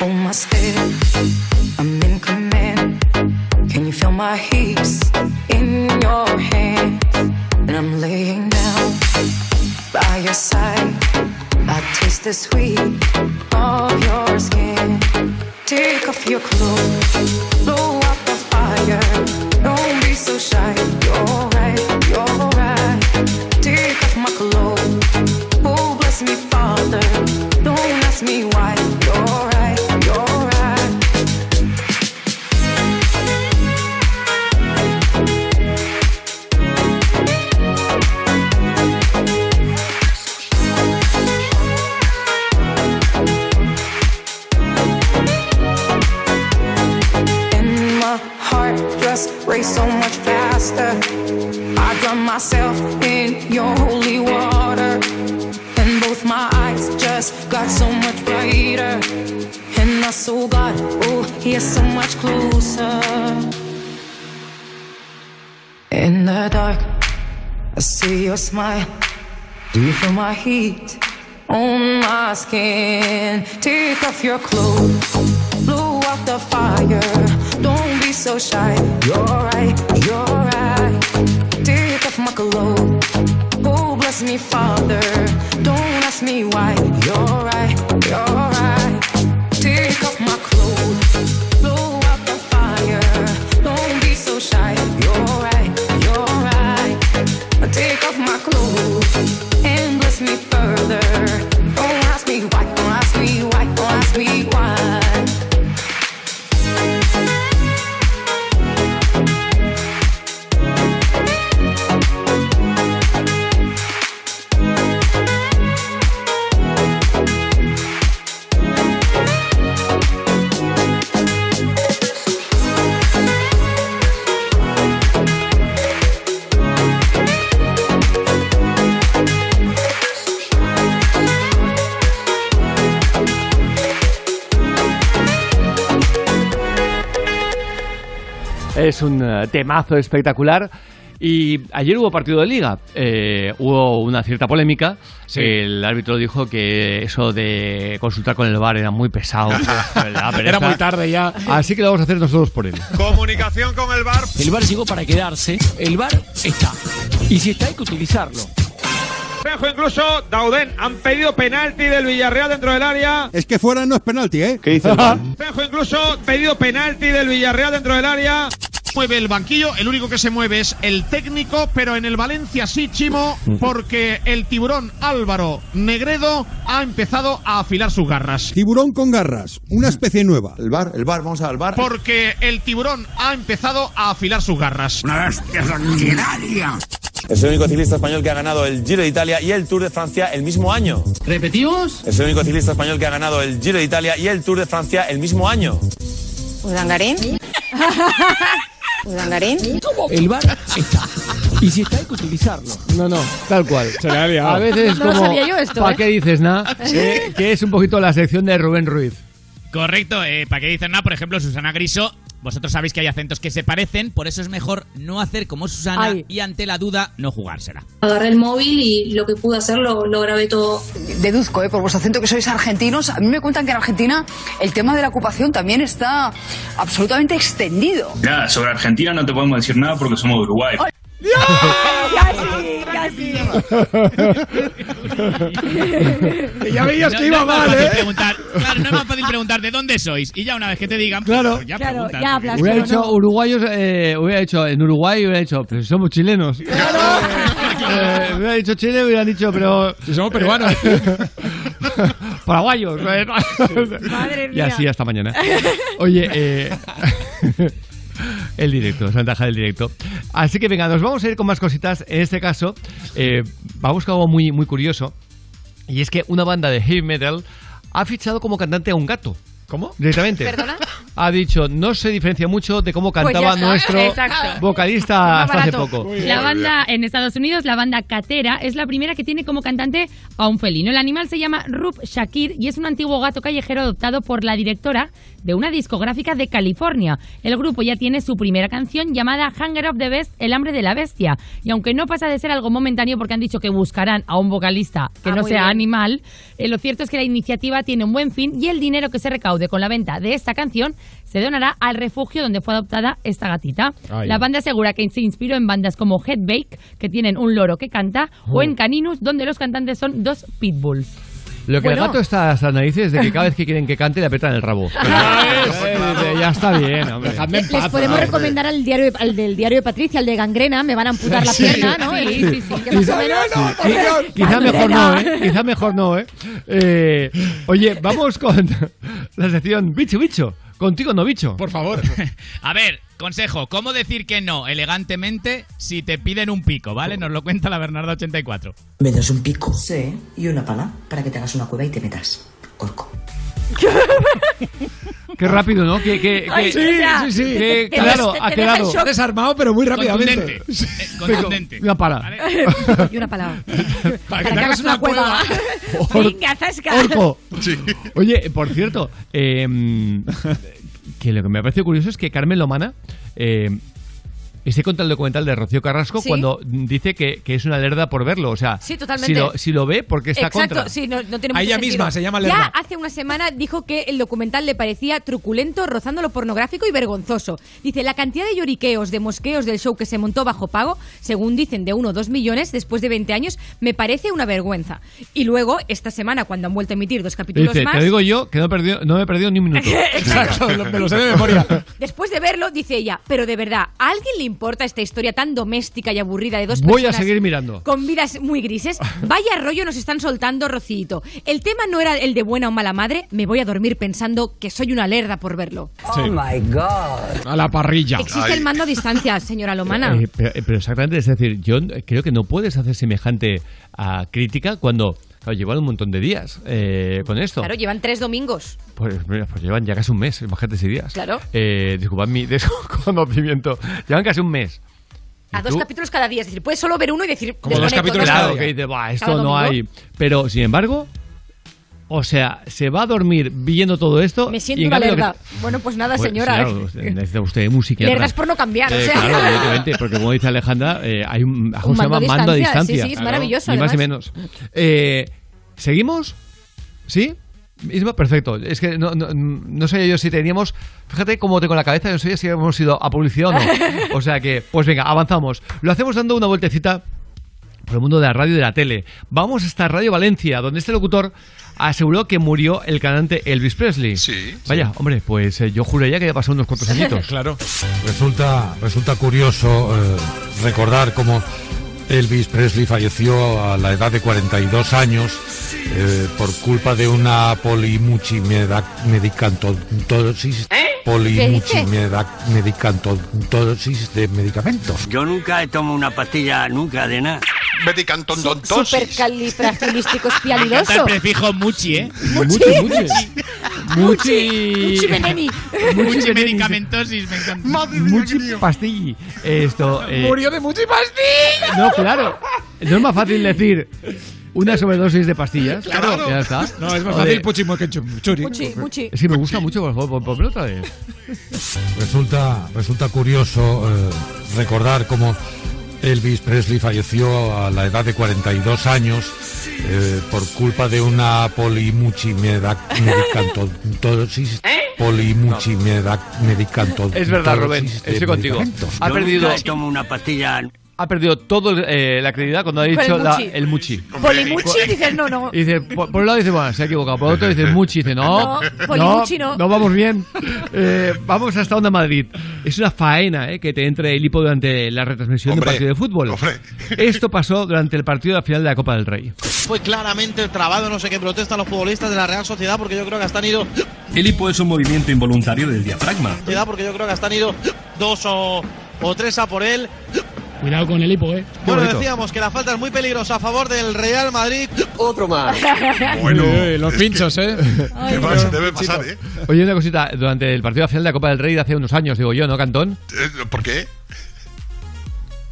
Hold my step. I'm in command. Can you feel my hips in your hands? And I'm laying down by your side. I taste the sweet of your skin. Take off your clothes, blow out the fire. Don't be so shy. You're right, you're right. Take off my clothes. Oh, bless me, Father. Don't ask me why. Race so much faster. I drown myself in your holy water. And both my eyes just got so much brighter. And I saw God, oh, is so much closer. In the dark, I see your smile. Do you feel my heat on my skin? Take off your clothes, blow out the fire. Don't be so shy. You're right, you're right. Take off my clothes. Oh, bless me, Father. Don't ask me why. You're right, you're right. Take off my clothes, blow out the fire. Don't be so shy. You're right, you're right. Take off my clothes and bless me Es un eh, temazo espectacular. Y ayer hubo partido de liga, Eh, hubo una cierta polémica. El árbitro dijo que eso de consultar con el VAR era muy pesado. pereza. Era muy tarde ya. Así que lo vamos a hacer nosotros por él. Comunicación con el bar. El bar llegó para quedarse. El bar está. Y si está, hay que utilizarlo. Espejo incluso, Dauden, han pedido penalti del Villarreal dentro del área. Es que fuera no es penalti, ¿eh? ¿Qué dice Espejo incluso, pedido penalti del Villarreal dentro del área. Mueve el banquillo, el único que se mueve es el técnico, pero en el Valencia sí, Chimo, porque el tiburón Álvaro Negredo ha empezado a afilar sus garras. Tiburón con garras, una especie nueva. El bar, el bar, vamos al bar. Porque el tiburón ha empezado a afilar sus garras. Una bestia sanguinaria. Es el único ciclista español que ha ganado el Giro de Italia y el Tour de Francia el mismo año. ¿Repetimos? Es el único ciclista español que ha ganado el Giro de Italia y el Tour de Francia el mismo año. ¿Udangarín? El bar está. Y si está, hay que utilizarlo. No, no, tal cual. Se le ha liado. A veces No como. sabía yo esto, ¿Para ¿eh? qué dices nada? Que, que es un poquito la sección de Rubén Ruiz. Correcto, eh, ¿para qué dicen nada? Por ejemplo, Susana Griso, vosotros sabéis que hay acentos que se parecen, por eso es mejor no hacer como Susana Ay. y ante la duda no jugársela. Agarré el móvil y lo que pude hacer lo, lo grabé todo. Deduzco, ¿eh? por vuestro acento que sois argentinos. A mí me cuentan que en Argentina el tema de la ocupación también está absolutamente extendido. Nada, sobre Argentina no te podemos decir nada porque somos de Uruguay. Casi, casi. ya veías No- que iba mal, ¿eh? preguntar- claro, no es más fácil preguntar de dónde sois y ya una vez que te digan, pues, Claro. pues ya Claro, preguntas. ya hablas, Hubiera pero no. uruguayos, eh, hubiera dicho en Uruguay, hubiera dicho, pero si somos chilenos. Eh, hubiera dicho Chile, hubiera dicho, pero. Si somos peruanos. Paraguayos. eh. Madre Y mía. así hasta mañana. Oye, eh, el directo, es la ventaja del directo. Así que venga, nos vamos a ir con más cositas. En este caso, eh, vamos con algo muy, muy curioso. Y es que una banda de heavy metal ha fichado como cantante a un gato. ¿Cómo? Directamente. ¿Perdona? Ha dicho, no se diferencia mucho de cómo Pues cantaba está. nuestro Exacto. vocalista hasta hace poco. La banda en Estados Unidos, la banda Catera, es la primera que tiene como cantante a un felino. El animal se llama Rub Shakir y es un antiguo gato callejero adoptado por la directora de una discográfica de California. El grupo ya tiene su primera canción llamada Hunger of the Best, El hambre de la bestia. Y aunque no pasa de ser algo momentáneo porque han dicho que buscarán a un vocalista que Ah, no sea bien. animal, eh, lo cierto es que la iniciativa tiene un buen fin y el dinero que se recaude con la venta de esta canción se donará al refugio donde fue adoptada esta gatita. Ay. La banda asegura que se inspiró en bandas como Headbake, que tienen un loro que canta, o Oh. en Caninus, donde los cantantes son dos pitbulls. Lo que Bueno. el gato está hasta las narices es de que cada vez que quieren que cante le apretan el rabo. Eh, dice, ya está bien, hombre. Les podemos hombre. recomendar al, diario, al del diario de Patricia, al de gangrena, me van a amputar la Sí. pierna, ¿no? Sí, Quizá mejor no, ¿eh? Quizá mejor no, ¿eh? Eh, Oye, vamos con la sección Bicho Bicho. Contigo no, bicho. Por favor. A ver, consejo, ¿cómo decir que no elegantemente si te piden un pico, ¿vale? Nos lo cuenta la Bernarda 84. ¿Me das un pico? Sí, y una pala para que te hagas una cueva y te metas. Qué rápido, ¿no? Que, que, que- Ay, sí, sí, sí. que- Te claro, ha te deja en quedado. shock. Desarmado, pero muy rápidamente. Contundente. Eh, contundente. Una pala. y una palabra. Para que te hagas una cueva. Venga, zasca. Orco. Oye, por cierto, eh, que lo que me ha parecido curioso es que Carmen Lomana eh, esté contra el documental de Rocío Carrasco Sí. cuando dice que, que es una lerda por verlo. O sea, Sí, totalmente. Si lo, si lo ve, porque está Exacto, contra. sí, no, no tiene A mucho ella sentido. misma se llama Ya Lerda. hace una semana dijo que el documental le parecía truculento, rozando lo pornográfico y vergonzoso. Dice, la cantidad de lloriqueos, de mosqueos del show que se montó bajo pago, según dicen de 1 o 2 millones después de 20 años, me parece una vergüenza. Y luego, esta semana, cuando han vuelto a emitir dos capítulos Dice, más... te digo yo que no, he perdido, no me he perdido ni un minuto. Exacto, me lo sé de memoria. Después de verlo, dice ella, pero de verdad, ¿a alguien le importa esta historia tan doméstica y aburrida de dos Voy a personas seguir mirando. con vidas muy grises? Vaya rollo nos están soltando, Rocito. El tema no era el de buena o mala madre, me voy a dormir pensando que soy una lerda por verlo. Oh my God. A la parrilla. Existe el mando a distancia, señora Lomana. Eh, pero, eh, pero exactamente, es decir, yo creo que no puedes hacer semejante a crítica cuando claro, llevan un montón de días eh, con esto. Claro, llevan tres domingos. Pues, mira, pues llevan ya casi un mes, imagínate si días. Claro. Eh, disculpad mi desconocimiento. Llevan casi un mes. A dos tú? capítulos cada día. Es decir, puedes solo ver uno y decir... Como dos capítulos ¿no? Claro, que dice, "Buah, esto Cada no domingo. hay. Pero, sin embargo, o sea, se va a dormir viendo todo esto. Me y siento en una que- lerda. Bueno, pues nada, Pues, señora. claro, usted- necesita usted música. Lerdas por no cambiar, o Eh, sea. Claro, evidentemente, porque como dice Alejandra, eh, hay un, Un se llama mando a mando a distancia, sí, sí, es maravilloso, Ni más ni menos. Eh, ¿Seguimos? ¿Sí? Isma, perfecto. Es que no, no, no sabía yo si teníamos. Fíjate cómo tengo la cabeza, no sabía si hemos ido a publicidad o no. O sea que, pues venga, avanzamos. Lo hacemos dando una vueltecita por el mundo de la radio y de la tele. Vamos hasta Radio Valencia, donde este locutor aseguró que murió el cantante Elvis Presley. Sí. Vaya, hombre, pues eh, yo juraría que ya pasó unos cuantos añitos. claro. Resulta, resulta curioso eh, recordar cómo Elvis Presley falleció a la edad de 42 años eh, por culpa de una polimuchimedicantosis. Polimuchimedicantosis de medicamentos. Yo nunca he tomado una pastilla, nunca de nada. Supercalifragilísticoespialidoso. Canta el prefijo muchi, ¿eh? Muchi. Muchi. Muchi. Muchi veneni. Muchi medicamentosis, me encanta. Muchi pastilli. Esto. eh, Murió de mucha pastilla. No, claro. No es más fácil decir. una sobredosis de pastillas. Claro. Ya está. No, es más O fácil de- puchi que churi. Muchi, muchi. Es que me gusta mucho, por favor, pon- ponmelo otra vez. Resulta, resulta curioso eh, recordar cómo Elvis Presley falleció a la edad de 42 años eh, por culpa de una polimuchimedicamentosis. Polimuchimedicamentosis. Es verdad, Rubén, estoy contigo. Ha perdido. tomo una pastilla. Ha perdido todo eh, la credibilidad cuando ha Con el dicho la- muchi. el muchi. Polimuchi dices no, no. Y dice, por, por un lado dice, bueno, se ha equivocado. Por otro dice, Muchi. Dice, no, No, Polimuchi no. no vamos bien. Eh, vamos hasta Onda Madrid. Es una faena eh, que te entre el hipo durante la retransmisión de un partido de fútbol. Esto pasó durante el partido de la final de la Copa del Rey. Fue claramente trabado, no sé qué protestan los futbolistas de la Real Sociedad porque yo creo que hasta han ido, El hipo es un movimiento involuntario del diafragma. Porque yo creo que hasta han ido dos o, o tres a por él. Cuidado con el hipo, eh. Bueno, decíamos que la falta es muy peligrosa a favor del Real Madrid. Otro más. Bueno, los pinchos, ¿eh? ¿Qué pasa? Debe pasar, ¿eh? Oye, una cosita, durante el partido la final de la Copa del Rey de hace unos años, digo yo, ¿no, Cantón? Eh, ¿Por qué?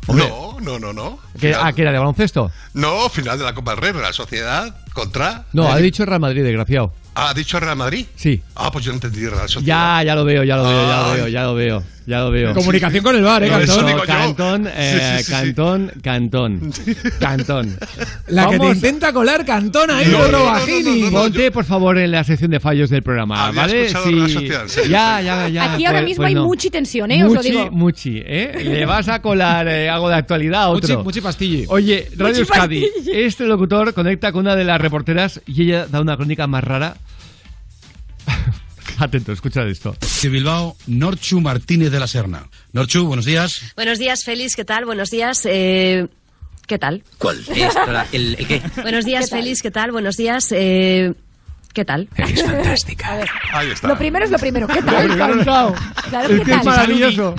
Hombre. No, no, no, no. ¿Que, ah, que era de baloncesto? No, final de la Copa del Rey, Real Sociedad contra. No, ha dicho Real Madrid, desgraciado. Ah, ¿Ha dicho Real Madrid? Sí. Ah, pues yo no entendí Real Sociedad. Ya, ya lo veo, ya lo veo, ya lo veo, ya lo veo, ya lo veo. Comunicación con el bar, ¿eh, No, Cantón? no. Cantón, eh, Sí, sí, sí, sí. Cantón, Cantón, Cantón. La que te Vamos- intenta colar Cantón ahí, No, con no, no, Rovagini. no, no, no, Ponte, por favor, en la sección de fallos del programa, Había ¿vale? sí, ya, ya, ya. Aquí ahora pues- mismo pues hay no. mucha tensión, ¿eh? Os lo Muchi, digo. muchi, ¿eh? Le vas a colar eh, algo de actualidad a otro. Muchi, muchi pastilli. Oye, Radio Muchi Euskadi, este locutor conecta con una de las reporteras y ella da una crónica más rara. Atento, escucha esto. De Bilbao, Norchu Martínez de la Serna. Norchu, buenos días. Buenos días, Félix, ¿qué tal? Buenos días, eh, ¿qué tal? ¿Cuál? ¿El, el qué? Buenos días, Félix, ¿qué tal? Buenos días, eh, ¿qué tal? Es fantástica. A ver, Ahí está. lo primero es lo primero. ¿Qué tal? Claro, claro. Claro, Es ¿qué es tal? maravilloso.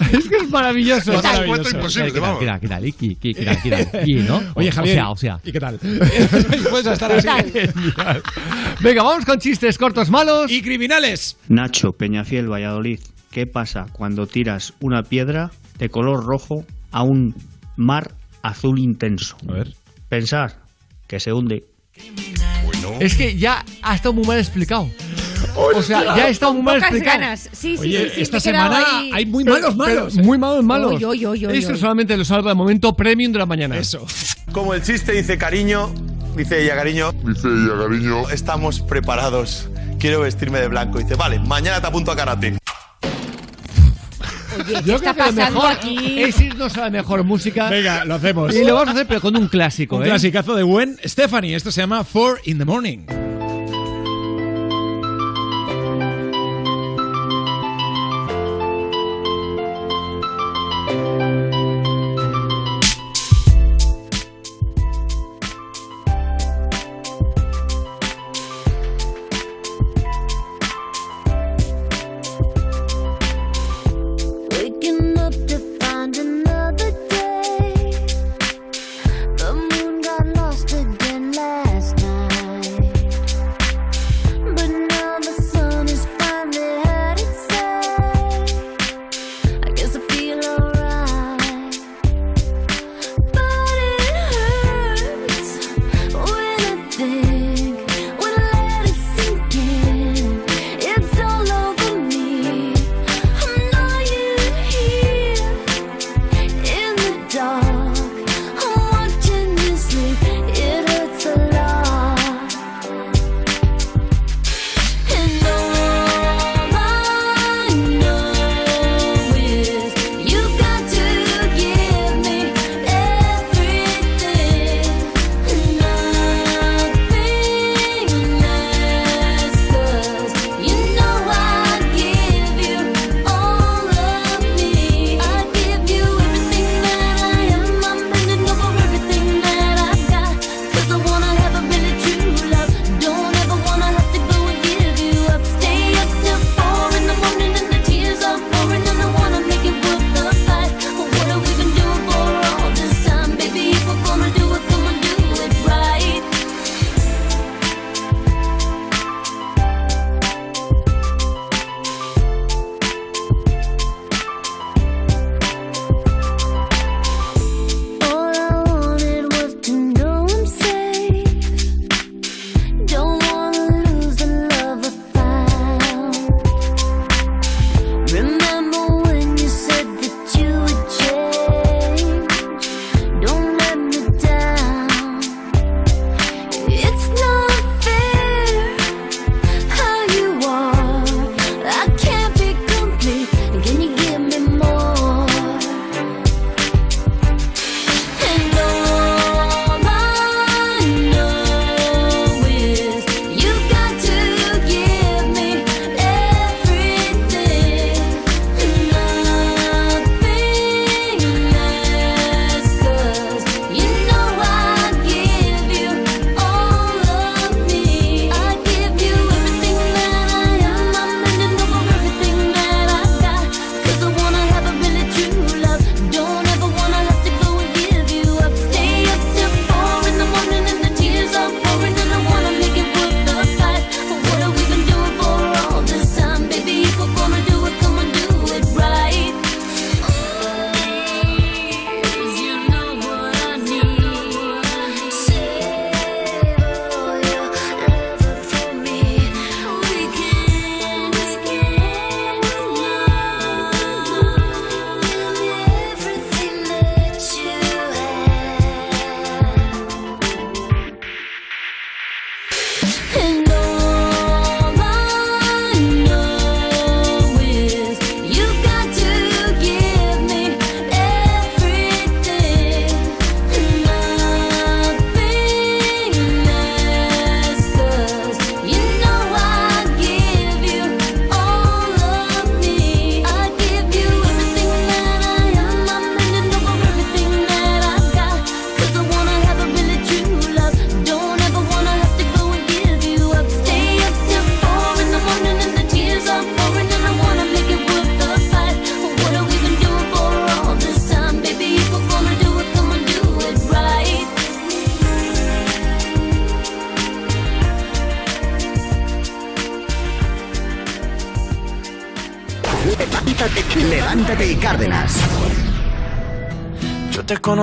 Es que es maravilloso. ¿Qué tal? Cuatro imposible, ¿Qué tal? vamos. ¿Qué tal? ¿Qué qué- qué- qué tal? ¿Qué tal? ¿Y, no? Oye, Javier. O sea, o sea. ¿Y qué tal? Puedes estar así. Venga, vamos con chistes cortos malos. Y criminales. Nacho Peñafiel Valladolid, ¿qué pasa cuando tiras una piedra de color rojo a un mar azul intenso? A ver. Pensar que se hunde. Es que ya ha estado muy mal explicado. O sea, ya estado muy mal explicado. ganas. Sí, sí, Oye, sí, sí, esta me he quedado semana ahí. hay muy malos Pero malos. muy malos, malos. Oy, oy, oy, oy, Esto oy. solamente lo salva el momento premium de la mañana. Eso. Como el chiste dice cariño, dice ella cariño. Dice ella, cariño. Estamos preparados. Quiero vestirme de blanco. Dice, vale, mañana te apunto a karate. Oye, ¿qué Yo está creo que lo pasando mejor aquí? es irnos a la mejor música. Venga, lo hacemos. Y lo vamos a hacer, pero con un clásico, Un ¿eh? clasicazo de Gwen Stephanie. Esto se llama Four in the Morning.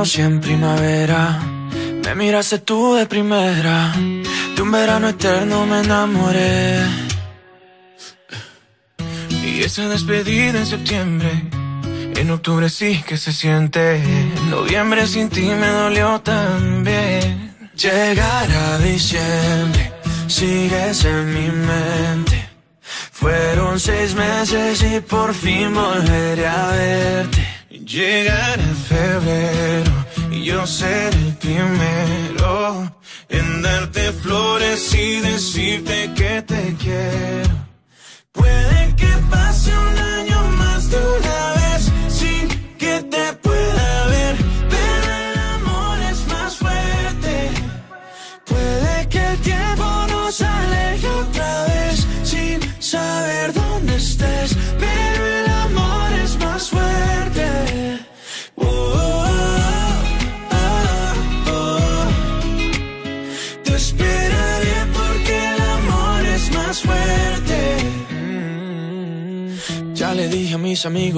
Conocí en primavera, me miraste tú de primera, de un verano eterno me enamoré. Y esa despedida en septiembre, en octubre sí que se siente, en noviembre sin ti me dolió también. Llegar a diciembre, sigues en mi mente. Fueron seis meses y por fin volveré a verte. Llegará febrero y yo seré el primero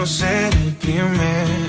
yo seré el primero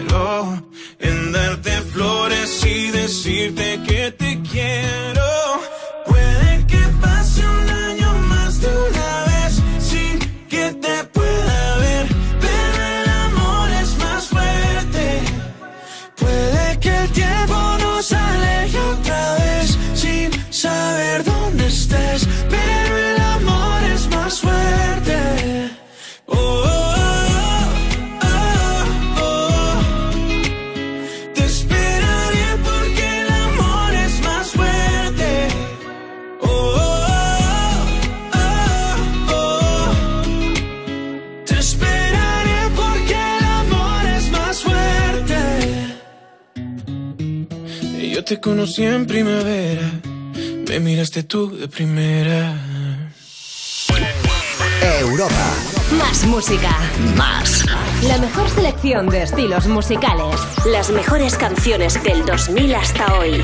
conocí en primavera, me miraste tú de primera. Europa. Más música. Más. La mejor selección de estilos musicales. Las mejores canciones del 2000 hasta hoy.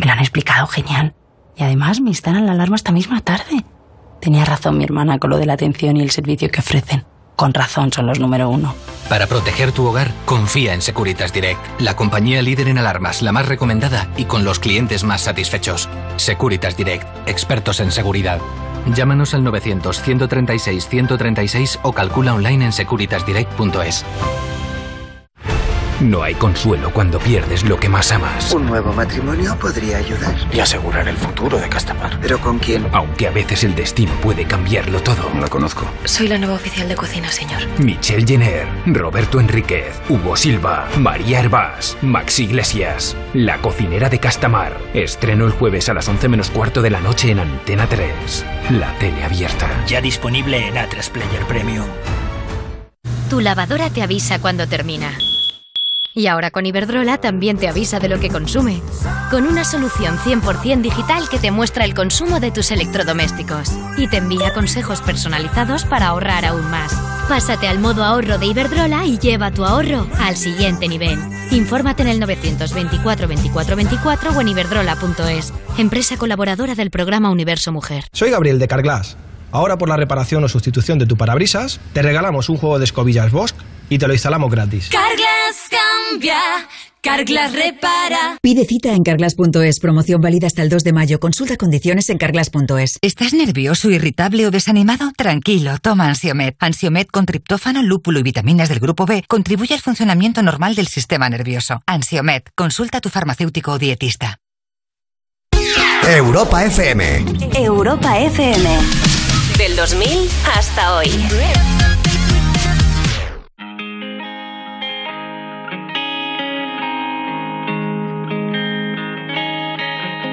Me lo han explicado genial. Y además me instalan la alarma esta misma tarde. Tenía razón mi hermana con lo de la atención y el servicio que ofrecen. Con razón son los número uno. Para proteger tu hogar, confía en Securitas Direct, la compañía líder en alarmas, la más recomendada y con los clientes más satisfechos. Securitas Direct, expertos en seguridad. Llámanos al 900-136-136 o calcula online en securitasdirect.es. No hay consuelo cuando pierdes lo que más amas. Un nuevo matrimonio podría ayudar. Y asegurar el futuro de Castamar. ¿Pero con quién? Aunque a veces el destino puede cambiarlo todo. La conozco. Soy la nueva oficial de cocina, señor. Michelle Jenner, Roberto Enríquez, Hugo Silva, María Herbás, Max Iglesias. La cocinera de Castamar. Estreno el jueves a las 11 menos cuarto de la noche en Antena 3. La tele abierta. Ya disponible en A3 Player Premium. Tu lavadora te avisa cuando termina. Y ahora con Iberdrola también te avisa de lo que consume. Con una solución 100% digital que te muestra el consumo de tus electrodomésticos. Y te envía consejos personalizados para ahorrar aún más. Pásate al modo ahorro de Iberdrola y lleva tu ahorro al siguiente nivel. Infórmate en el 924 24 24 o en iberdrola.es. Empresa colaboradora del programa Universo Mujer. Soy Gabriel de Carglass. Ahora por la reparación o sustitución de tu parabrisas, te regalamos un juego de escobillas Bosch y te lo instalamos gratis. Carglass cambia, Carglass repara. Pide cita en carglass.es. Promoción válida hasta el 2 de mayo. Consulta condiciones en carglass.es. ¿Estás nervioso, irritable o desanimado? Tranquilo, toma Ansiomed. Ansiomed con triptófano, lúpulo y vitaminas del grupo B contribuye al funcionamiento normal del sistema nervioso. Ansiomed, consulta a tu farmacéutico o dietista. Europa FM. Europa FM. Del 2000 hasta hoy.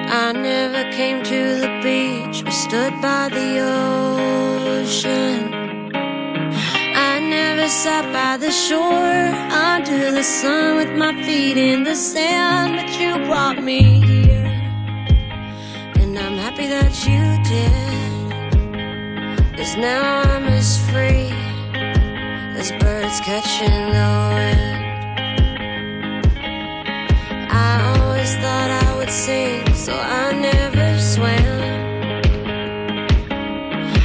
I never came to the beach or stood by the ocean. I never sat by the shore under the sun with my feet in the sand, but you brought me here. And I'm happy that you did. Cause now I'm as free as birds catching the wind. I always thought I would sing, so I never swam.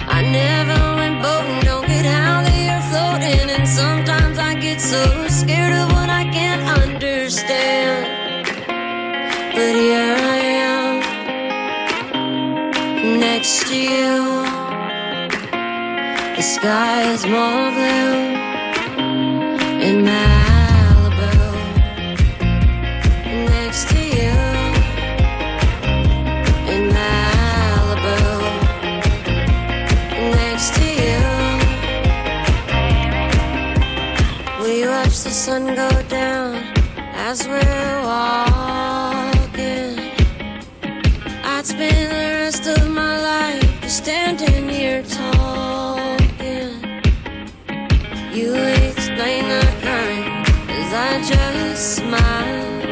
I never went boating, don't get how they are floating, and sometimes I get so scared of what I can't understand. But here I am, next to you. The sky is more blue in Malibu. Next to you in Malibu. Next to you, we watch the sun go down as we're walking. I'd spend the rest of my life standing here talking. You explain the crime as I just smile,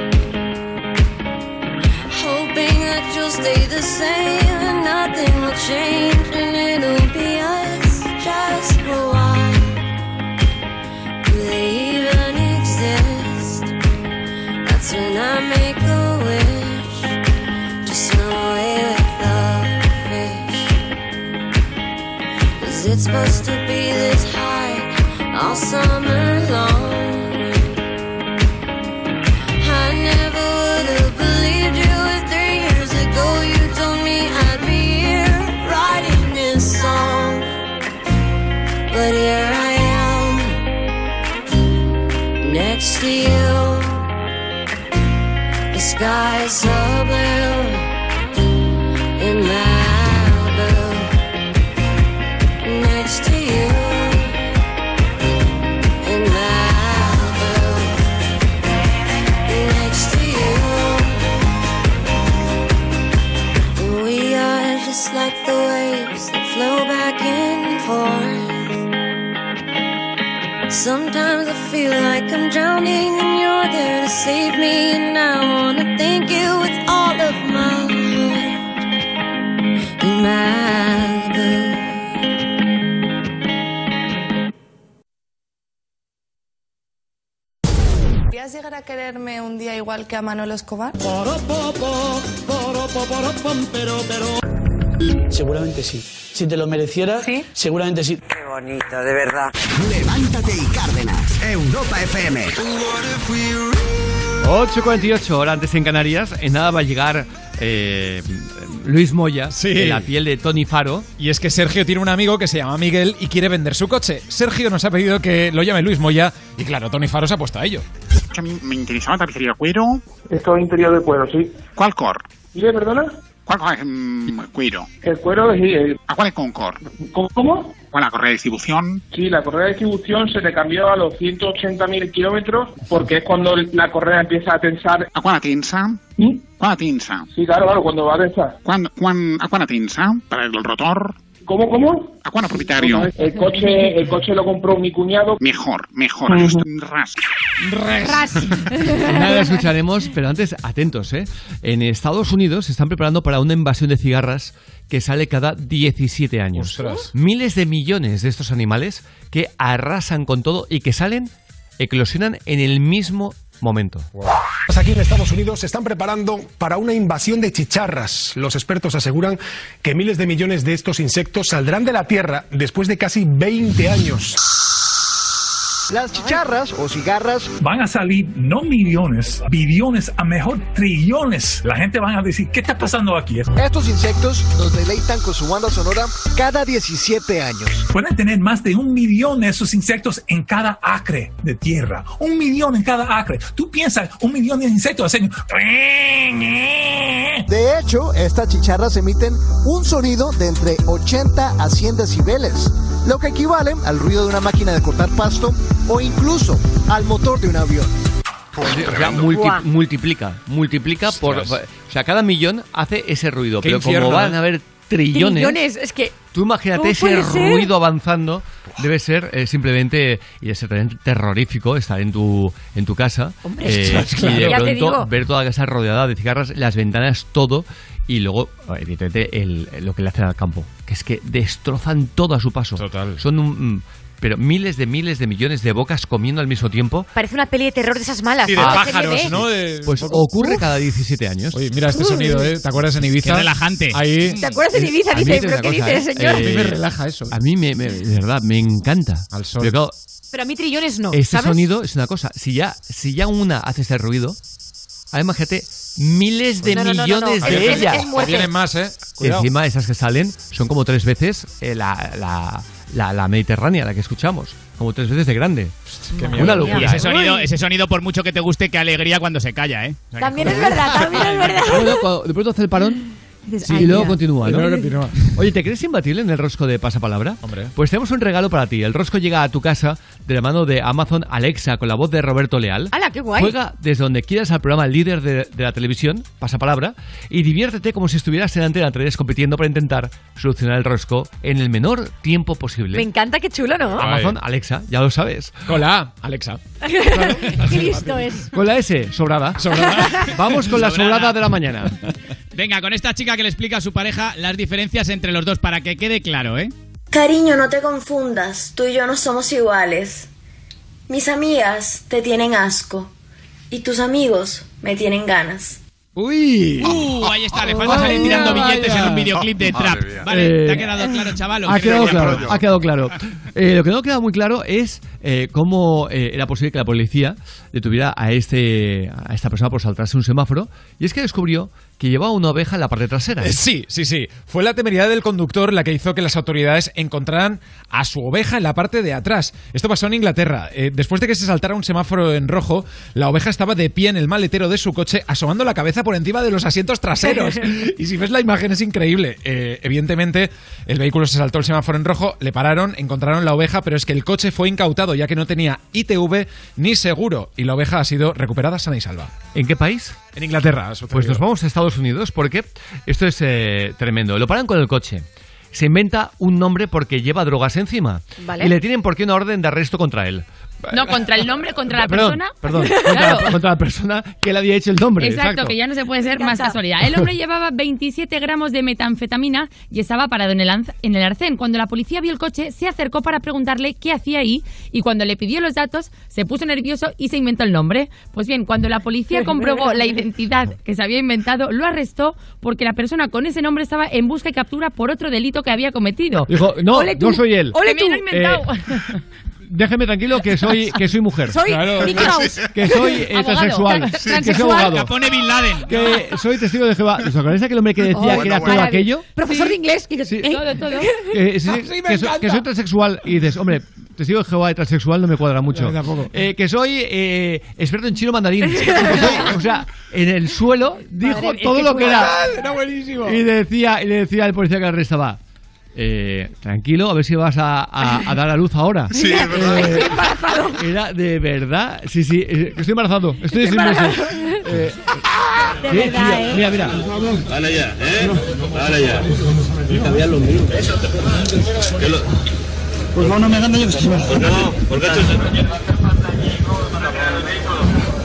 hoping that you'll stay the same and nothing will change and it'll be us just for a while. Do they even exist? That's when I make a wish to swim away with the fish. Cause it's supposed to be this high all summer long. I never would have believed you three years ago you told me I'd be here writing this song. But here I am, next to you. The sky is so blue Sometimes I feel like I'm drowning and you're there to save me, and I wanna thank you with all of my heart. In Malibu. ¿Podrías llegar a quererme un día igual que a Manolo Escobar? Seguramente sí. Si te lo mereciera, seguramente sí. Qué bonito, de verdad. Levántate y Cárdenas. Europa FM. 8.48 horas antes en Canarias. En nada va a llegar eh, Luis Moya en la piel de Tony Faro. Y es que Sergio tiene un amigo que se llama Miguel y quiere vender su coche. Sergio nos ha pedido que lo llame Luis Moya y claro, Tony Faro se ha puesto a ello. A mí me interesaba tapicería cuero. Esto es interior de cuero, sí. ¿Cuál cor? ¿Y de perdona? ¿Cuál, cuál es mm, cuero? El cuero es... El... ¿A cuál es con cor? ¿Cómo? ¿Cuál la correa de distribución? Sí, la correa de distribución se le cambió a los 180.000 kilómetros porque es cuando la correa empieza a tensar. ¿A cuál tensa? ¿Mm? ¿Cuál tensa? Sí, claro, claro, cuando va a tensar. ¿Cuán, cuán, ¿A cuál tensa? ¿Para el rotor? ¿Cómo, cómo? ¿A cuál propietario? El coche, el coche lo compró mi cuñado. Mejor, mejor. Ras. Nada escucharemos, pero antes, atentos, ¿eh? En Estados Unidos se están preparando para una invasión de cigarras que sale cada 17 años. Ostras. Miles de millones de estos animales que arrasan con todo y que salen, eclosionan en el mismo momento. Aquí en Estados Unidos se están preparando para una invasión de chicharras. Los expertos aseguran que miles de millones de estos insectos saldrán de la Tierra después de casi 20 años. Las chicharras o cigarras Van a salir no millones, billones, a mejor trillones. La gente van a decir, ¿qué está pasando aquí? Estos insectos nos deleitan con su banda sonora cada 17 años. Pueden tener más de un millón de esos insectos en cada acre de tierra. Un millón en cada acre. Tú piensas, un millón de insectos hacen... De hecho, estas chicharras emiten un sonido de entre 80 a 100 decibeles, lo que equivale al ruido de una máquina de cortar pasto o incluso al motor de un avión. O sea, multi- Buah. multiplica, multiplica por... O sea, cada millón hace ese ruido, Qué pero infierno, como van ¿eh? a haber trillones... Trillones, es que. Tú imagínate ¿Cómo ese ser? ruido avanzando, debe ser eh, simplemente y debe ser también terrorífico estar en tu en tu casa Hombre, eh, ostras, y de claro. Pronto ver toda la casa rodeada de cigarras, las ventanas, todo y luego evidentemente el, lo que le hacen al campo, que es que destrozan todo a su paso. Total. Son un, pero miles de miles de millones de bocas comiendo al mismo tiempo. Parece una peli de terror de esas malas. Sí, de ¿no? pájaros. ¿no? De- Pues ocurre cada 17 años. Oye, mira este sonido, ¿eh? ¿Te acuerdas en Ibiza? Qué relajante. Ahí. ¿Te acuerdas en Ibiza? A mí Dice, ¿pero qué dice, cosa, señor? ¿eh? A mí me relaja eso. A mí, me, me- de verdad, me encanta. Al sol. Pero claro, Pero a mí trillones no. Este ¿sabes? sonido es una cosa. Si ya, si ya una hace ese ruido, ahora imagínate miles de No, no, no, no, millones no. de Es- es- ellas. es. Vienen más, ¿eh? Cuidado. encima esas que salen son como tres veces eh, la, la, la, la mediterránea, la que escuchamos. Como tres veces de grande. Una locura. Y ese ¿eh? sonido, ese sonido, por mucho que te guste, qué alegría cuando se calla, ¿eh? O sea, que- También es verdad, también es verdad. Bueno, cuando de pronto hace el parón Dices, Sí, ay, y luego mira. continúa. Oye, ¿te crees imbatible en el rosco de pasapalabra? Hombre. Pues tenemos un regalo para ti. El rosco llega a tu casa de la mano de Amazon Alexa con la voz de Roberto Leal. ¡Hala, qué guay! Juega desde donde quieras al programa líder de, de la televisión, Pasapalabra, y diviértete como si estuvieras en Antena 3 compitiendo para intentar solucionar el rosco en el menor tiempo posible. Me encanta, qué chulo, ¿no? Amazon Alexa, ya lo sabes. Hola, Alexa. qué listo es. Con la S, sobrada. Vamos con la Sobrada. sobrada de la mañana. Venga, con esta chica que le explica a su pareja las diferencias entre los dos para que quede claro, ¿eh? Cariño, no te confundas, tú y yo no somos iguales. Mis amigas te tienen asco y tus amigos me tienen ganas. Uy. Uh, ahí está, le falta salir tirando billetes en un videoclip de trap. Vale, Eh, ¿te ha quedado claro, chaval? Ha quedado claro, ha quedado claro. Eh, lo que no queda muy claro es eh, cómo eh, era posible que la policía detuviera a este a esta persona por saltarse un semáforo y es que descubrió que llevaba una oveja en la parte trasera. Eh, Sí, sí, sí. Fue la temeridad del conductor la que hizo que las autoridades encontraran a su oveja en la parte de atrás. Esto pasó en Inglaterra. Eh, después de que se saltara un semáforo en rojo, la oveja estaba de pie en el maletero de su coche, asomando la cabeza por encima de los asientos traseros. y si ves la imagen es increíble. Eh, evidentemente, el vehículo se saltó el semáforo en rojo, le pararon, encontraron la oveja, pero es que el coche fue incautado ya que no tenía ITV ni seguro y la oveja ha sido recuperada sana y salva. ¿En qué país? En Inglaterra. Pues nos vamos a Estados Unidos porque esto es eh, tremendo. Lo paran con el coche. Se inventa un nombre porque lleva drogas encima. Vale. Y le tienen por qué una orden de arresto contra él. No, contra el nombre, contra la perdón, persona. Perdón, contra, Claro. la, contra la persona que le había hecho el nombre. Exacto, que ya no se puede ser más casualidad. El hombre llevaba 27 gramos de metanfetamina y estaba parado en el, en el arcén. Cuando la policía vio el coche, se acercó para preguntarle qué hacía ahí y cuando le pidió los datos, se puso nervioso y se inventó el nombre. Pues bien, cuando la policía comprobó la identidad que se había inventado, lo arrestó porque la persona con ese nombre estaba en busca y captura por otro delito que había cometido. Dijo, no, Ole tú. no soy él. ¡Ole Eh, tú! lo he inventado. Déjeme tranquilo que soy que soy mujer. Soy Claro. Mickey Mouse. Que soy eh. Tra- Que soy abogado. Capone Bin Laden. Que soy testigo de Jehová. ¿Os acordáis de aquel hombre que decía Oh, que era bueno, todo aquello? Profesor de inglés. Y dices, ¿eh? Todo, todo. Que, sí, Sí, me que, soy, que transexual y dices, hombre, testigo de Jehová y transexual no me cuadra mucho. No, tampoco. Eh, que soy eh, experto en chino mandarín. Que soy- o sea, en el suelo dijo Madre todo lo que era. Era buenísimo. Y decía, y le decía al policía que le arrestaba. Eh, tranquilo, a ver si vas a, a- a dar a luz ahora. Sí, es verdad. Eh, Estoy embarazado. Era de verdad. Sí, sí, eh, estoy embarazado. Estoy seis meses. Eh, De verdad, tío, ¿eh? Mira, mira. Vale ya, ¿eh? Vale ya. Cambiar los míos. Pues no, no me gana yo que me ¿Por qué no? ¿Por qué has hecho eso?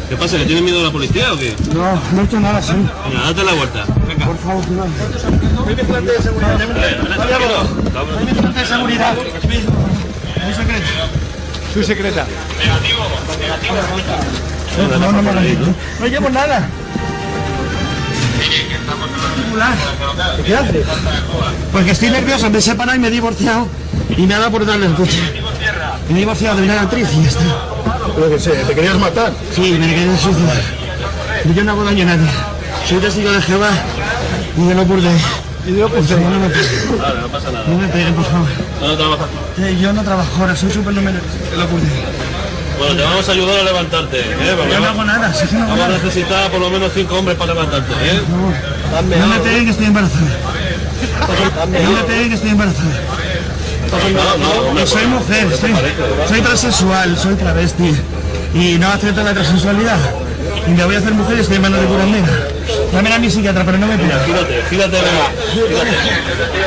¿Qué pasa? ¿Que tienes miedo a la policía o qué? No, no he hecho nada, sí. Venga, date la vuelta. Venga. Por favor, cuidado. Soy vigilante de seguridad. Soy vigilante de seguridad. Muy secreto. Soy secreta. No, no, no, no, no llevo nada. ¿Qué haces? Pues que estoy nervioso, me he separado y me he divorciado y me ha dado por darle el coche. Me he divorciado de una actriz y ya está. Lo que sé, ¿te querías matar? Sí, me quería suicidar. Yo no hago daño a nadie. Soy testigo de Jehová y de lo burde. Y de lo No me peguen. Vale, no pasa nada. No me peguen, por favor. ¿Dónde trabajas? Eh, yo no trabajo ahora, soy supernumerario. De lo burde. Bueno, te vamos a ayudar a levantarte, ¿eh? Porque Yo no hago nada, si no hago Vamos a nada. necesitar por lo menos cinco hombres para levantarte, ¿eh? Hazme No me algo. peguen que estoy embarazada. No me peguen que estoy embarazada. No soy mujer, soy, soy transexual, soy travesti. Y no acepto la transexualidad. Y me voy a hacer mujer y estoy en manos de curandera. Dame a mi psiquiatra, pero no me pida. Gírate, gírate, venga. Gírate.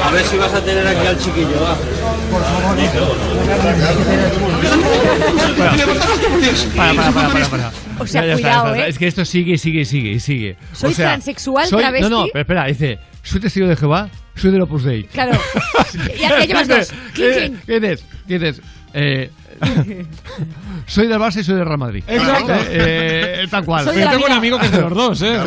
A ver si vas a tener aquí al chiquillo, va. Por favor, Para, para, para, para, para. O sea, Ya, ya cuidado, está. ¿eh? Es que esto sigue, sigue, sigue y sigue. ¿Soy O sea, transexual, soy- travesti? No, no, pero espera, dice, soy testigo de Jehová, soy del Opus Dei. Claro. Ya, ya llevas dos. ¿Quién es? ¿Quién es? Eh, soy del Barça y soy del Real Madrid. Exacto. Eh, eh, tal cual. Soy de tengo un amigo que es de los dos, ¿eh?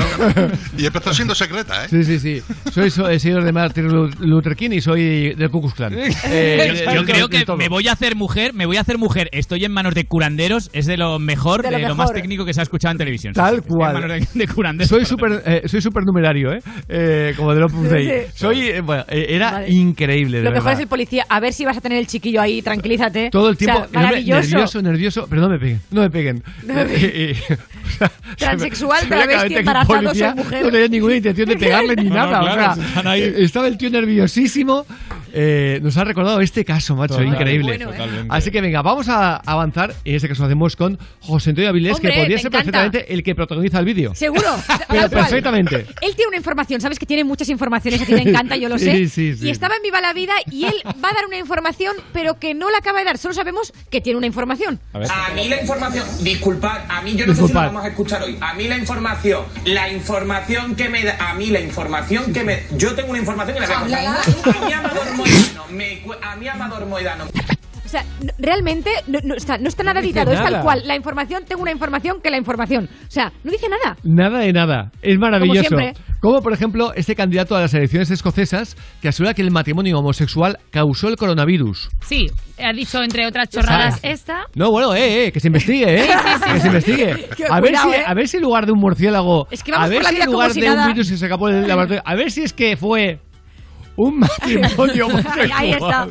Y empezó siendo secreta, ¿eh? Sí, sí, sí. Soy, soy seguidor de Martin Luther King y soy del Ku Klux Klan. Eh, Yo de- creo de que me voy a hacer mujer, me voy a hacer mujer. Estoy en manos de curanderos, es de lo mejor, De de, lo lo, más mejor. técnico que se ha escuchado en televisión. Tal Sí, cual. En manos de, de curanderos. Soy super, eh, soy supernumerario, ¿eh? Eh, Como del Opus Sí. Soy, eh, bueno, eh, era Vale. increíble, de Lo mejor verdad. es el policía. A ver si vas a tener el chiquillo ahí, tranquilízate. Todo el O sea, tiempo, maravilloso. nervioso, nervioso, pero no me peguen, no me peguen. No me peguen. O sea, Transexual, travesti, embarazado, policía soy mujer. No tenía ninguna intención de pegarle ni nada. o sea, estaba el tío nerviosísimo. Eh, nos ha recordado este caso, macho, Total, increíble. bueno, ¿eh? Así que venga, vamos a avanzar. En este caso lo hacemos con José Antonio Avilés, Hombre, que podría ser encanta. perfectamente el que protagoniza el vídeo. Seguro. Pero perfectamente. Él tiene una información, sabes que tiene muchas informaciones, a ti te encanta, yo lo sé. Sí, sí, sí. Y estaba en Viva la Vida y él va a dar una información, pero que no la acaba de dar. Solo sabemos que tiene una información. A mí la información, disculpad, a mí yo no sé si lo vamos a escuchar hoy. A mí la información, la información que me da, a mí la información que me, yo tengo una información que la voy a contar. A mí Moedano, me cu- a mí Amador Moedano. O sea, no- realmente no, no está, no está nada editado, es tal cual. La información, tengo una información que la información. O sea, no dice nada. Nada de nada. Es maravilloso. Como siempre. Como, por ejemplo, este candidato a las elecciones escocesas que asegura que el matrimonio homosexual causó el coronavirus. Sí, ha dicho entre otras chorradas sea, esta. No, bueno, eh, eh, que se investigue, eh. Sí, sí, sí. Que se investigue. Qué A ver, cuidado, si, eh. a ver si en lugar de un murciélago. Es que vamos a ver por la si vida en como lugar si de nada. un virus que se escapó del laboratorio. A ver si es que fue un matrimonio homosexual. Ahí está.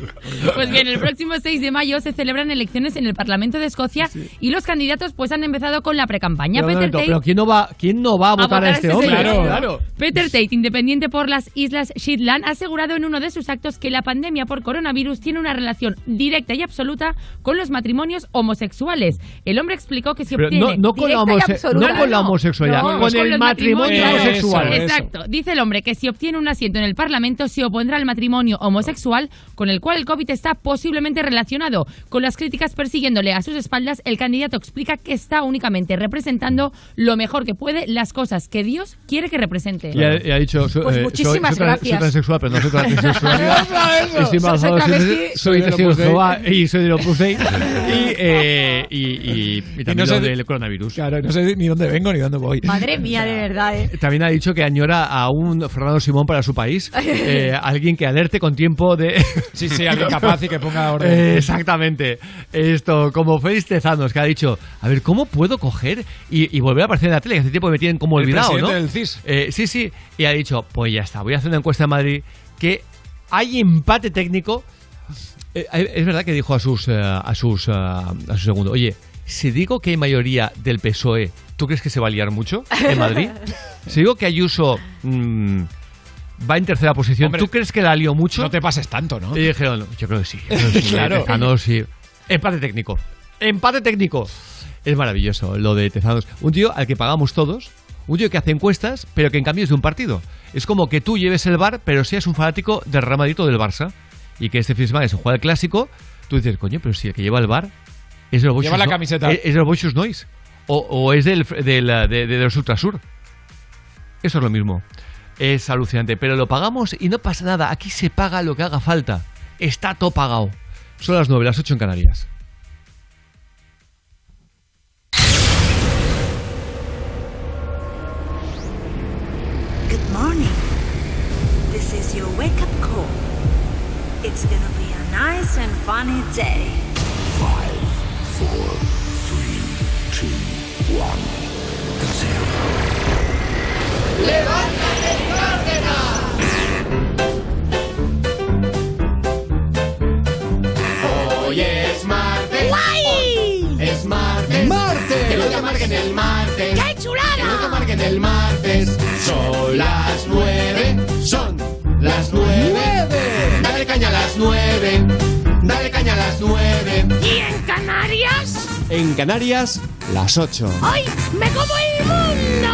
Pues bien, el próximo 6 de mayo se celebran elecciones en el Parlamento de Escocia y los candidatos pues han empezado con la precampaña. Peter momento, Tate pero ¿quién no va, quién no va a votar a, este hombre? señor. Peter Tate, independiente por las Islas Shetland, ha asegurado en uno de sus actos que la pandemia por coronavirus tiene una relación directa y absoluta con los matrimonios homosexuales. El hombre explicó que si Pero obtiene no, no con absoluta- no con la homosexualidad, No, con el matrimonio homosexual. Exacto. Dice el hombre que si obtiene un asiento en el Parlamento se opondrá al matrimonio homosexual con el cual el COVID está posiblemente relacionado. Con las críticas persiguiéndole a sus espaldas, el candidato explica que está únicamente representando lo mejor que puede las cosas que Dios quiere que represente. Y ha, y ha dicho, so- Pues eh, soy- muchísimas soy, gracias. soy transexual, pero no soy transexual. Soy testigo de y soy del Opus Dei. y, eh, y, y, y también no lo sé- del coronavirus. Claro, no sé ni dónde vengo ni dónde voy. Madre mía, de verdad, ¿eh? También ha dicho que añora a un Fernando Simón para su país, eh, alguien que alerte con tiempo de... Sí, sí, alguien capaz y que ponga orden. Eh, exactamente. Esto, como Félix Tezanos, que ha dicho, a ver, ¿cómo puedo coger y, y volver a aparecer en la tele? Que hace tiempo que me tienen como El olvidado, ¿no? presidente del CIS. Eh, sí, sí. Y ha dicho, pues ya está, voy a hacer una encuesta en Madrid que hay empate técnico. Eh, es verdad que dijo a sus, eh, a sus, eh, a su segundo, oye, si digo que hay mayoría del PSOE, ¿tú crees que se va a liar mucho en Madrid? si digo que Ayuso mm, va en tercera posición, Hombre, ¿tú crees que la lió mucho? No te pases tanto, ¿no? Y dijeron, yo creo que sí. creo que sí, Claro. Tezanos, sí. Empate técnico. Empate técnico. Es maravilloso lo de Tezanos. Un tío al que pagamos todos. Un tío que hace encuestas, pero que en cambio es de un partido. Es como que tú lleves el bar, pero seas un fanático del Real Madrid o del Barça. Y que este fin de semana se juega el clásico. Tú dices, coño, pero si el que lleva el bar es los Lleva la No- camiseta. Es, es los Boixos Noise. O, o es del, del, de, de los Ultrasur. Eso es lo mismo. Es alucinante, pero lo pagamos y no pasa nada. Aquí se paga lo que haga falta. Está todo pagado. Son las 9, las 8 en Canarias. Good morning. This is your wake up call. It's gonna be a nice and funny day. Five, four, three, two, one, zero. ¡Levántate, Cárdenas! Hoy es martes. ¡Guay! Es martes. ¡Martes! Que no te amarguen el martes. ¡Qué chulada! Que no te amarguen el martes. Son las nueve. Son las nueve. ¡Nueve! Dale caña a las nueve. Dale caña a las nueve. ¿Y en Canarias? En Canarias, las 8. ¡Hoy me como el mundo!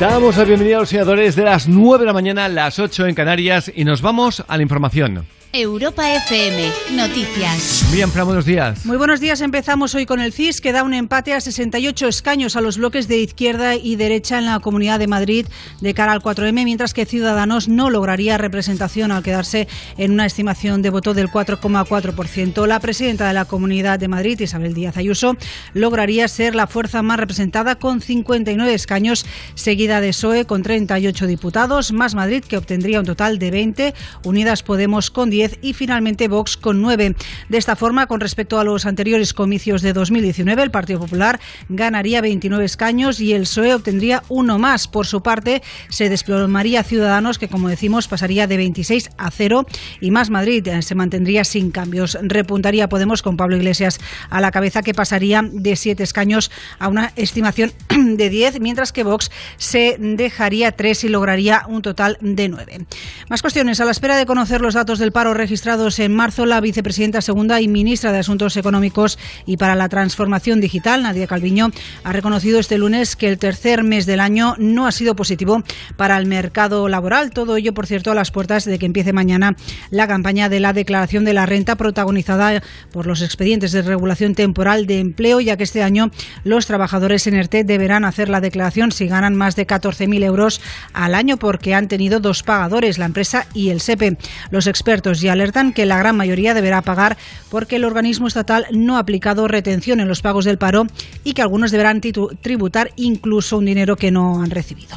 Damos la bienvenida a los seguidores de las 9 de la mañana, las 8 en Canarias, y nos vamos a la información. Europa FM, noticias. Miriam Fran, buenos días. Muy buenos días. Empezamos hoy con el CIS, que da un empate a 68 escaños a los bloques de izquierda y derecha en la Comunidad de Madrid de cara al 4M, mientras que Ciudadanos no lograría representación al quedarse en una estimación de voto del 4,4%. La presidenta de la Comunidad de Madrid, Isabel Díaz Ayuso, lograría ser la fuerza más representada con 59 escaños, seguida de PSOE con 38 diputados, más Madrid, que obtendría un total de 20, Unidas Podemos con 10 y finalmente Vox con 9. De esta forma, con respecto a los anteriores comicios de 2019, el Partido Popular ganaría 29 escaños y el PSOE obtendría uno más. Por su parte, se desplomaría Ciudadanos, que como decimos pasaría de 26 a 0 y más Madrid eh, se mantendría sin cambios. Repuntaría Podemos con Pablo Iglesias a la cabeza, que pasaría de 7 escaños a una estimación de 10, mientras que Vox se dejaría 3 y lograría un total de 9. Más cuestiones. A la espera de conocer los datos del paro registrados en marzo, la vicepresidenta segunda y ministra de Asuntos Económicos y para la Transformación Digital, Nadia Calviño, ha reconocido este lunes que el tercer mes del año no ha sido positivo para el mercado laboral. Todo ello, por cierto, a las puertas de que empiece mañana la campaña de la declaración de la renta protagonizada por los expedientes de regulación temporal de empleo, ya que este año los trabajadores en ERTE deberán hacer la declaración si ganan más de 14.000 euros al año porque han tenido dos pagadores, la empresa y el SEPE. Los expertos ya alertan que la gran mayoría deberá pagar porque el organismo estatal no ha aplicado retención en los pagos del paro y que algunos deberán tributar incluso un dinero que no han recibido.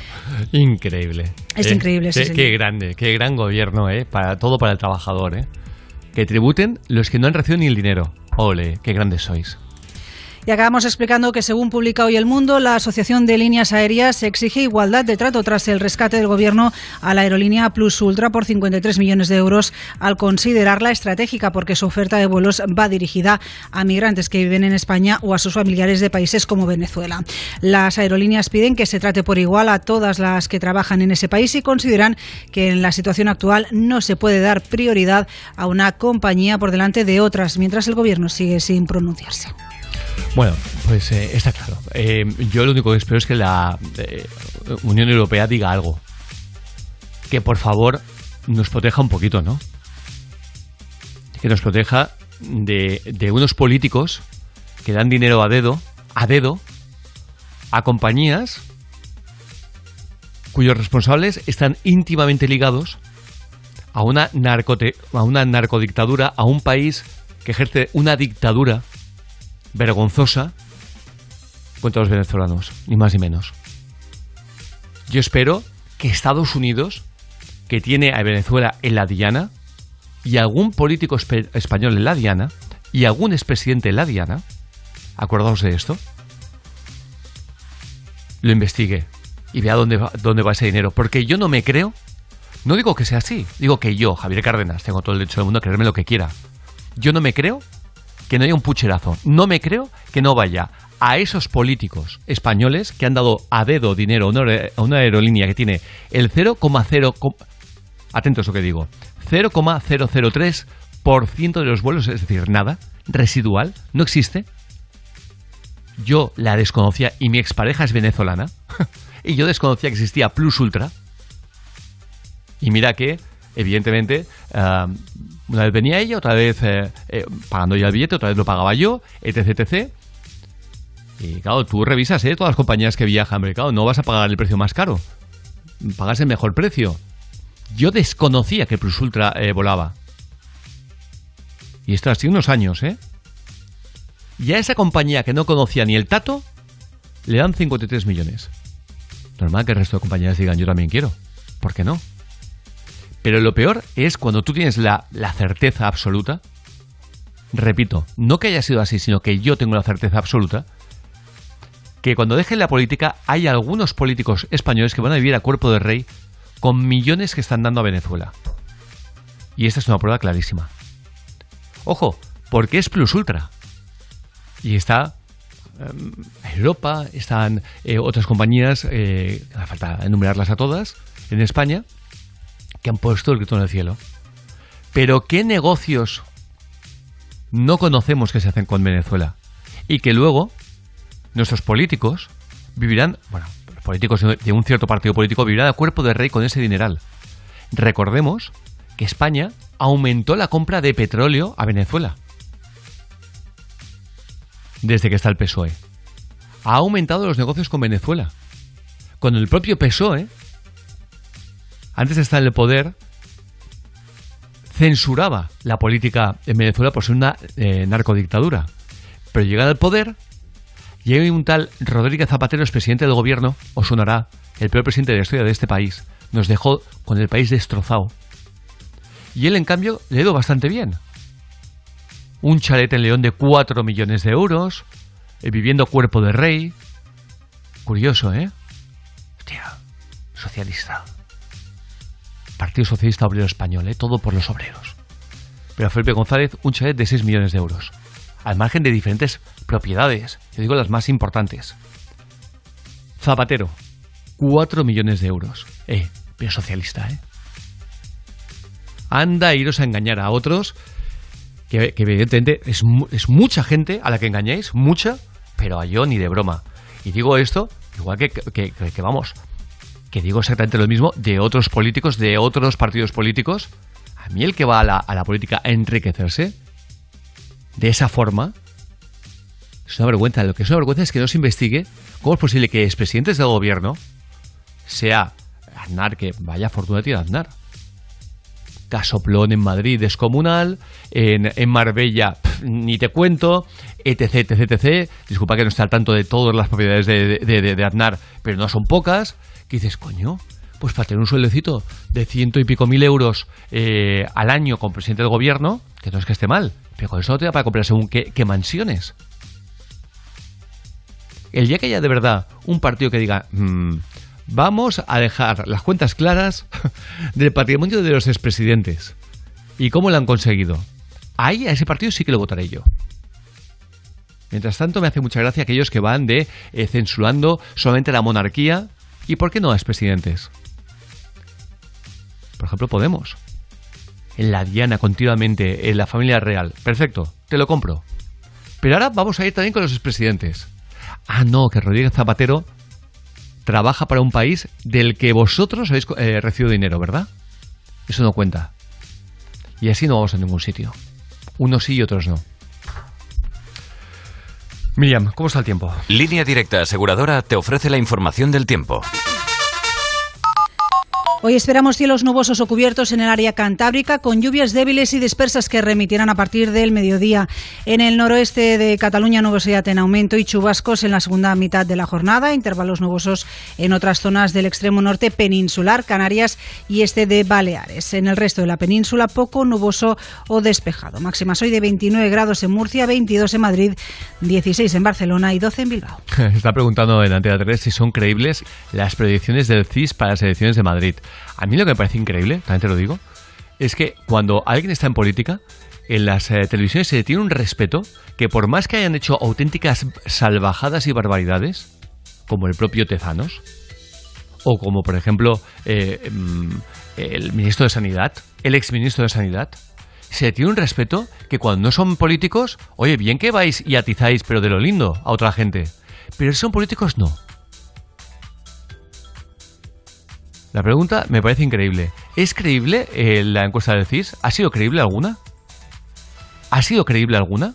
Increíble. Es Eh, increíble, sí, Qué, señor. qué grande, qué gran gobierno, ¿eh? Para, todo para el trabajador, ¿eh? Que tributen los que no han recibido ni el dinero. Ole, qué grandes sois. Y acabamos explicando que, según publica hoy El Mundo, la Asociación de Líneas Aéreas exige igualdad de trato tras el rescate del Gobierno a la aerolínea Plus Ultra por 53 millones de euros al considerarla estratégica porque su oferta de vuelos va dirigida a migrantes que viven en España o a sus familiares de países como Venezuela. Las aerolíneas piden que se trate por igual a todas las que trabajan en ese país y consideran que en la situación actual no se puede dar prioridad a una compañía por delante de otras, mientras el Gobierno sigue sin pronunciarse. Bueno, pues eh, está claro. Eh, yo lo único que espero es que la eh, Unión Europea diga algo. Que por favor nos proteja un poquito, ¿no? Que nos proteja de, de unos políticos que dan dinero a dedo, a dedo, a compañías cuyos responsables están íntimamente ligados a una, narcote- a una narcodictadura, a un país que ejerce una dictadura vergonzosa contra los venezolanos, ni más ni menos. Yo espero que Estados Unidos, que tiene a Venezuela en la diana, y algún político español en la diana, y algún expresidente en la diana, acordaos de esto, lo investigue y vea dónde va, dónde va ese dinero. Porque yo no me creo, no digo que sea así, digo que yo, Javier Cárdenas, tengo todo el derecho del mundo a creerme lo que quiera. Yo no me creo que no haya un pucherazo. No me creo que no vaya a esos políticos españoles que han dado a dedo dinero a una, aerolínea que tiene el 0,0... co- Atentos a lo que digo. 0,003% de los vuelos, es decir, nada, residual, no existe. Yo la desconocía y mi expareja es venezolana. y yo desconocía que existía Plus Ultra. Y mira que, evidentemente, ah, una vez venía ella, otra vez eh, eh, pagando ya el billete, otra vez lo pagaba yo, etc, etc. Y claro, tú revisas, ¿eh? Todas las compañías que viajan, pero claro, no vas a pagar el precio más caro. Pagas el mejor precio. Yo desconocía que Plus Ultra eh, volaba. Y esto ha unos años, ¿eh? Y a esa compañía que no conocía ni el tato, le dan 53 millones. Normal que el resto de compañías digan, yo también quiero. ¿Por qué no? Pero lo peor es cuando tú tienes la, la certeza absoluta. Repito, no que haya sido así, sino que yo tengo la certeza absoluta que cuando dejen la política hay algunos políticos españoles que van a vivir a cuerpo de rey con millones que están dando a Venezuela. Y esta es una prueba clarísima. Ojo, porque es Plus Ultra. Y está em, Europa, están eh, otras compañías, eh, falta enumerarlas a todas, en España, que han puesto el grito en el cielo. Pero ¿qué negocios no conocemos que se hacen con Venezuela? Y que luego nuestros políticos vivirán, bueno, los políticos de un cierto partido político vivirán a cuerpo de rey con ese dineral. Recordemos que España aumentó la compra de petróleo a Venezuela desde que está el PSOE. Ha aumentado los negocios con Venezuela. Con el propio PSOE, antes de estar en el poder, censuraba la política en Venezuela por ser una eh, narcodictadura. Pero llegado al poder, y hay un tal Rodríguez Zapatero, es presidente del gobierno, os sonará, el peor presidente de la historia de este país. Nos dejó con el país destrozado. Y él, en cambio, le ha ido bastante bien. Un chalet en León de 4 millones de euros, eh, viviendo cuerpo de rey. Curioso, ¿eh? Hostia, socialista. Partido Socialista Obrero Español, ¿eh? Todo por los obreros. Pero a Felipe González, un chalet de 6 millones de euros. Al margen de diferentes propiedades. Yo digo las más importantes. Zapatero, 4 millones de euros. Eh, pero socialista, ¿eh? Anda a iros a engañar a otros, que, evidentemente es, mu- es mucha gente a la que engañáis, mucha, pero a yo ni de broma. Y digo esto, igual que- que- que vamos, que digo exactamente lo mismo de otros políticos, de otros partidos políticos. A mí el que va a la, política a enriquecerse de esa forma es una vergüenza. Lo que es una vergüenza es que no se investigue cómo es posible que expresidentes del gobierno sea Aznar, que vaya fortuna tiene Aznar. Casoplón en Madrid descomunal, en, en Marbella ni te cuento, etc, etc, etc. Disculpa que no esté al tanto de todas las propiedades de, de, de- de Aznar, pero no son pocas. Que dices, coño, pues para tener un sueldecito de ciento y pico mil euros eh, al año como presidente del gobierno, que no es que esté mal, pero con eso no te da para comprar según qué, qué mansiones. El día que haya de verdad un partido que diga, "Mm, vamos a dejar las cuentas claras del patrimonio de los expresidentes y cómo lo han conseguido, ahí a ese partido sí que lo votaré yo. Mientras tanto, me hace mucha gracia aquellos que van de eh, censurando solamente la monarquía y, ¿por qué no, expresidentes? Por ejemplo, Podemos. En la Diana continuamente, en la familia real. Perfecto, te lo compro. Pero ahora vamos a ir también con los expresidentes. Ah, no, que Rodríguez Zapatero trabaja para un país del que vosotros habéis eh, recibido dinero, ¿verdad? Eso no cuenta. Y así no vamos a ningún sitio. Unos sí y otros no. Miriam, ¿cómo está el tiempo? Línea Directa Aseguradora te ofrece la información del tiempo. Hoy esperamos cielos nubosos o cubiertos en el área cantábrica, con lluvias débiles y dispersas que remitirán a partir del mediodía. En el noroeste de Cataluña, nubosidad en aumento y chubascos en la segunda mitad de la jornada, intervalos nubosos en otras zonas del extremo norte peninsular, Canarias y este de Baleares. En el resto de la península, poco nuboso o despejado. Máximas hoy de 29 grados en Murcia, 22 en Madrid, 16 en Barcelona y 12 en Bilbao. Está preguntando en Antena 3 si son creíbles las predicciones del CIS para las elecciones de Madrid. A mí lo que me parece increíble, también te lo digo, es que cuando alguien está en política, en las eh, televisiones se tiene un respeto que por más que hayan hecho auténticas salvajadas y barbaridades, como el propio Tezanos, o como por ejemplo eh, mm, el ministro de Sanidad, el exministro de Sanidad, se tiene un respeto que cuando no son políticos, oye, bien que vais y atizáis, pero de lo lindo a otra gente. Pero si son políticos, no. La pregunta me parece increíble. ¿Es creíble eh, la encuesta del CIS? ¿Ha sido creíble alguna? ¿Ha sido creíble alguna?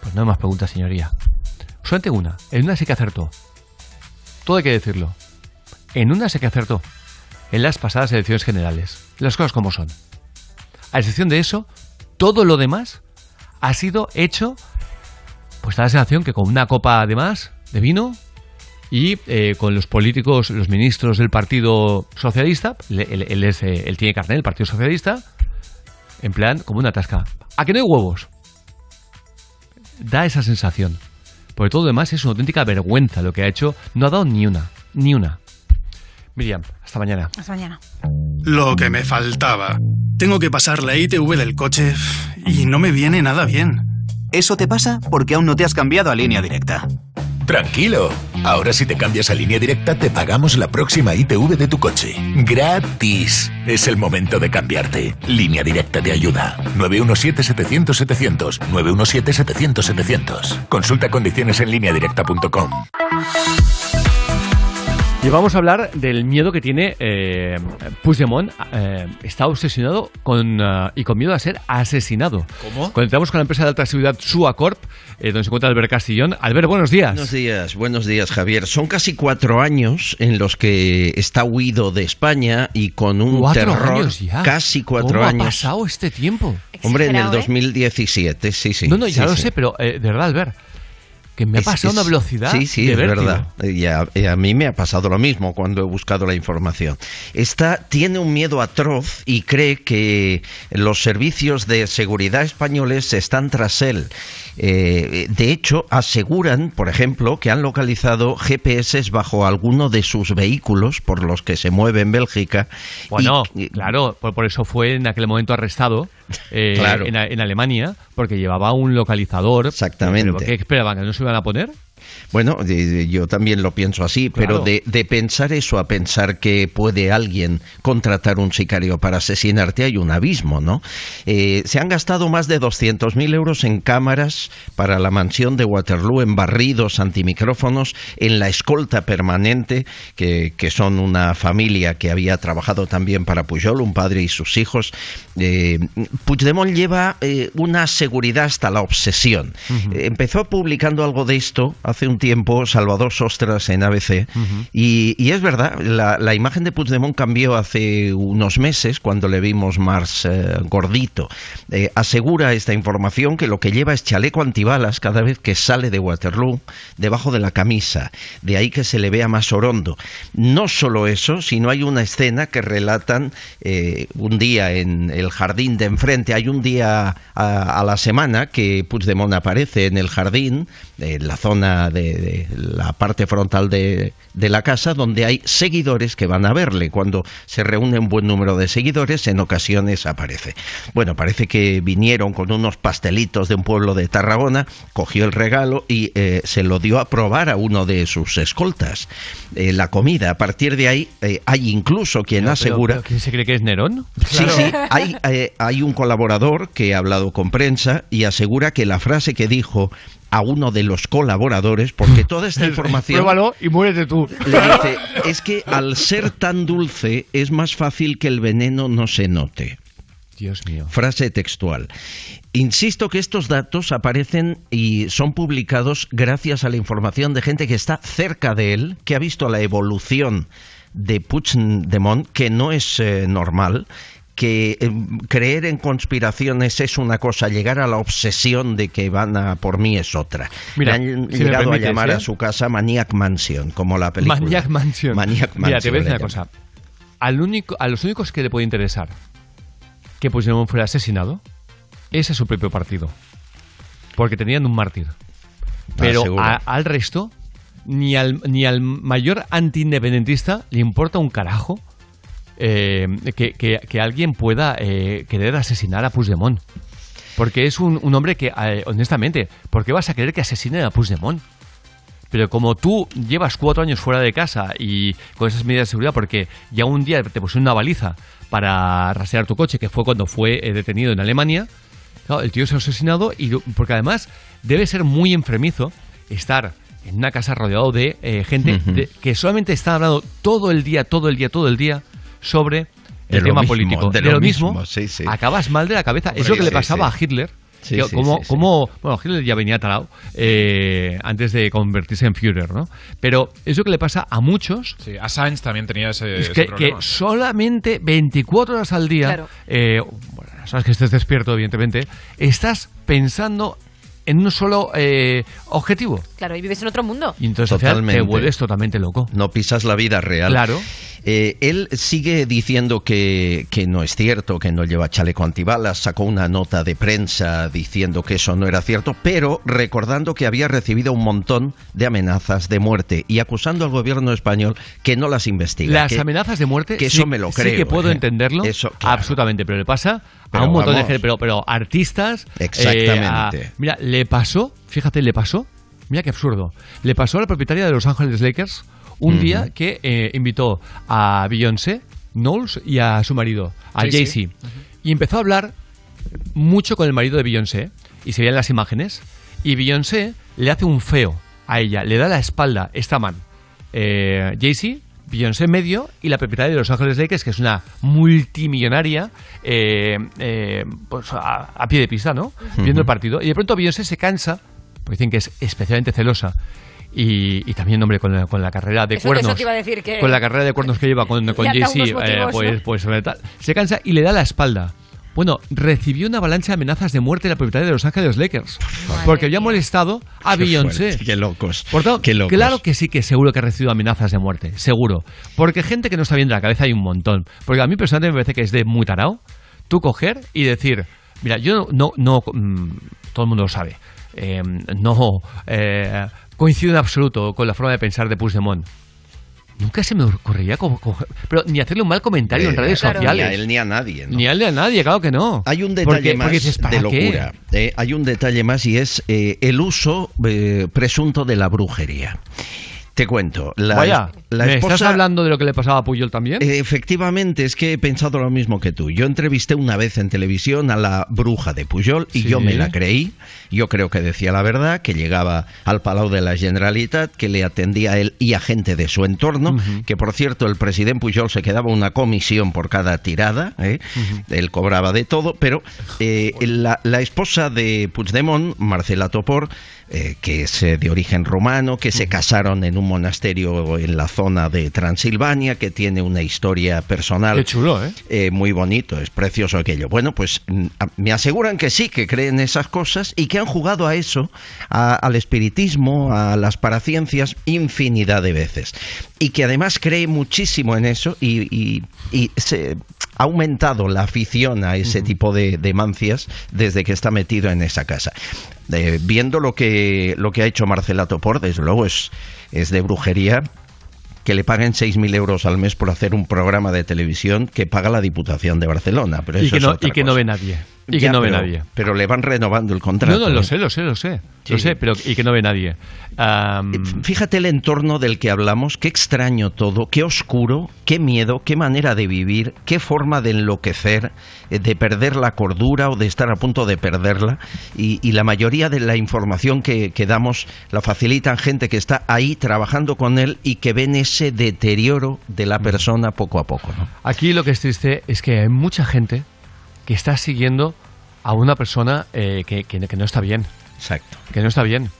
Pues no hay más preguntas, señoría. Solamente una. En una sí que acertó. Todo hay que decirlo. En una sí que acertó. En las pasadas elecciones generales. Las cosas como son. A excepción de eso, todo lo demás ha sido hecho, pues da la sensación que con una copa además de vino y eh, con los políticos, los ministros del Partido Socialista, él, él- él es, eh, él tiene carnet del Partido Socialista, en plan como una tasca. ¿A que no hay huevos? Da esa sensación. Porque todo lo demás es una auténtica vergüenza lo que ha hecho. No ha dado ni una, ni una. Miriam, hasta mañana. Hasta mañana. Lo que me faltaba. Tengo que pasar la ITV del coche y no me viene nada bien. Eso te pasa porque aún no te has cambiado a línea directa. Tranquilo. Ahora si te cambias a línea directa te pagamos la próxima ITV de tu coche. Gratis. Es el momento de cambiarte. Línea directa te ayuda. 917-700-700. 917-700-700. Consulta condiciones en lineadirecta.com. Y vamos a hablar del miedo que tiene eh, Puigdemont. eh, está obsesionado con, ah, y con miedo a ser asesinado. ¿Cómo? Conectamos con la empresa de alta seguridad Suacorp, eh, donde se encuentra Albert Castillón. Albert, buenos días. Buenos días, buenos días, Javier. Son casi cuatro años en los que está huido de España y con un Cuatro terror. años ya. Casi cuatro ¿Cómo años. ha pasado este tiempo? Hombre, en el Exagerado, ¿eh? 2017, sí, sí. no, no, ya sí, lo sí. sé, pero eh, de verdad, Albert, que me ha Es- pasado es- una velocidad Sí, sí, de es vértigo. verdad. Y a, y a mí me ha pasado lo mismo cuando he buscado la información. Está, tiene un miedo atroz y cree que los servicios de seguridad españoles están tras él. Eh, de hecho, aseguran, por ejemplo, que han localizado GPS bajo alguno de sus vehículos por los que se mueve en Bélgica. Bueno, y- claro, por, por eso fue en aquel momento arrestado eh, Claro. en, en Alemania, porque llevaba un localizador. Exactamente. ¿Pero ¿Qué esperaban? ¿Que no se iban a poner? Bueno, de- de- yo también lo pienso así, pero de, de pensar eso a pensar que puede alguien contratar un sicario para asesinarte hay un abismo, ¿no? Eh, se han gastado más de 200.000 euros en cámaras para la mansión de Waterloo, en barridos, antimicrófonos, en la escolta permanente, que, que son una familia que había trabajado también para Pujol, un padre y sus hijos. Eh, Puigdemont lleva eh, una seguridad hasta la obsesión. Empezó publicando algo de esto hace un tiempo Salvador Sostras en ABC y, y es verdad, la, la imagen de Puigdemont cambió hace unos meses cuando le vimos más eh, gordito. Eh, asegura esta información que lo que lleva es chaleco antibalas cada vez que sale de Waterloo debajo de la camisa. De ahí que se le vea más orondo. No solo eso, sino hay una escena que relatan eh, un día en el jardín de enfrente. Hay un día a, a la semana que Puigdemont aparece en el jardín, en la zona de, de la parte frontal de, de la casa, donde hay seguidores que van a verle. Cuando se reúne un buen número de seguidores, en ocasiones aparece. Bueno, parece que vinieron con unos pastelitos de un pueblo de Tarragona, cogió el regalo y eh, se lo dio a probar a uno de sus escoltas. Eh, la comida, a partir de ahí, eh, hay incluso quien Pero- asegura... pero ¿Quién se cree que es Nerón? Sí, sí, hay, hay un colaborador que ha hablado con prensa y asegura que la frase que dijo a uno de los colaboradores, porque toda esta información... Pruébalo y muérete tú. Le dice, es que al ser tan dulce es más fácil que el veneno no se note. Dios mío. Frase textual. Insisto que estos datos aparecen y son publicados gracias a la información de gente que está cerca de él, que ha visto la evolución de Puigdemont, que no es eh, normal, que eh, creer en conspiraciones es una cosa, llegar a la obsesión de que van a por mí es otra. Mira, han si me llegado a llamar ¿eh? a su casa Maniac Mansion, como la película. Maniac Mansion. Maniac Mira, te voy a decir una cosa. Al único, a los únicos que le puede interesar que Puigdemont fuera asesinado es a su propio partido. Porque tenían un mártir. Pero seguro. a- al resto, ni al, ni al mayor antiindependentista le importa un carajo eh, que, que- que alguien pueda eh, querer asesinar a Puigdemont. Porque es un, un hombre que, eh, honestamente, ¿por qué vas a querer que asesinen a Puigdemont? Pero como tú llevas cuatro años fuera de casa y con esas medidas de seguridad, porque ya un día te pusieron una baliza para rastrear tu coche, que fue cuando fue eh, detenido en Alemania, claro, el tío se ha asesinado y porque además debe ser muy enfermizo estar en una casa rodeado de eh, gente de- que solamente está hablando todo el día, todo el día, todo el día sobre el tema mismo, político. de De, lo lo mismo, mismo, sí, sí. acabas mal de la cabeza. es Hombre, lo que le pasaba sí. a Hitler Sí, Que sí, como, sí, sí. como- bueno, Hitler ya venía talado eh, antes de convertirse en Führer, ¿no? Pero eso que le pasa a muchos Sí, Assange también tenía ese, es ese que, solamente 24 horas al día, Claro. eh, bueno, sabes que estés despierto, evidentemente, estás pensando en un solo eh, objetivo. Claro, y vives en otro mundo. Y entonces al final, te vuelves totalmente loco. No pisas la vida real. Claro. Eh, él sigue diciendo que, que no es cierto, que no lleva chaleco antibalas, sacó una nota de prensa diciendo que eso no era cierto, pero recordando que había recibido un montón de amenazas de muerte y acusando al gobierno español que no las investiga. Las que- amenazas de muerte, que sí, eso me lo sí creo. que puedo ¿eh? entenderlo, Eso, claro. absolutamente, pero le pasa Pero a un montón de gente, pero, pero artistas. eh, Exactamente. a- mira, le pasó, fíjate, le pasó, mira qué absurdo, le pasó a la propietaria de Los Ángeles Lakers un día que eh, invitó a Beyoncé, Knowles y a su marido, a Jay-Z. Jay-Z, y empezó a hablar mucho con el marido de Beyoncé, y se veían las imágenes, y Beyoncé le hace un feo a ella, le da la espalda, esta man, eh, Jay-Z, Beyoncé en medio y la propietaria de Los Ángeles Lakers, que es una multimillonaria, eh, eh, pues a, a pie de pista, ¿no? Viendo el partido. Y de pronto Beyoncé se cansa, porque dicen que es especialmente celosa. Y, y también, hombre, con la, con la carrera de Eso- cuernos. eso te iba a decir que- Con la carrera de cuernos que lleva con, con Jay-Z, eh, pues, ¿no? pues tal. Se cansa y le da la espalda. Bueno, recibió una avalancha de amenazas de muerte de la propietaria de Los Ángeles Lakers. porque había molestado a Qué Beyoncé. fuerte, Qué locos. Por tanto, Qué locos. claro que sí que seguro que ha recibido amenazas de muerte, seguro. Porque gente que no está bien de la cabeza hay un montón. Porque a mí personalmente me parece que es de muy tarao tú coger y decir, mira, yo no, no, mm, todo el mundo lo sabe, eh, no eh, coincido en absoluto con la forma de pensar de Puigdemont. Nunca se me ocurriría co- coger- pero ni hacerle un mal comentario en Eh, redes claro. sociales. Ni a él ni a nadie. ¿no? Ni a él ni a nadie, claro que no. Hay un detalle Porque- más porque dices, ¿para de locura. Eh, hay un detalle más y es eh, el uso eh, presunto de la brujería. Te cuento. La, Vaya, la ¿me esposa- estás hablando de lo que le pasaba a Puyol también? Efectivamente, es que he pensado lo mismo que tú. Yo entrevisté una vez en televisión a la bruja de Pujol y Sí. yo me la creí. Yo creo que decía la verdad, que llegaba al Palau de la Generalitat, que le atendía a él y a gente de su entorno, que por cierto el presidente Pujol se quedaba una comisión por cada tirada, ¿eh? él cobraba de todo, pero eh, la, la esposa de Puigdemont, Marcela Topor, eh, que es eh, de origen romano, que se casaron en un monasterio en la zona de Transilvania, que tiene una historia personal. Qué chulo, ¿eh? Eh, muy bonito, es precioso aquello. Bueno, pues mm, me aseguran que sí, que creen esas cosas y que han jugado a eso, a- al espiritismo, a las paraciencias, infinidad de veces. Y que además cree muchísimo en eso y, y- y se ha aumentado la afición a ese tipo de, de mancias desde que está metido en esa casa. Eh, viendo lo que, lo que ha hecho Marcela Topor, desde luego es, es de brujería que le paguen 6.000 euros al mes por hacer un programa de televisión que paga la Diputación de Barcelona. Pero y eso que, es no, otra y que no ve nadie. Y Ya, que no ve pero- nadie. Pero le van renovando el contrato. No, no, lo ¿eh? sé, lo sé, lo sé. Lo sé, pero y que no ve nadie. Fíjate el entorno del que hablamos, qué extraño todo, qué oscuro, qué miedo, qué manera de vivir, qué forma de enloquecer, eh, de perder la cordura o de estar a punto de perderla. Y, y la mayoría de la información que, que damos la facilitan gente que está ahí trabajando con él y que ven ese deterioro de la persona poco a poco. ¿no? Aquí lo que es triste es que hay mucha gente que está siguiendo a una persona eh, que, que- que no está bien. Exacto. Que no está bien.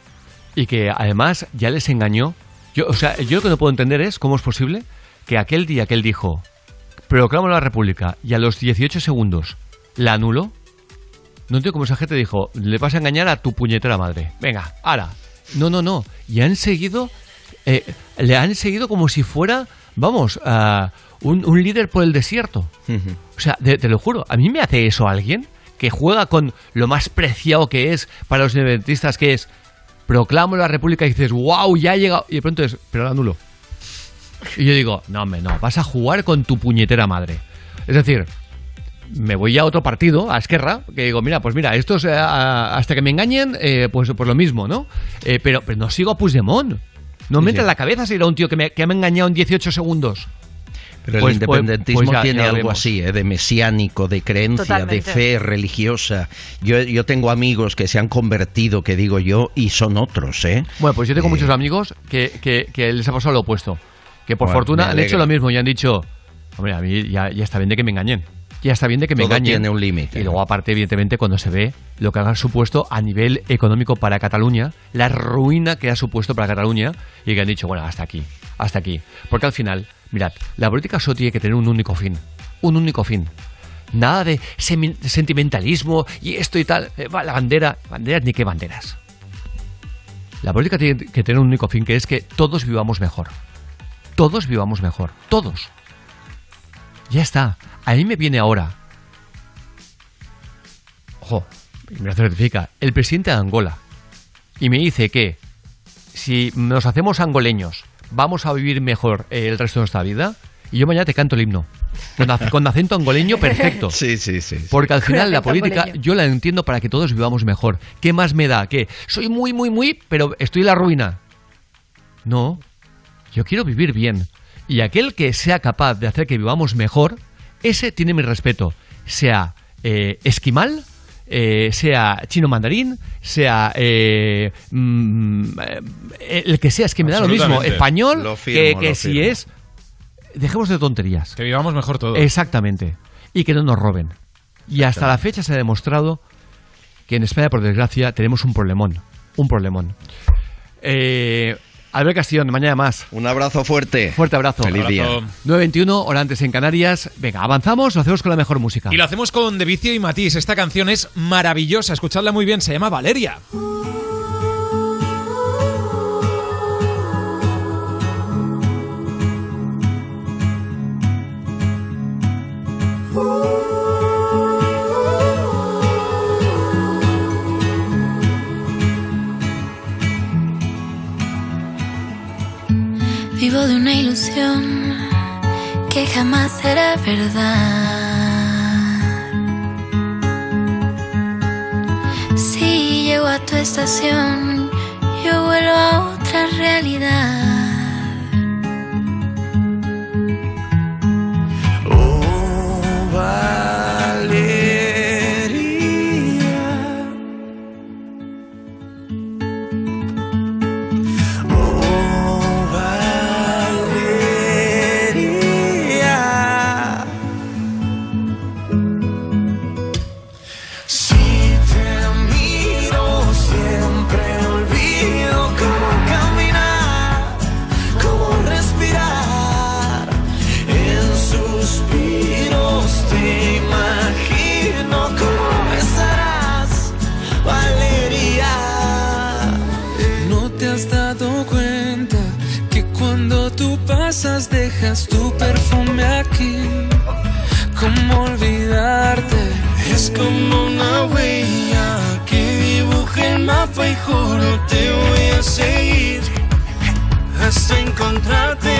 Y que además ya les engañó. Yo, o sea, yo lo que no puedo entender es cómo es posible que aquel día que él dijo proclamo la república y a los 18 segundos la anuló. No entiendo cómo esa gente dijo, le vas a engañar a tu puñetera madre. Venga, ahora. No, no, no. Y han seguido, eh, le han seguido como si fuera, vamos, ah, un, un líder por el desierto. O sea, de- te lo juro, ¿a mí me hace eso alguien que juega con lo más preciado que es para los independentistas, que es proclamo la república y dices, wow, ya ha llegado, y de pronto es, pero la anulo. Y yo digo, no, hombre, no, vas a jugar con tu puñetera madre. Es decir, me voy a otro partido, a Esquerra, que digo, mira, pues mira, estos eh, hasta que me engañen, eh, pues, pues lo mismo, ¿no? Eh, pero, pero no sigo a Puigdemont. No me entra en la cabeza si era un tío que me, que me ha engañado en 18 segundos. Pero Pues- el pues- independentismo pues ya- tiene ya algo vemos. así, ¿eh? de mesiánico, de creencia, Totalmente. de fe religiosa. Yo, yo tengo amigos que se han convertido, que digo yo, y son otros, ¿eh? Bueno, pues yo tengo muchos amigos que, que, que les ha pasado lo opuesto. Que por Bueno, fortuna han hecho lo mismo y han dicho, hombre, a mí ya, ya está bien de que me engañen. Ya está bien de que me Todo engañen. tiene un límite. Y luego, aparte, evidentemente, cuando se ve lo que ha supuesto a nivel económico para Cataluña, la ruina que ha supuesto para Cataluña, y que han dicho, bueno, hasta aquí, hasta aquí. Porque al final, mirad, la política solo tiene que tener un único fin. Un único fin. Nada de sentimentalismo y esto y tal. Eh, va, La bandera, banderas ni qué banderas. La política tiene que tener un único fin, que es que todos vivamos mejor. Todos vivamos mejor. Todos. Ya está. A mí me viene ahora. Ojo, me lo certifica. El presidente de Angola. Y me dice que si nos hacemos angoleños, vamos a vivir mejor eh, el resto de nuestra vida. Y yo mañana te canto el himno. Con, ac- con acento angoleño perfecto. Sí, sí, sí. sí. Porque al final la política angoleño. yo la entiendo para que todos vivamos mejor. ¿Qué más me da? Que soy muy, muy, muy, pero estoy en la ruina. No, yo quiero vivir bien. Y aquel que sea capaz de hacer que vivamos mejor, ese tiene mi respeto. Sea eh, esquimal, eh, sea chino mandarín, sea eh, mm, eh, el que sea, es que me da lo mismo. Español, Lo firmo, que, lo que si firmo. es... Dejemos de tonterías. Que vivamos mejor todos. Exactamente. Y que no nos roben. Y hasta la fecha se ha demostrado que en España, por desgracia, tenemos un problemón. Un problemón. Eh, Albert Castillón, mañana más. Un abrazo fuerte. Fuerte abrazo. Feliz día. 9.21, hora antes en Canarias. Venga, avanzamos, lo hacemos con la mejor música. Y lo hacemos con De Vicio y Matisse. Esta canción es maravillosa, escuchadla muy bien, se llama Valeria. Vivo de una ilusión que jamás será verdad. Si llego a tu estación, yo vuelvo a otra realidad. Dejas tu perfume aquí. ¿Cómo olvidarte? Es como una huella que dibuja el mapa y juro te voy a seguir hasta encontrarte.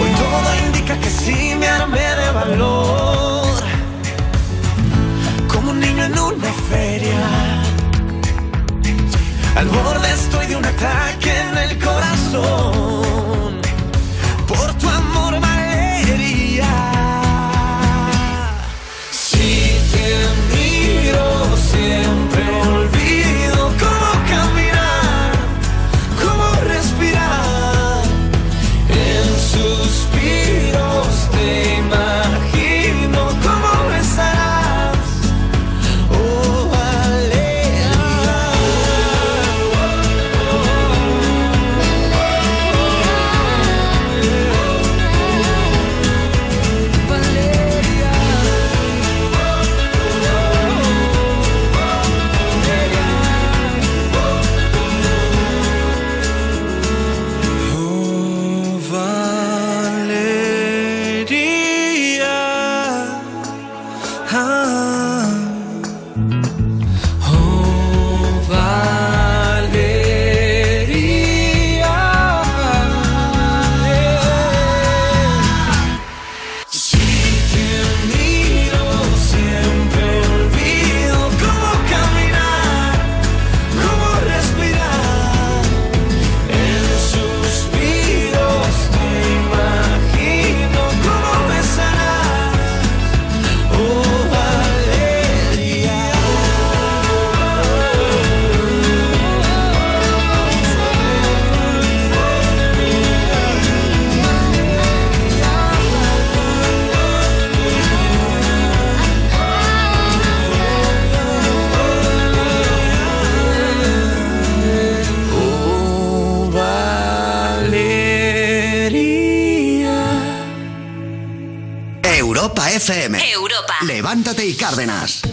Hoy todo indica que sí me armé de valor, como un niño en una feria. Al borde estoy de un ataque en el corazón Levántate y Cárdenas.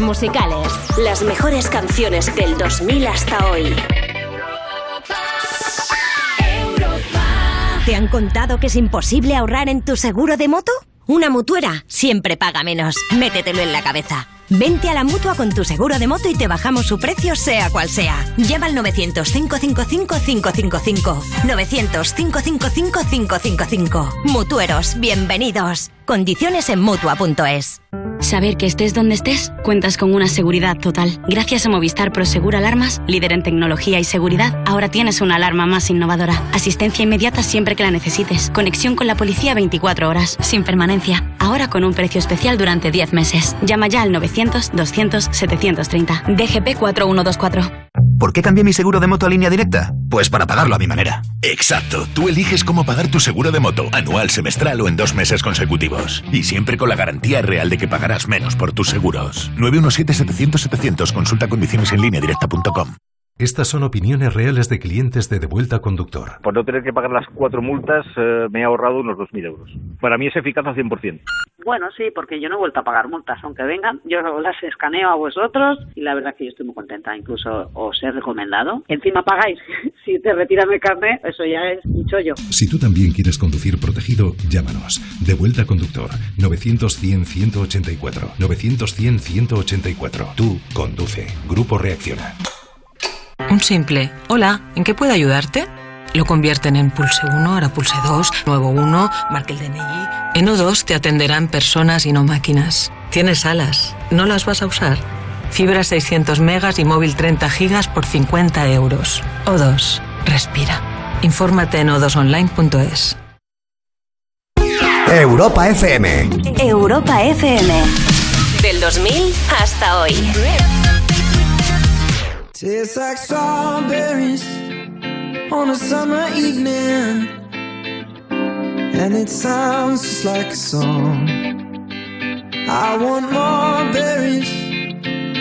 Musicales. Las mejores canciones del 2000 hasta hoy. ¿Te han contado que es imposible ahorrar en tu seguro de moto? Una mutuera siempre paga menos. Métetelo en la cabeza. Vente a la mutua con tu seguro de moto y te bajamos su precio, sea cual sea. Llama al 900-555-555. 900-555-555. Mutueros, bienvenidos. Condiciones en mutua.es. Saber que estés donde estés, cuentas con una seguridad total. Gracias a Movistar Prosegur Alarmas, líder en tecnología y seguridad, ahora tienes una alarma más innovadora. Asistencia inmediata siempre que la necesites. Conexión con la policía 24 horas, sin permanencia. Ahora con un precio especial durante 10 meses. Llama ya al 900-200-730. DGP 4124. ¿Por qué cambié mi seguro de moto a línea directa? Pues para pagarlo a mi manera. Exacto, tú eliges cómo pagar tu seguro de moto, anual, semestral o en dos meses consecutivos. Y siempre con la garantía real de que pagarás menos por tus seguros. 917-700-700, consulta condiciones en línea directa.com. Estas son opiniones reales de clientes de Devuelta Conductor. Por no tener que pagar las cuatro multas, eh, me he ahorrado unos 2.000 euros. Para mí es eficaz al 100%. Bueno, sí, porque yo no he vuelto a pagar multas, aunque vengan, yo las escaneo a vosotros y la verdad que yo estoy muy contenta, incluso os he recomendado. Encima pagáis, si te retiran el carnet, eso ya es un chollo. Si tú también quieres conducir protegido, llámanos. Devuelta Conductor. 900-100-184. 900-100-184. Tú conduce. Grupo Reacciona. Un simple Hola, ¿en qué puedo ayudarte? Lo convierten en pulse 1, ahora pulse 2, nuevo 1, marque el DNI. En O2 te atenderán personas y no máquinas. Tienes alas, ¿no las vas a usar? Fibra 600 megas y móvil 30 gigas por 50 euros. O2, respira. Infórmate en o2online.es. Europa FM. Europa FM. Del 2000 hasta hoy. Tastes like strawberries on a summer evening, and it sounds just like a song. I want more berries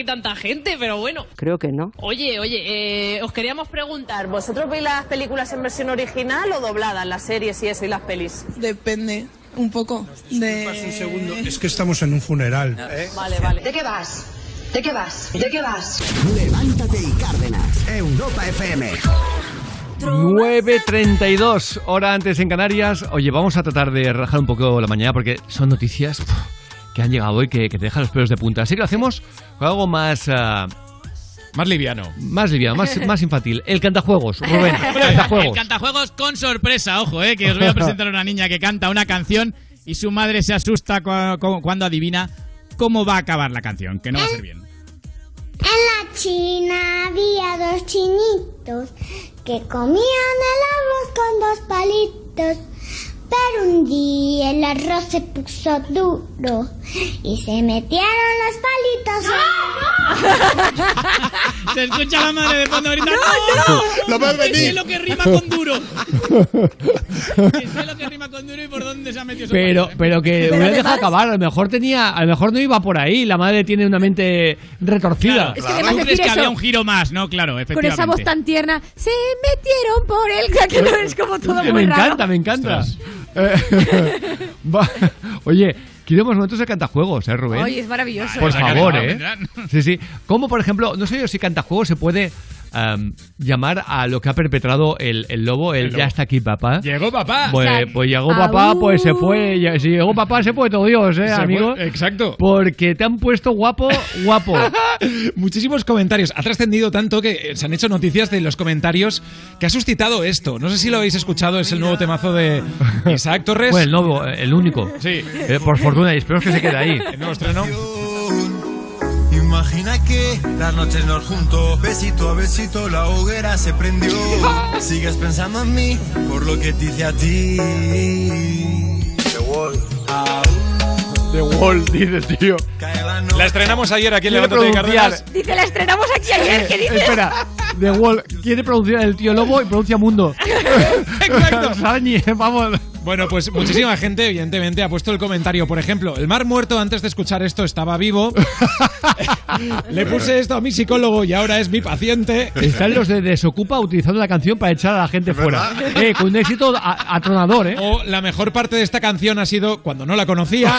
aquí tanta gente, pero bueno. Creo que no. Oye, oye, eh, os queríamos preguntar, ¿vosotros veis las películas en versión original o dobladas, las series y eso y las pelis? Depende, un poco. De... un segundo. Es que estamos en un funeral. Vale, vale. ¿De qué vas? ¿De qué vas? ¿De qué vas? Levántate y Cárdenas. Europa FM. 9.32, hora antes en Canarias. Oye, vamos a tratar de relajar un poco la mañana porque son noticias que han llegado hoy que, que te dejan los pelos de punta. Así que lo hacemos con algo más... ah, Más liviano. más liviano, más, más infantil. El cantajuegos, Rubén. cantajuegos. El cantajuegos con sorpresa, ojo, eh, que os voy a presentar a una niña que canta una canción y su madre se asusta cua- cu- cuando adivina cómo va a acabar la canción, que no va a ser bien. En la China había dos chinitos que comían el arroz con dos palitos. Pero un día el arroz se puso duro y se metieron los palitos. en- Se escucha la madre de fondo gritando ¡No, no! ¡No! Lo Que sé venir. lo que rima con duro. Que sé lo que rima con duro y por dónde se ha metido su Pero, padre. pero que Pero me además- deja acabar. A lo mejor tenía, a lo mejor no iba por ahí. La madre tiene una mente retorcida. Claro, Tú crees que había un giro más, ¿no? Claro, Con efectivamente. esa voz tan tierna, se metieron por el que no es como todo muy me raro. encanta, me encanta. Eh, va- Oye, queremos momentos de cantajuegos, ¿eh, Rubén? Oye, es maravilloso. Por favor, ¿eh? Sí, sí. Como, por ejemplo, no sé yo si cantajuegos se puede am, llamar a lo que ha perpetrado el, el lobo, el, El ya está aquí papá. Llegó papá. Pues, pues llegó papá, pues se fue. Si llegó papá, se fue todo Dios, ¿eh, Se amigo? fue, exacto. Porque te han puesto guapo, guapo. Muchísimos comentarios. Ha trascendido tanto que eh, se han hecho noticias de los comentarios que ha suscitado esto. No sé si lo habéis escuchado, es el nuevo temazo de Isaac Torres. Fue el nuevo, el único. Sí. Eh, por fortuna, y espero que se quede ahí. El nuevo estreno. Imagina que las noches nos juntos, besito a besito la hoguera se prendió. Sigues pensando en mí por lo que te hice a ti. The. The Wall, dices, tío. La estrenamos ayer aquí en Levántate pronunciar. Cárdenas. Dice, la estrenamos aquí ayer, ¿qué dices? Espera, The Wall quiere pronunciar el tío lobo y pronuncia mundo. Exacto. Sañi, vamos. Bueno, pues muchísima gente, evidentemente, ha puesto el comentario. Por ejemplo, el mar muerto antes de escuchar esto estaba vivo. Le puse esto a mi psicólogo y ahora es mi paciente. Están los de Desocupa utilizando la canción para echar a la gente fuera. Eh, con un éxito atronador, ¿eh? O la mejor parte de esta canción ha sido cuando no la conocía.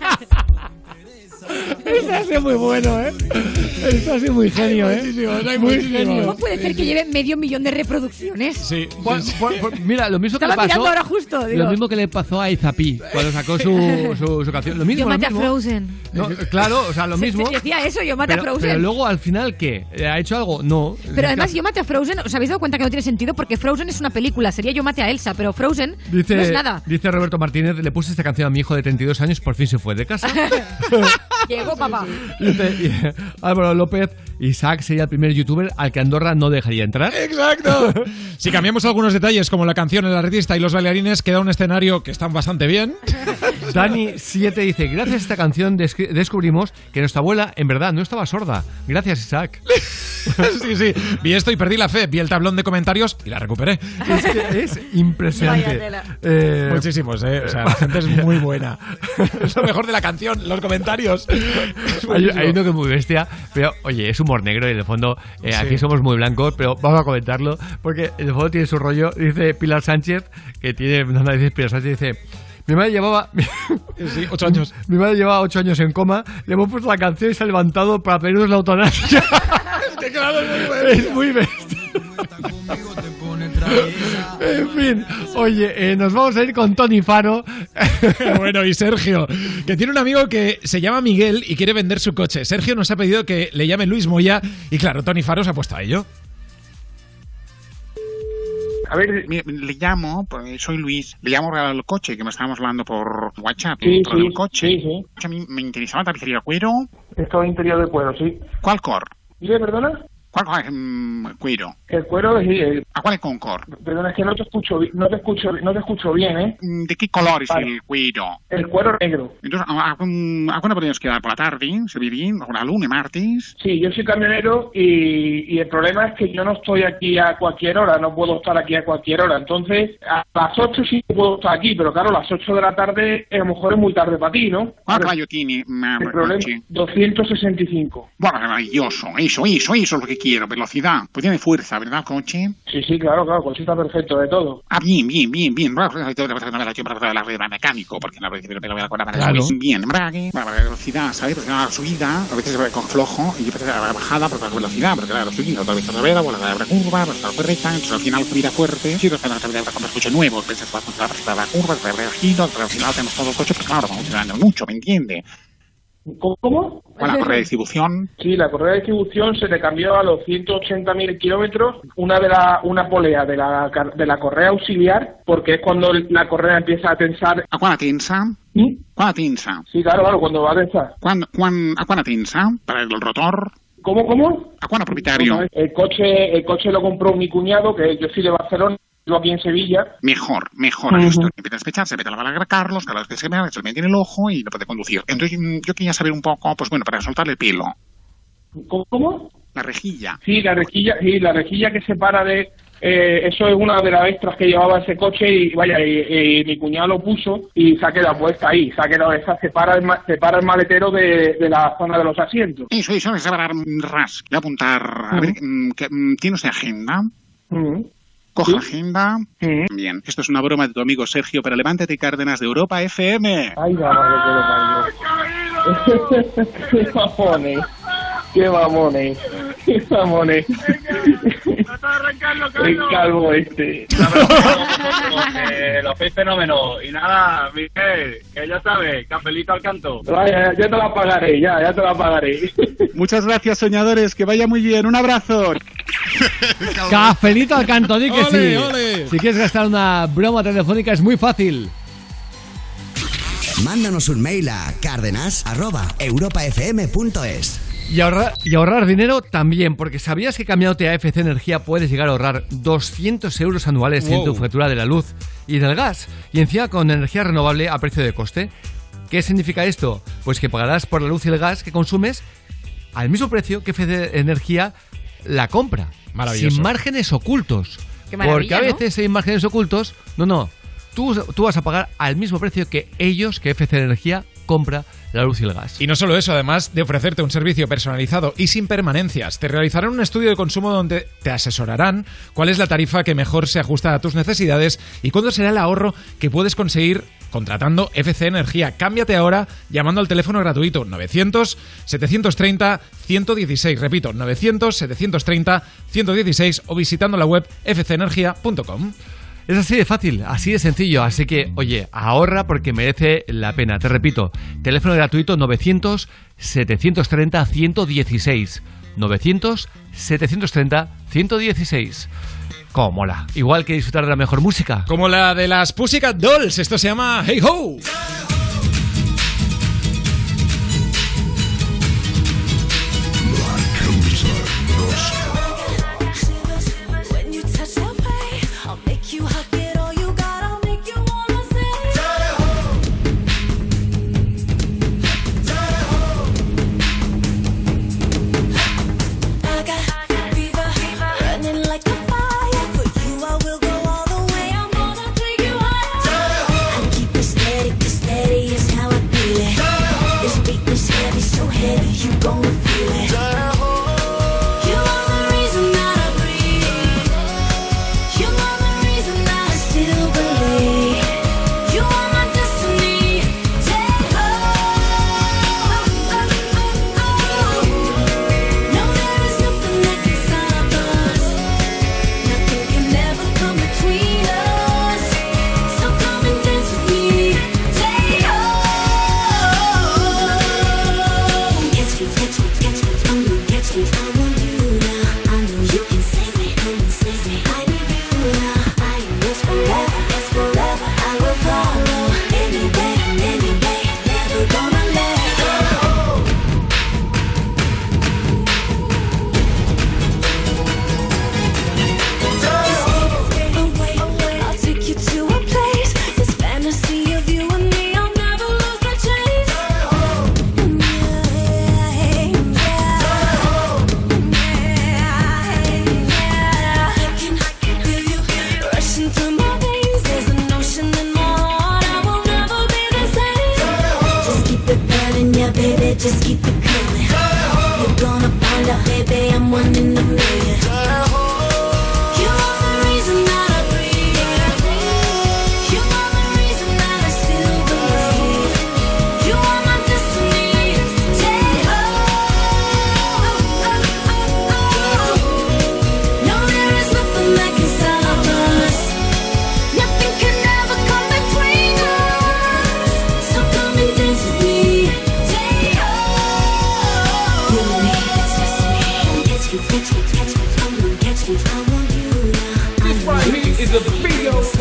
Esto ha sido muy bueno, ¿eh? Esto ha sido muy genio, ¿eh? Muy genio. ¿Cómo puede ser que lleve medio millón de reproducciones? Sí. Pues- pues- pues mira, lo mismo que le Estaba pasó. mirando ahora justo. Digo. Lo mismo que le pasó a Izapi cuando sacó su, su, su canción. Lo mismo, Yo lo maté a. Frozen. No, claro, o sea, lo mismo. se decía eso, yo maté a Pero, Frozen. pero luego al final, ¿qué? ¿Ha hecho algo? No. Pero además, Yo maté a Frozen, ¿os habéis dado cuenta que no tiene sentido? Porque Frozen es una película, sería Yo maté a Elsa, pero Frozen Dice, no es nada. dice Roberto Martínez, le puse esta canción a mi hijo de 32 años, por fin se fue de casa. Llegó papá. Dice y- Álvaro López, Isaac sería el primer youtuber al que Andorra no dejaría entrar. Exacto. Si cambiamos algunos detalles como la canción, el artista y los bailarines, queda un escenario que están bastante bien. Dani7 dice, gracias a esta canción descubrimos que nuestra abuela en verdad no estaba sorda. Gracias, Isaac. sí, sí. Vi esto y perdí la fe. Vi el tablón de comentarios y la recuperé. Es que es impresionante. Eh, Muchísimos, ¿eh? O sea, la gente es muy buena. Es lo mejor de la canción, los comentarios. Hay, hay uno que es muy bestia, pero oye, es humor negro y en el fondo eh, Sí. aquí somos muy blancos, pero vamos a comentarlo porque en el fondo tiene su rollo. Dice Pilar Sánchez, que tiene, no, no, dice Pilar Sánchez, dice... Mi madre llevaba. Sí, ocho años. Mi madre llevaba ocho años en coma. Le hemos puesto la canción y se ha levantado para pedirnos la eutanasia. es que claro, es muy bueno. Es muy bestia. En fin, oye, eh, nos vamos a ir con Tony Faro. bueno, y Sergio, que tiene un amigo que se llama Miguel y quiere vender su coche. Sergio nos ha pedido que le llame Luis Moya y claro, Tony Faro se ha puesto a ello. A ver, le llamo, pues, soy Luis, le llamo al coche que me estábamos hablando por WhatsApp. Sí, dentro sí, del coche. sí, sí. A mí me interesaba tapicería cuero. Esto es interior de cuero, sí. ¿Cuál cor? ¿Dile, perdona? ¿Cuál, cuál mm, cuero? El cuero es... El... ¿A cuál es con cor? Perdona, es que no te escucho, no te escucho, no te escucho bien, ¿eh? Mm, ¿De qué color es Vale. el cuero? El cuero negro. Entonces, ¿a, a, ¿a cuándo podríamos quedar? ¿Por la tarde? ¿Se bien? ¿O la lunes, martes? Sí, yo soy camionero y, y el problema es que yo no estoy aquí a cualquier hora, no puedo estar aquí a cualquier hora. Entonces, a las 8 sí puedo estar aquí, pero claro, las 8 de la tarde a lo mejor es muy tarde para ti, ¿no? ¿Cuál caballo tiene? El problema, coche? 265. Bueno, maravilloso. Eso, eso, eso es lo que quiero. Velocidad. Pues tiene fuerza, ¿verdad, el coche? Sí, sí, claro, claro, está perfecto de todo. Ah, bien, bien, bien, bien. La mecánico, porque la Claro. Bien, bien, embrague, la velocidad, ¿sabes? Porque la subida, a veces con flojo, y a veces la bajada, porque la velocidad, porque la subida, otra vez otra vez, la curva, la recta, entonces al final subida fuerte, sí, pues la la compras coche nuevo, pues va a contra la curva, la giro, pero al final tenemos todo el coche, pues claro, vamos tirando mucho, ¿me entiende? ¿Cómo? ¿Cómo? Con la correa de distribución. Sí, la correa de distribución se te cambió a los 180.000 kilómetros una de la, una polea de la, de la correa auxiliar, porque es cuando la correa empieza a tensar. ¿A cuándo tensa? ¿Mm? ¿Cuándo tensa? Sí, claro, claro, cuando va a tensar. ¿Cuándo, cuán, ¿A cuándo tensa? Para el rotor. ¿Cómo, cómo? ¿A cuándo propietario? El coche, el coche lo compró mi cuñado, que yo soy de Barcelona, aquí en Sevilla. Mejor, mejor. Ujú. Esto empieza a sospechar, se mete a la bala a Carlos, Carlos que se ve, se en el ojo y no puede conducir. Entonces mm, yo quería saber un poco, pues bueno, para soltarle el pelo. ¿Cómo? La rejilla. Sí, la rejilla, sí, la rejilla que separa de... eh, eso es una de las extras que llevaba ese coche y vaya, y, y mi cuñado lo puso y se ha quedado puesta ahí, se ha quedado, esa separa el, separa el maletero de, de la zona de los asientos. Eso, eso, se va a dar un ras. Voy a apuntar, a ver, mm, mm, ¿tiene usted agenda? Coja agenda. Bien, esto es una broma de tu amigo Sergio, pero levántate Cárdenas de Europa FM. Ay, madre que lo. Qué mamones, qué mamones, qué mamones. El calvo este. Lo hacéis fenómeno. Y nada, Miguel, que ya sabes, cafelito al canto. Vaya, ya te la pagaré, ya, ya te la pagaré. Muchas gracias, soñadores, que vaya muy bien. Un abrazo. Cafelito al canto, di que Ole, sí. ole. Si quieres gastar una broma telefónica es muy fácil. Mándanos un mail a cárdenas.europafm.es. Y ahorrar, y ahorrar dinero también, porque ¿sabías que cambiándote a FC Energía puedes llegar a ahorrar 200 euros anuales en tu factura de la luz y del gas? Y encima con energía renovable a precio de coste. ¿Qué significa esto? Pues que pagarás por la luz y el gas que consumes al mismo precio que FC Energía la compra. Maravilloso. Sin márgenes ocultos. Qué porque a ¿no? veces hay márgenes ocultos. No, no. Tú, tú vas a pagar al mismo precio que ellos, que FC Energía compra la luz y el gas. Y no solo eso, además de ofrecerte un servicio personalizado y sin permanencias, te realizarán un estudio de consumo donde te asesorarán cuál es la tarifa que mejor se ajusta a tus necesidades y cuándo será el ahorro que puedes conseguir contratando FC Energía. Cámbiate ahora llamando al teléfono gratuito 900-730-116. Repito, 900-730-116 o visitando la web fcenergia.com. Es así de fácil, así de sencillo, así que oye, ahorra porque merece la pena. Te repito, teléfono gratuito 900 730 116. 900 730 116. Como mola. Igual que disfrutar de la mejor música. Como la de las Pussycat Dolls. Esto se llama Hey Ho.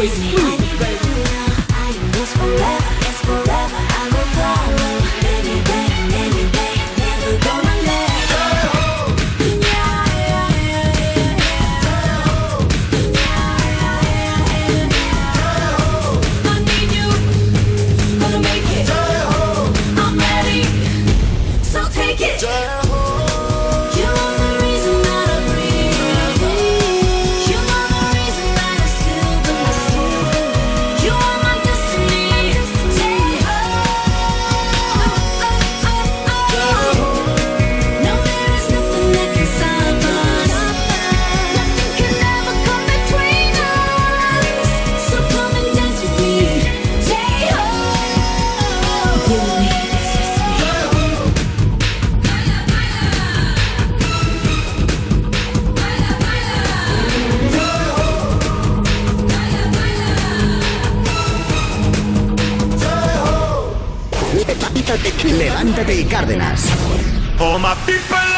persuade me. yours forever. Oh, my people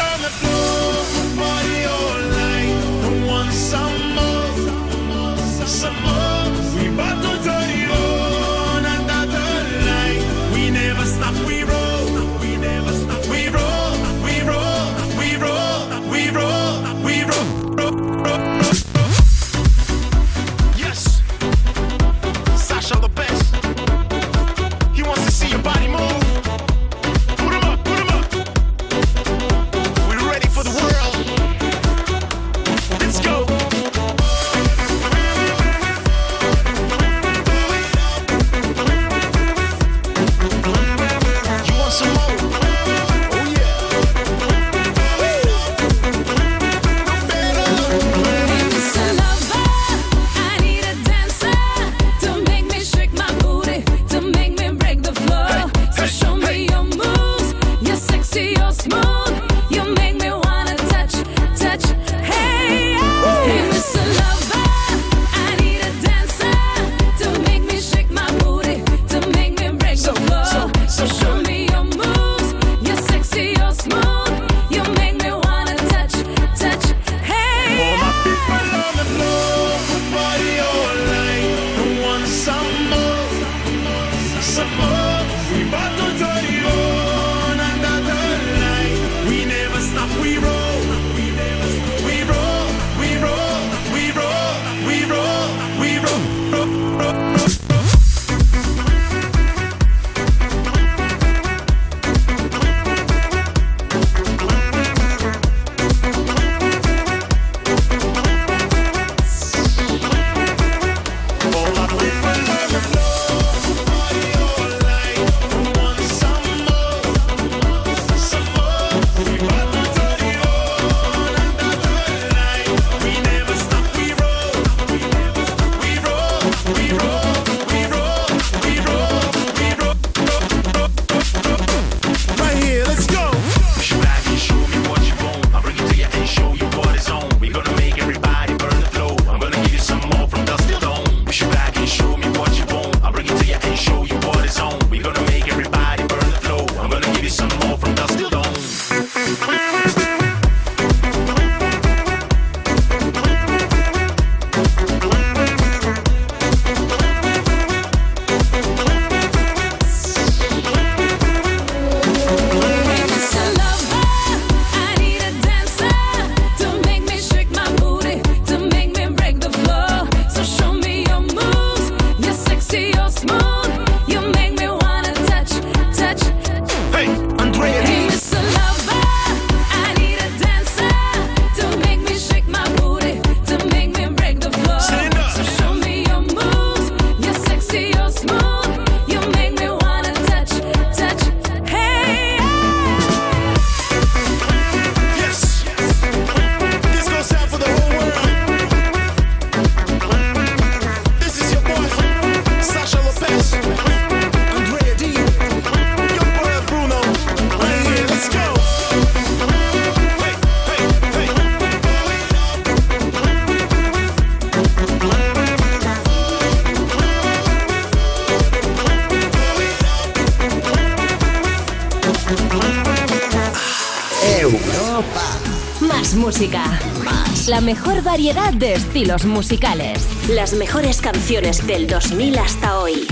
variedad de estilos musicales. Las mejores canciones del 2000 hasta hoy.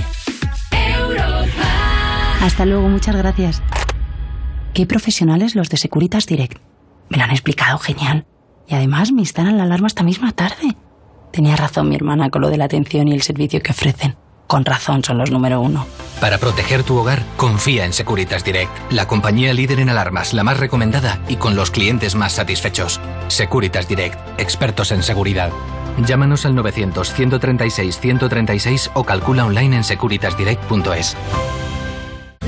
Hasta luego, muchas gracias. Qué profesionales los de Securitas Direct. Me lo han explicado genial. Y además me instalan la alarma esta misma tarde. Tenía razón mi hermana con lo de la atención y el servicio que ofrecen. Con razón son los número uno. Para proteger tu hogar, confía en Securitas Direct, la compañía líder en alarmas, la más recomendada y con los clientes más satisfechos. Securitas Direct, expertos en seguridad. Llámanos al 900-136-136 o calcula online en securitasdirect.es.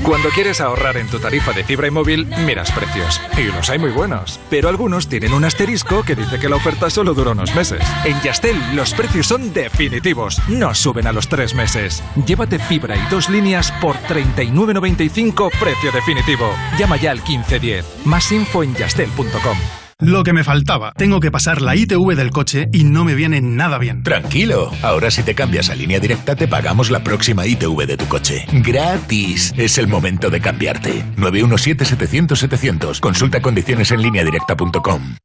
Cuando quieres ahorrar en tu tarifa de fibra y móvil, miras precios. Y los hay muy buenos. Pero algunos tienen un asterisco que dice que la oferta solo dura unos meses. En Yastel, los precios son definitivos. No suben a los tres meses. Llévate fibra y dos líneas por 39.95 precio definitivo. Llama ya al 1510. Más info en yastel.com. Lo que me faltaba. Tengo que pasar la ITV del coche y no me viene nada bien. Tranquilo, ahora si te cambias a línea directa te pagamos la próxima ITV de tu coche. Gratis. Es el momento de cambiarte. 917-700-700. Consulta condiciones en lineadirecta.com.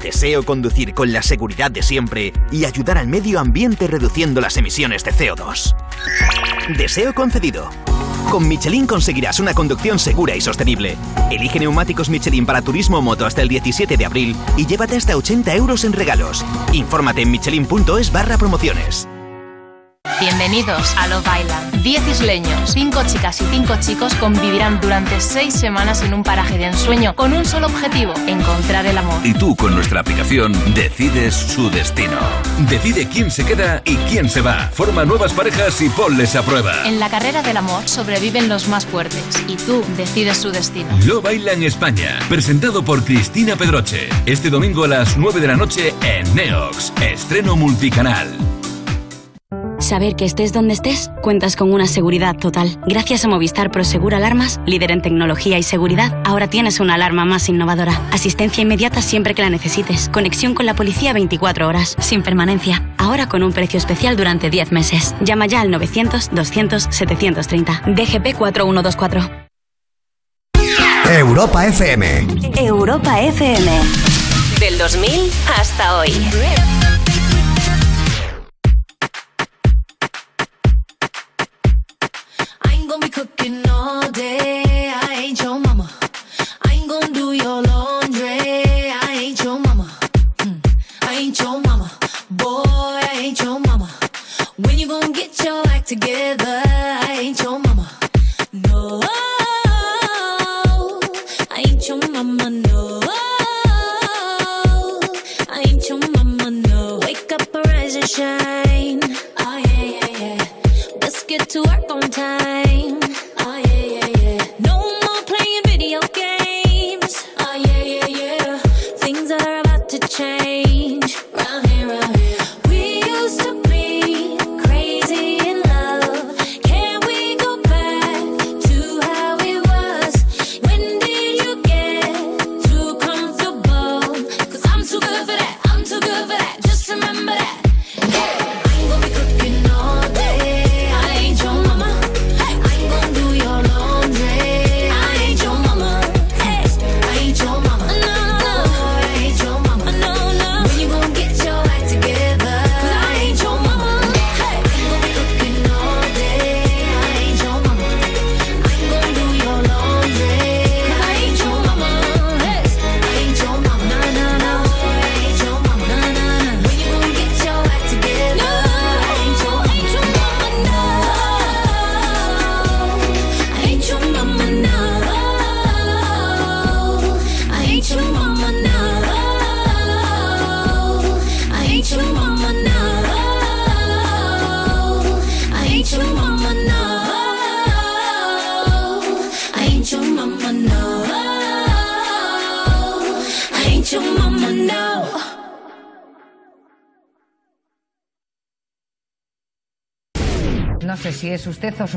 Deseo conducir con la seguridad de siempre y ayudar al medio ambiente reduciendo las emisiones de CO2. Deseo concedido. Con Michelin conseguirás una conducción segura y sostenible. Elige neumáticos Michelin para turismo o moto hasta el 17 de abril y llévate hasta 80 euros en regalos. Infórmate en michelin.es barra promociones. Bienvenidos a Love Island. Diez isleños, cinco chicas y cinco chicos convivirán durante seis semanas en un paraje de ensueño con un solo objetivo, encontrar el amor. Y tú con nuestra aplicación decides su destino. Decide quién se queda y quién se va. Forma nuevas parejas y ponles a prueba. En la carrera del amor sobreviven los más fuertes y tú decides su destino. Love Island España, presentado por Cristina Pedroche. Este domingo a las 9 de la noche en Neox. Estreno multicanal. Saber que estés donde estés, cuentas con una seguridad total. Gracias a Movistar Prosegur Alarmas, líder en tecnología y seguridad, ahora tienes una alarma más innovadora. Asistencia inmediata siempre que la necesites. Conexión con la policía 24 horas, sin permanencia. Ahora con un precio especial durante 10 meses. Llama ya al 900-200-730. DGP 4124. Europa FM. Europa FM. Del 2000 hasta hoy. looking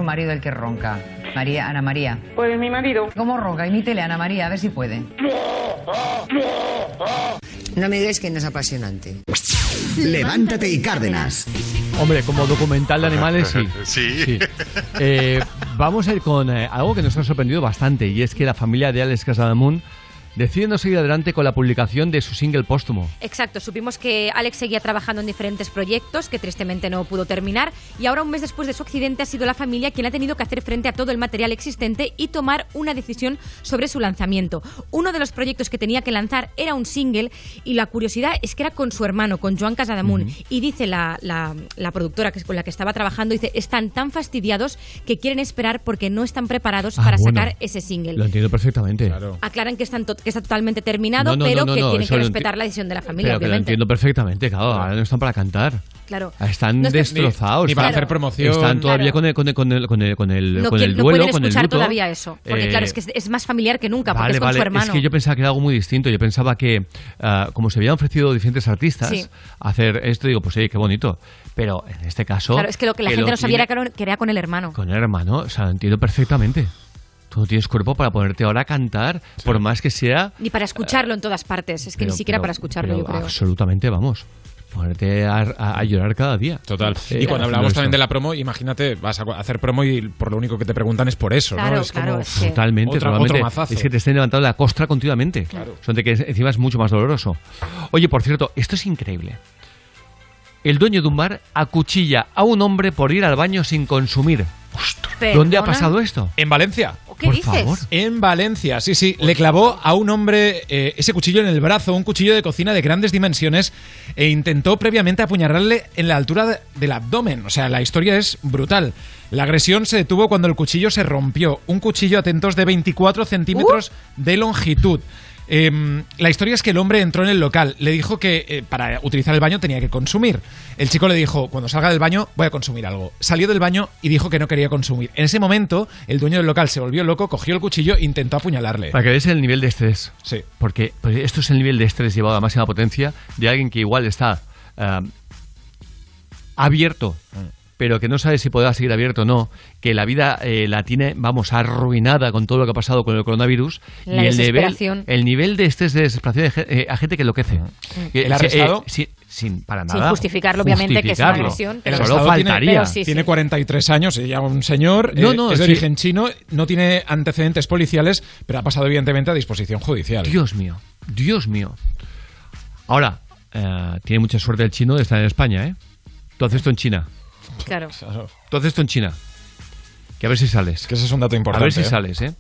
marido el que ronca. María, Ana María. Pues es mi marido. ¿Cómo ronca? Imítele, Ana María, a ver si puede. No me digáis que no es apasionante. Levántate y Cárdenas. Hombre, como documental de animales, sí. Sí. Eh, vamos a ir con eh, algo que nos ha sorprendido bastante y es que la familia de Alex Casademont decide no seguir adelante con la publicación de su single póstumo. Exacto, supimos que Alex seguía trabajando en diferentes proyectos que tristemente no pudo terminar y ahora un mes después de su accidente ha sido la familia quien ha tenido que hacer frente a todo el material existente y tomar una decisión sobre su lanzamiento. Uno de los proyectos que tenía que lanzar era un single y la curiosidad es que era con su hermano, con Joan Casadamunt. Y dice la, la- la productora que es con la que estaba trabajando, dice, están tan fastidiados que quieren esperar porque no están preparados Ah, para bueno. sacar ese single. Lo entiendo perfectamente. Aclaran que, están que está totalmente terminado, No, no, pero no, no, que no, tienen eso que respetar la decisión de la familia, Pero que lo entiendo perfectamente, claro, ahora no están para cantar. Claro. Están No es que- destrozados. Ni- ni para están- hacer promoción. Están todavía Claro. con el, con el, con el, con el, con el, No, con quie- el no duelo, pueden con el luto. todavía eso. Porque Eh, claro, es que es, es más familiar que nunca, porque es con vale. su hermano. Es que yo pensaba que era algo muy distinto. Yo pensaba que, ah, como se habían ofrecido diferentes artistas Sí. hacer esto, digo, pues sí, qué bonito. Pero en este caso. Claro, es que lo que la gente lo no sabía tiene era que era- que era con el hermano. Con el hermano, o sea, lo entiendo perfectamente. Tú no tienes cuerpo para ponerte ahora a cantar, por más que sea. Ni para escucharlo en todas partes. Es que pero- ni siquiera pero- para escucharlo, pero yo creo. Absolutamente, vamos. Ponerte a, a- a llorar cada día. Total. Eh, y cuando esto. también de la promo, imagínate, vas a hacer promo y por lo único que te preguntan es por eso, Claro, ¿no? Es claro, como es que- Totalmente, otra- totalmente. otro mazazo. Es que te estén levantando la costra continuamente. Son de que encima es mucho más doloroso. Oye, por cierto, esto es increíble. El dueño de un bar acuchilla a un hombre por ir al baño sin consumir. ¿Dónde ha pasado esto? En Valencia. ¿Qué Por dices? favor. En Valencia, sí, sí. Le clavó a un hombre eh, ese cuchillo en el brazo, un cuchillo de cocina de grandes dimensiones, e intentó previamente apuñalarle en la altura de- del abdomen. O sea, la historia es brutal. La agresión se detuvo cuando el cuchillo se rompió. Un cuchillo, atentos, de 24 centímetros de longitud. Em, la historia es que el hombre entró en el local, le dijo que eh, para utilizar el baño tenía que consumir. El chico le dijo, cuando salga del baño voy a consumir algo. Salió del baño y dijo que no quería consumir. En ese momento, el dueño del local se volvió loco, cogió el cuchillo e intentó apuñalarle. Para que veáis el nivel de estrés. Sí. Porque pues, esto es el nivel de estrés llevado a máxima potencia de alguien que igual está ah, abierto, Mm. Pero que no sabe si podrá seguir abierto o no, que la vida eh, la tiene, vamos, arruinada con todo lo que ha pasado con el coronavirus. La y el nivel, desesperación. el nivel de estrés, de desesperación eh, a gente que enloquece. Que- ¿El arrestado? eh, sí, sin, para Sin nada. justificarlo, obviamente, que es una agresión, pero- Solo tiene- faltaría. pero sí, Tiene sí. 43 años, se llama un señor, No, eh, no, es de sí. origen chino, no tiene antecedentes policiales, pero ha pasado evidentemente a disposición judicial. Dios mío, Dios mío. Ahora, eh, tiene mucha suerte el chino de estar en España, ¿eh? Tú haces esto en China. Claro. Tú haces esto en China. Que a ver si sales. Que ese es un dato importante. A ver si ¿eh? sales, ¿eh?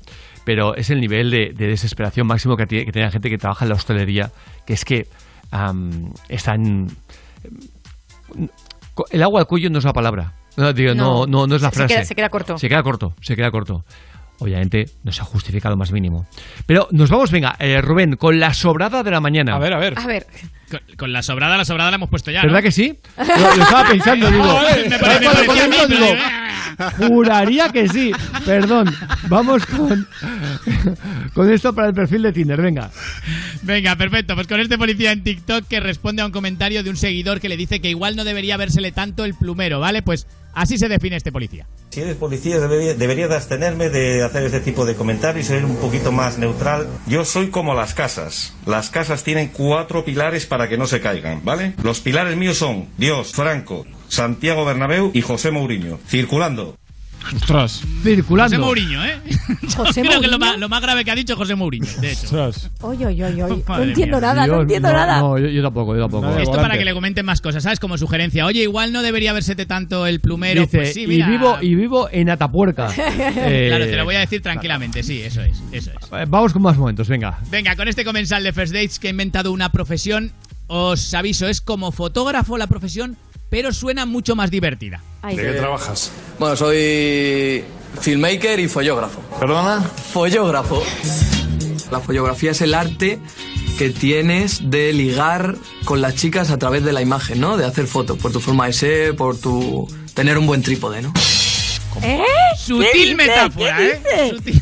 Pero es el nivel de, de desesperación máximo que tiene, que tiene la gente que trabaja en la hostelería, que es que am, están... El agua al cuello no es la palabra. No, digo, no, No, no, no es la se frase. queda- se queda corto. Se queda corto, se queda corto. Obviamente no se justifica lo más mínimo. Pero nos vamos, venga, eh, Rubén, con la sobrada de la mañana. A ver, a ver. A ver. Con, con la sobrada, la sobrada la hemos puesto ya. ¿no? ¿Verdad que sí? Lo, lo estaba pensando, digo. Joder, me pare- me Cuando parecía a mí, comento, pero- digo, Juraría que sí. Perdón. Vamos con, con esto para el perfil de Tinder. Venga. Venga, perfecto. Pues con este policía en TikTok que responde a un comentario de un seguidor que le dice que igual no debería vérsele tanto el plumero, ¿vale? Pues así se define este policía. Si eres policía debería, debería de abstenerme de hacer este tipo de comentarios y ser un poquito más neutral. Yo soy como las casas. Las casas tienen cuatro pilares para que no se caigan, ¿vale? Los pilares míos son Dios, Franco, Santiago Bernabéu y José Mourinho. Circulando. Ostras. Circulando. José Mourinho, ¿eh? José Creo que lo más, lo más grave que ha dicho José Mourinho, de hecho. Ostras. Oye, oye, oye, oye. No entiendo mía. nada, no entiendo no, nada. No, yo, yo tampoco, yo tampoco. Esto volante. para que le comenten más cosas, ¿sabes? Como sugerencia. Oye, igual no debería vérsete tanto el plumero. Dice, pues sí, y, mira. vivo, y vivo en Atapuerca. Eh, Claro, te lo voy a decir tranquilamente, sí, eso es, eso es. eh, Vamos con más momentos, venga. Venga, con este comensal de First Dates que ha inventado una profesión, os aviso, es como fotógrafo la profesión, pero suena mucho más divertida. Ay, ¿De qué trabajas? Bueno, soy filmmaker y follógrafo. ¿Perdona? Follógrafo. La follografía es el arte que tienes de ligar con las chicas a través de la imagen, ¿no? De hacer fotos, por tu forma de ser, por tu... tener un buen trípode, ¿no? ¿Eh? Sutil metáfora, ¿Qué ¿eh? sutil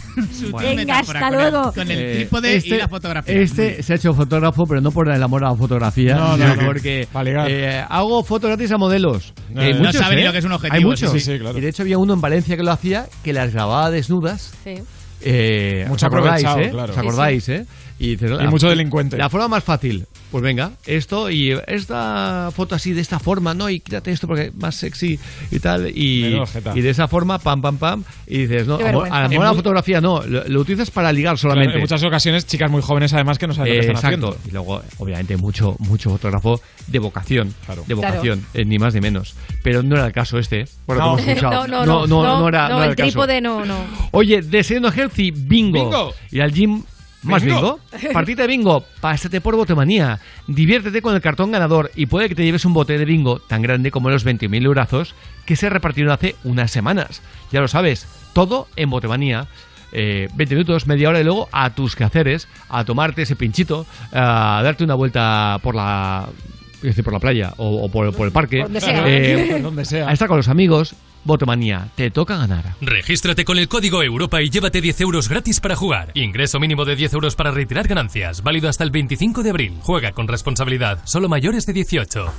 Venga, hasta con el- luego. con el Eh, trípode este- y la fotografía. Este se ha hecho fotógrafo, pero no por el amor a la fotografía, No, no, porque eh, hago fotos gratis a modelos. No, Hay no muchos, sabe ni ¿eh? lo que es un objetivo, Hay muchos. sí, sí, claro. Y de hecho había uno en Valencia que lo hacía, que las grababa desnudas. Sí. Eh, Mucho ¿Os acordáis, aprovechado, eh? claro. ¿Os acordáis, eh? Y, dices, Y la- mucho delincuente. La forma más fácil, pues venga, esto y esta foto así de esta forma, ¿no? Y quítate esto porque es más sexy y tal. Y, y de esa forma, pam, pam, pam. Y dices, no, a lo mejor la fotografía no, lo, lo utilizas para ligar Claro, solamente. en muchas ocasiones, chicas muy jóvenes además que no saben lo que Eh, están exacto. haciendo. Y luego, obviamente, mucho, mucho fotógrafo de vocación. De vocación, eh, ni más ni menos. Pero no era el caso este. ¿eh? Por lo que No. hemos escuchado. no, no, no, no era, no era el el caso. trípode no, no. Oye, desayuno healthy, bingo. Bingo. Y al gym, más bingo. Bingo. Partida de bingo, pásate por Botemanía. Diviértete con el cartón ganador y puede que te lleves un bote de bingo tan grande como los 20.000 eurazos que se repartieron hace unas semanas. Ya lo sabes, todo en Botemanía. Eh, 20 minutos, media hora y luego a tus quehaceres, a tomarte ese pinchito, a darte una vuelta por la es decir, por la playa o, o por, por el parque, Donde sea. Eh, Donde sea. a estar con los amigos, Botemanía, te toca ganar. Regístrate con el código Europa y llévate 10 euros gratis para jugar. Ingreso mínimo de 10 euros para retirar ganancias. Válido hasta el 25 de abril. Juega con responsabilidad. Solo mayores de 18.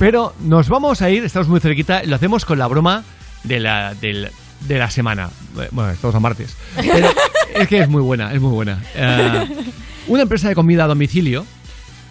Pero nos vamos a ir, estamos muy cerquita, lo hacemos con la broma de la, del- de la semana. Eh, Bueno, estamos a martes. Pero es que es muy buena, es muy buena. Eh, una empresa de comida a domicilio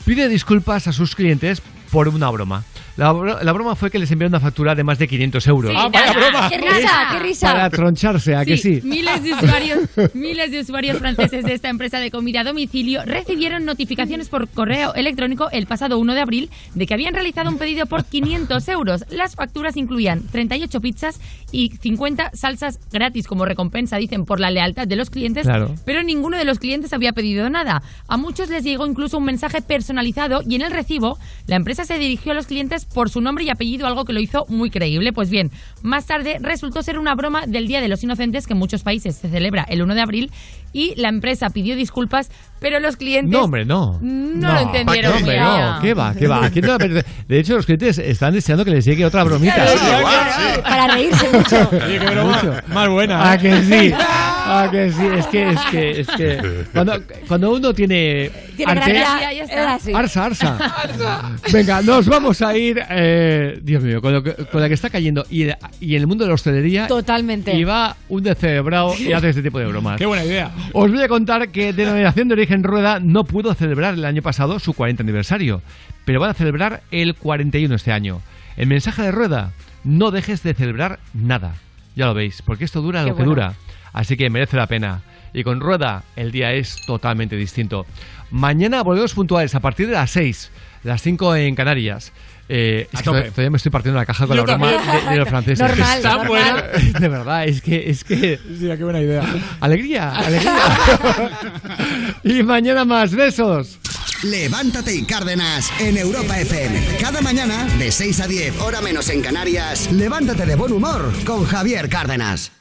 pide disculpas a sus clientes por una broma. La, la broma fue que les enviaron una factura de más de 500 euros. ¡Ah, vaya broma! ¡Qué risa, qué risa! Para troncharse, ¿a que sí? Miles de usuarios, miles de usuarios franceses de esta empresa de comida a domicilio recibieron notificaciones por correo electrónico el pasado 1 de abril de que habían realizado un pedido por 500 euros. Las facturas incluían 38 pizzas y 50 salsas gratis como recompensa, dicen, por la lealtad de los clientes, Claro. pero ninguno de los clientes había pedido nada. A muchos les llegó incluso un mensaje personalizado y en el recibo la empresa se dirigió a los clientes por su nombre y apellido, algo que lo hizo muy creíble. Pues bien, más tarde resultó ser una broma del Día de los Inocentes que en muchos países se celebra el 1 de abril y la empresa pidió disculpas, pero los clientes No, hombre, no. no, lo entendieron. No, hombre, no. ¿Qué va? ¿Qué va? ¿Quién a perder? De hecho, los clientes están deseando que les llegue otra bromita. Para reírse mucho. Oye, qué broma Mucho. más buena. ¿A ¿eh? que sí? ¿A que sí? Es que, es que, es que... Cuando, cuando uno tiene... Tiene arte- gracia, ya está. así. Arsa, arsa. Venga, nos vamos a ir. eh, Dios mío, con, lo que, con la que está cayendo. Y, y en el mundo de la hostelería. Totalmente. Y va un descerebrado y hace este tipo de bromas. Qué buena idea. Os voy a contar que Denominación de Origen Rueda no pudo celebrar el año pasado su 40 aniversario, pero van a celebrar el 41 este año. El mensaje de Rueda: no dejes de celebrar nada. Ya lo veis, porque esto dura Qué lo que bueno. dura. Así que merece la pena. Y con Rueda el día es totalmente distinto. Mañana volvemos puntuales a partir de las 6, las 5 en Canarias. Eh, es que todavía, todavía me estoy partiendo la caja con Yo la broma de, de los franceses. Normal, Está normal. buena. De verdad, es que, es que Sí, qué buena idea. Alegría, alegría. y mañana más besos. Levántate y Cárdenas en Europa FM. Cada mañana, de 6 a 10, hora menos en Canarias, levántate de buen humor con Javier Cárdenas.